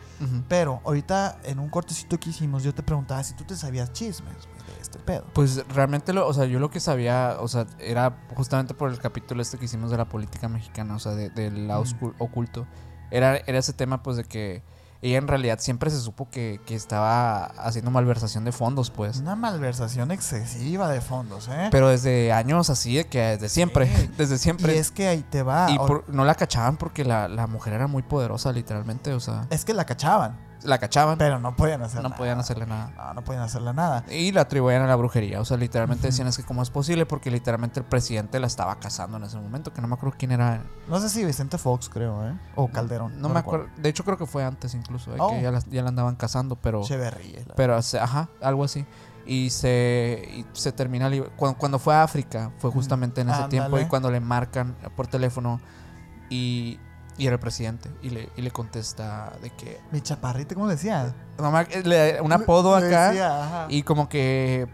Pero ahorita en un cortecito que hicimos, yo te preguntaba si tú te sabías chismes de este pedo. Pues realmente, lo, o sea, yo lo que sabía, o sea, era justamente por el capítulo este que hicimos de la política mexicana, o sea, de- del lado Mm. oscu- oculto. Era, era ese tema, pues, de que ella en realidad siempre se supo que, que estaba haciendo malversación de fondos, pues. Una malversación excesiva de fondos, ¿eh? Pero desde años así, de que desde siempre, Sí. [LAUGHS] desde y siempre. es que ahí te va. Y por- no la cachaban porque la, la mujer era muy poderosa, literalmente, o sea, Es que la cachaban, la cachaban, pero no podían hacer no nada. podían hacerle nada. No, no podían hacerle nada. Y la atribuían a la brujería. O sea, literalmente decían es que cómo es posible porque literalmente el presidente la estaba casando en ese momento, que no me acuerdo quién era. No sé si Vicente Fox, creo, ¿eh? O Calderón. No, me acuerdo. De hecho, creo que fue antes incluso, eh, Oh. que ya la, ya la andaban casando, pero... Echeverría, la- Pero, ajá, algo así. Y se, y se termina... Cuando, cuando fue a África, fue justamente en ese tiempo y cuando le marcan por teléfono y, y era el presidente y le, y le contesta de que... Mi chaparrita, ¿cómo decía? ac- le- un apodo Le acá. decía. Y como que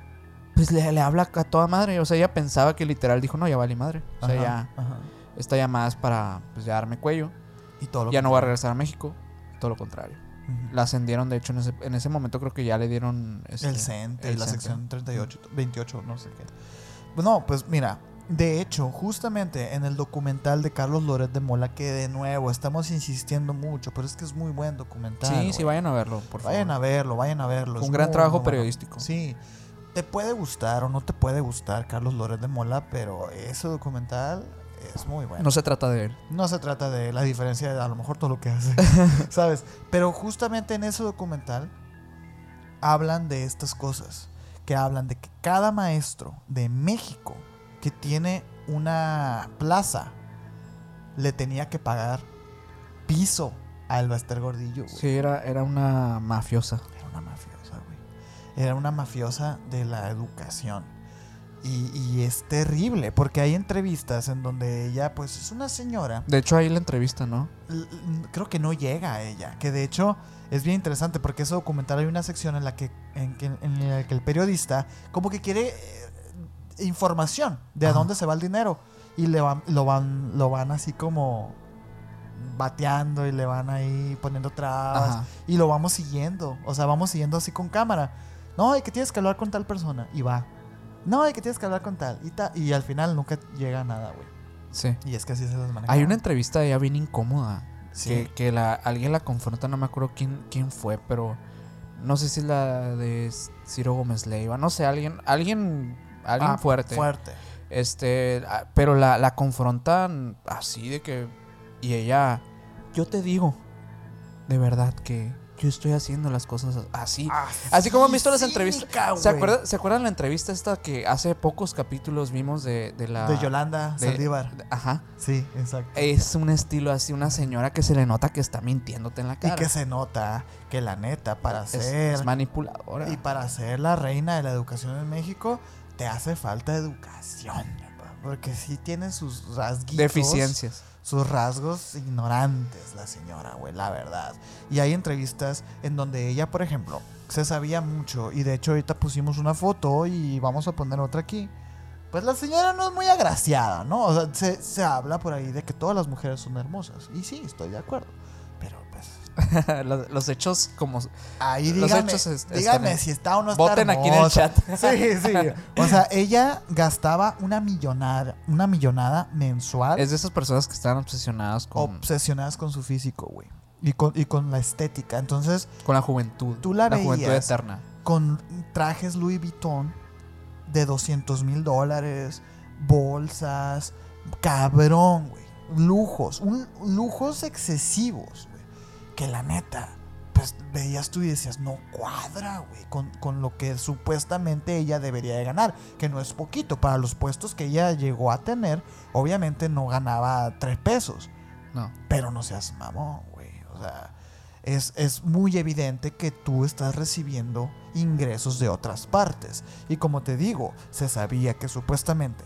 pues le, le habla a toda madre. O sea, ella pensaba que literal dijo, no, ya vale madre. O sea, Ajá, ya ajá. esta llamada es para pues, ya darme cuello. Y todo lo Ya no voy a regresar a México. Todo lo contrario. La ascendieron, de hecho, en ese, en ese momento creo que ya le dieron... este, el CENTE, el la CENTE. sección 38, 28, no sé qué. No, pues mira, de hecho, justamente en el documental de Carlos Loret de Mola, que de nuevo estamos insistiendo mucho, pero es que es muy buen documental. Sí, sí, vayan a verlo, por favor. Vayan a verlo, vayan a verlo. Fue es un gran muy, trabajo muy bueno. periodístico. Sí. Te puede gustar o no te puede gustar Carlos Loret de Mola, pero ese documental es muy bueno. No se trata de él. No se trata de la diferencia de a lo mejor todo lo que hace, [LAUGHS] ¿sabes? Pero justamente en ese documental hablan de estas cosas, que hablan de que cada maestro de México que tiene una plaza le tenía que pagar piso al Baster Gordillo. güey. Sí, era, era una mafiosa. Era una mafiosa, güey. Era una mafiosa de la educación. Y, y es terrible, porque hay entrevistas en donde ella, pues, es una señora De hecho, ahí la entrevista, ¿no? creo que no llega a ella. Que de hecho es bien interesante porque ese documental hay una sección en la que, en, que- en la que el periodista como que quiere eh, información de a dónde se va el dinero. Y le van, lo van, lo van así como bateando y le van ahí poniendo trabas. Ajá. Y lo vamos siguiendo. O sea, vamos siguiendo así con cámara. No, y que tienes que hablar con tal persona. Y va. No, y que tienes que hablar con tal. Y, ta- y al final nunca llega a nada, güey. Sí. Y es que así se las maneja. Hay una entrevista de ella bien incómoda. Sí. Que, que la, alguien la confronta, no me acuerdo quién, quién fue, pero no sé si es la de Ciro Gómez Leiva, no sé, alguien, alguien, alguien Ah, fuerte. Fuerte. Este, ah, pero la, la confrontan así de que. Y ella, yo te digo, de verdad que yo estoy haciendo las cosas así. Así como han visto las entrevistas. ¿Se, acuerdan, ¿Se acuerdan la entrevista esta que hace pocos capítulos vimos de, de la. De Yolanda de- Saldívar. de- ajá. Sí, exacto. Es un estilo así, una señora que se le nota que está mintiéndote en la y cara. que se nota que la neta, para es, ser es manipuladora. y para ser la reina de la educación en México, te hace falta educación. Porque sí tiene sus rasguitos. Deficiencias. Sus rasgos ignorantes, la señora, güey, la verdad. Y hay entrevistas en donde ella, por ejemplo, se sabía mucho. Y de hecho, ahorita pusimos una foto y vamos a poner otra aquí. Pues la señora no es muy agraciada, ¿no? O sea, se, se habla por ahí de que todas las mujeres son hermosas. Y sí, estoy de acuerdo. [LAUGHS] Los, los hechos como... Ahí Los dígame, hechos es- dígame están- si está o no está Voten aquí en el hermosa. chat. Sí, sí. O sea, [LAUGHS] ella gastaba una millonada, una millonada mensual Es de esas personas que están obsesionadas con, obsesionadas con su físico, güey. Y con, y con la estética. Entonces, con la juventud. Tú la juventud veías. eterna. con trajes Louis Vuitton de 200 mil dólares, bolsas, cabrón, güey. Lujos, un, lujos excesivos. Que la neta, pues veías tú y decías, no cuadra, güey, con, con lo que supuestamente ella debería de ganar. Que no es poquito. Para los puestos que ella llegó a tener, obviamente no ganaba tres pesos. No. Pero no seas mamón, güey. O sea, es, es muy evidente que tú estás recibiendo ingresos de otras partes. Y como te digo, se sabía que supuestamente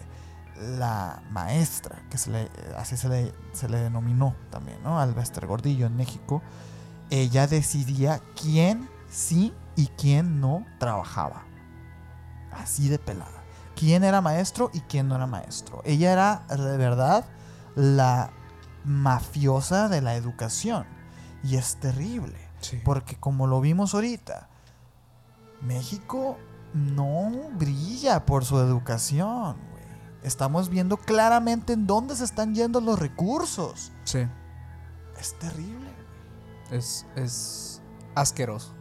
la maestra, que se le, así se le, se le denominó también, ¿no? Al Bester Gordillo en México, ella decidía quién sí y quién no trabajaba. Así de pelada. Quién era maestro y quién no era maestro. Ella era de verdad la mafiosa de la educación. Y es terrible. Sí. Porque como lo vimos ahorita, México no brilla por su educación. Estamos viendo claramente en dónde se están yendo los recursos. Sí. Es terrible. Es, es asqueroso.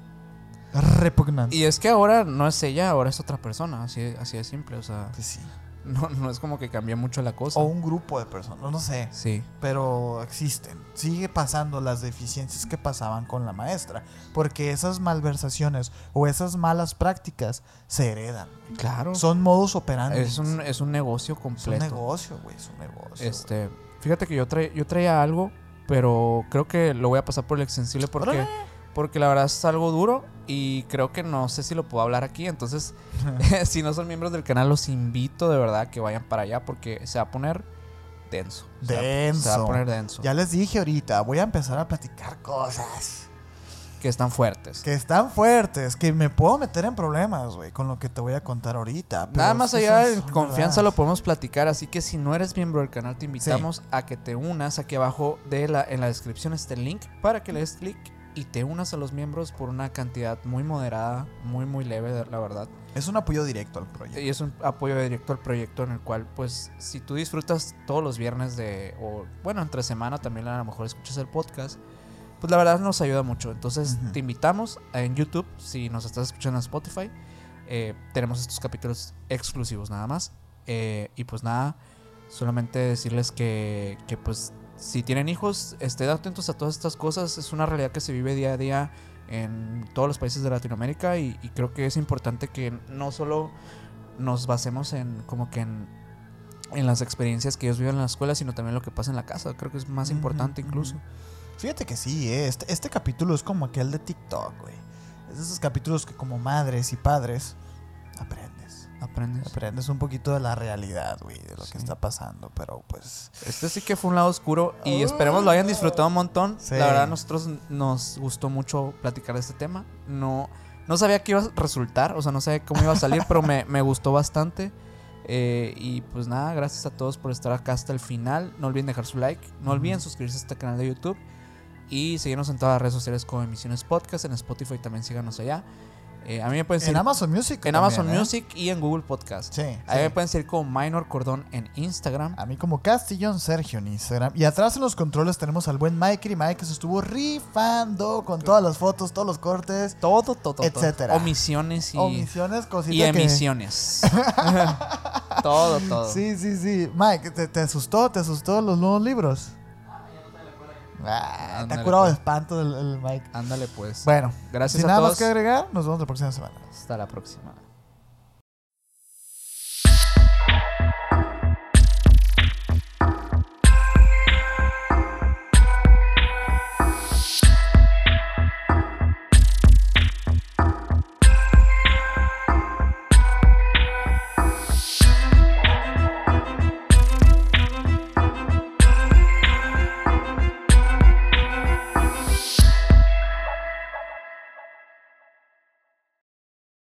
Repugnante. Y es que ahora no es ella, ahora es otra persona. Así, así de simple. O sea, Pues sí. [LAUGHS] no, no es como que cambia mucho la cosa. O un grupo de personas, no sé. Sí. pero existen. Sigue pasando las deficiencias que pasaban con la maestra, porque esas malversaciones o esas malas prácticas se heredan. Claro. Son modus operandi. es, un, es un negocio Es un completo. negocio, güey, es un negocio. Este, fíjate que yo, tra- yo traía algo, pero creo que lo voy a pasar por el extensible porque, Órale. Porque la verdad es algo duro y creo que no sé si lo puedo hablar aquí. Entonces, [LAUGHS] [LAUGHS] si no son miembros del canal, los invito de verdad que vayan para allá porque se va a poner denso. Denso. Se va a poner denso. Ya les dije ahorita, voy a empezar a platicar cosas Que están fuertes. que están fuertes, que me puedo meter en problemas, güey, con lo que te voy a contar ahorita. Nada más allá de confianza verdad. lo podemos platicar, así que si no eres miembro del canal te invitamos a que te unas aquí abajo de la en la descripción está el link para que le des clic y te unas a los miembros por una cantidad muy moderada, muy muy leve, la verdad. Es un apoyo directo al proyecto. Y es un apoyo directo al proyecto en el cual pues si tú disfrutas todos los viernes de o bueno, entre semana también a lo mejor escuchas el podcast, pues la verdad nos ayuda mucho. Entonces te invitamos en YouTube, si nos estás escuchando en Spotify, eh, tenemos estos capítulos exclusivos nada más. Eh, y pues nada, solamente decirles que, que pues si tienen hijos, estén atentos a todas estas cosas. Es una realidad que se vive día a día en todos los países de Latinoamérica y, y creo que es importante que no solo nos basemos en como que en, en las experiencias que ellos viven en la escuela, sino también lo que pasa en la casa. Creo que es más importante incluso. Fíjate que sí, eh, este, este capítulo es como aquel de TikTok, güey. Es de esos capítulos que como madres y padres aprendes. Aprendes. Un poquito de la realidad, güey, de lo Sí. que está pasando, pero pues... Este sí que fue un lado oscuro y esperemos lo hayan disfrutado un montón. Sí. La verdad, a nosotros nos gustó mucho platicar de este tema. No, no sabía qué iba a resultar, o sea, no sabía cómo iba a salir, pero me, me gustó bastante. Eh, y pues nada, gracias a todos por estar acá hasta el final. No olviden dejar su like, no olviden suscribirse a este canal de YouTube y seguirnos en todas las redes sociales como Emisiones Podcast. En Spotify también síganos allá. Eh, a mí me pueden En Amazon Music. en también, Amazon ¿eh? Music y en Google Podcast. Sí. Ahí sí. me pueden seguir como Minor Cordón en Instagram. A mí como Castillón Sergio en Instagram. Y atrás en los controles tenemos al buen Mike y Mike que se estuvo rifando con todas las fotos, todos los cortes, Todo, todo, todo. Etcétera. Omisiones y, omisiones, cositas y que- emisiones. [LAUGHS] todo, todo. Sí, sí, sí. Mike, ¿te, te asustó? ¿Te asustó los nuevos libros? Ah, te ha Ándale, curado de pues. espanto el, el Mike. Ándale pues. Bueno, Gracias sin a nada todos. más que agregar, nos vemos la próxima semana. Hasta la próxima.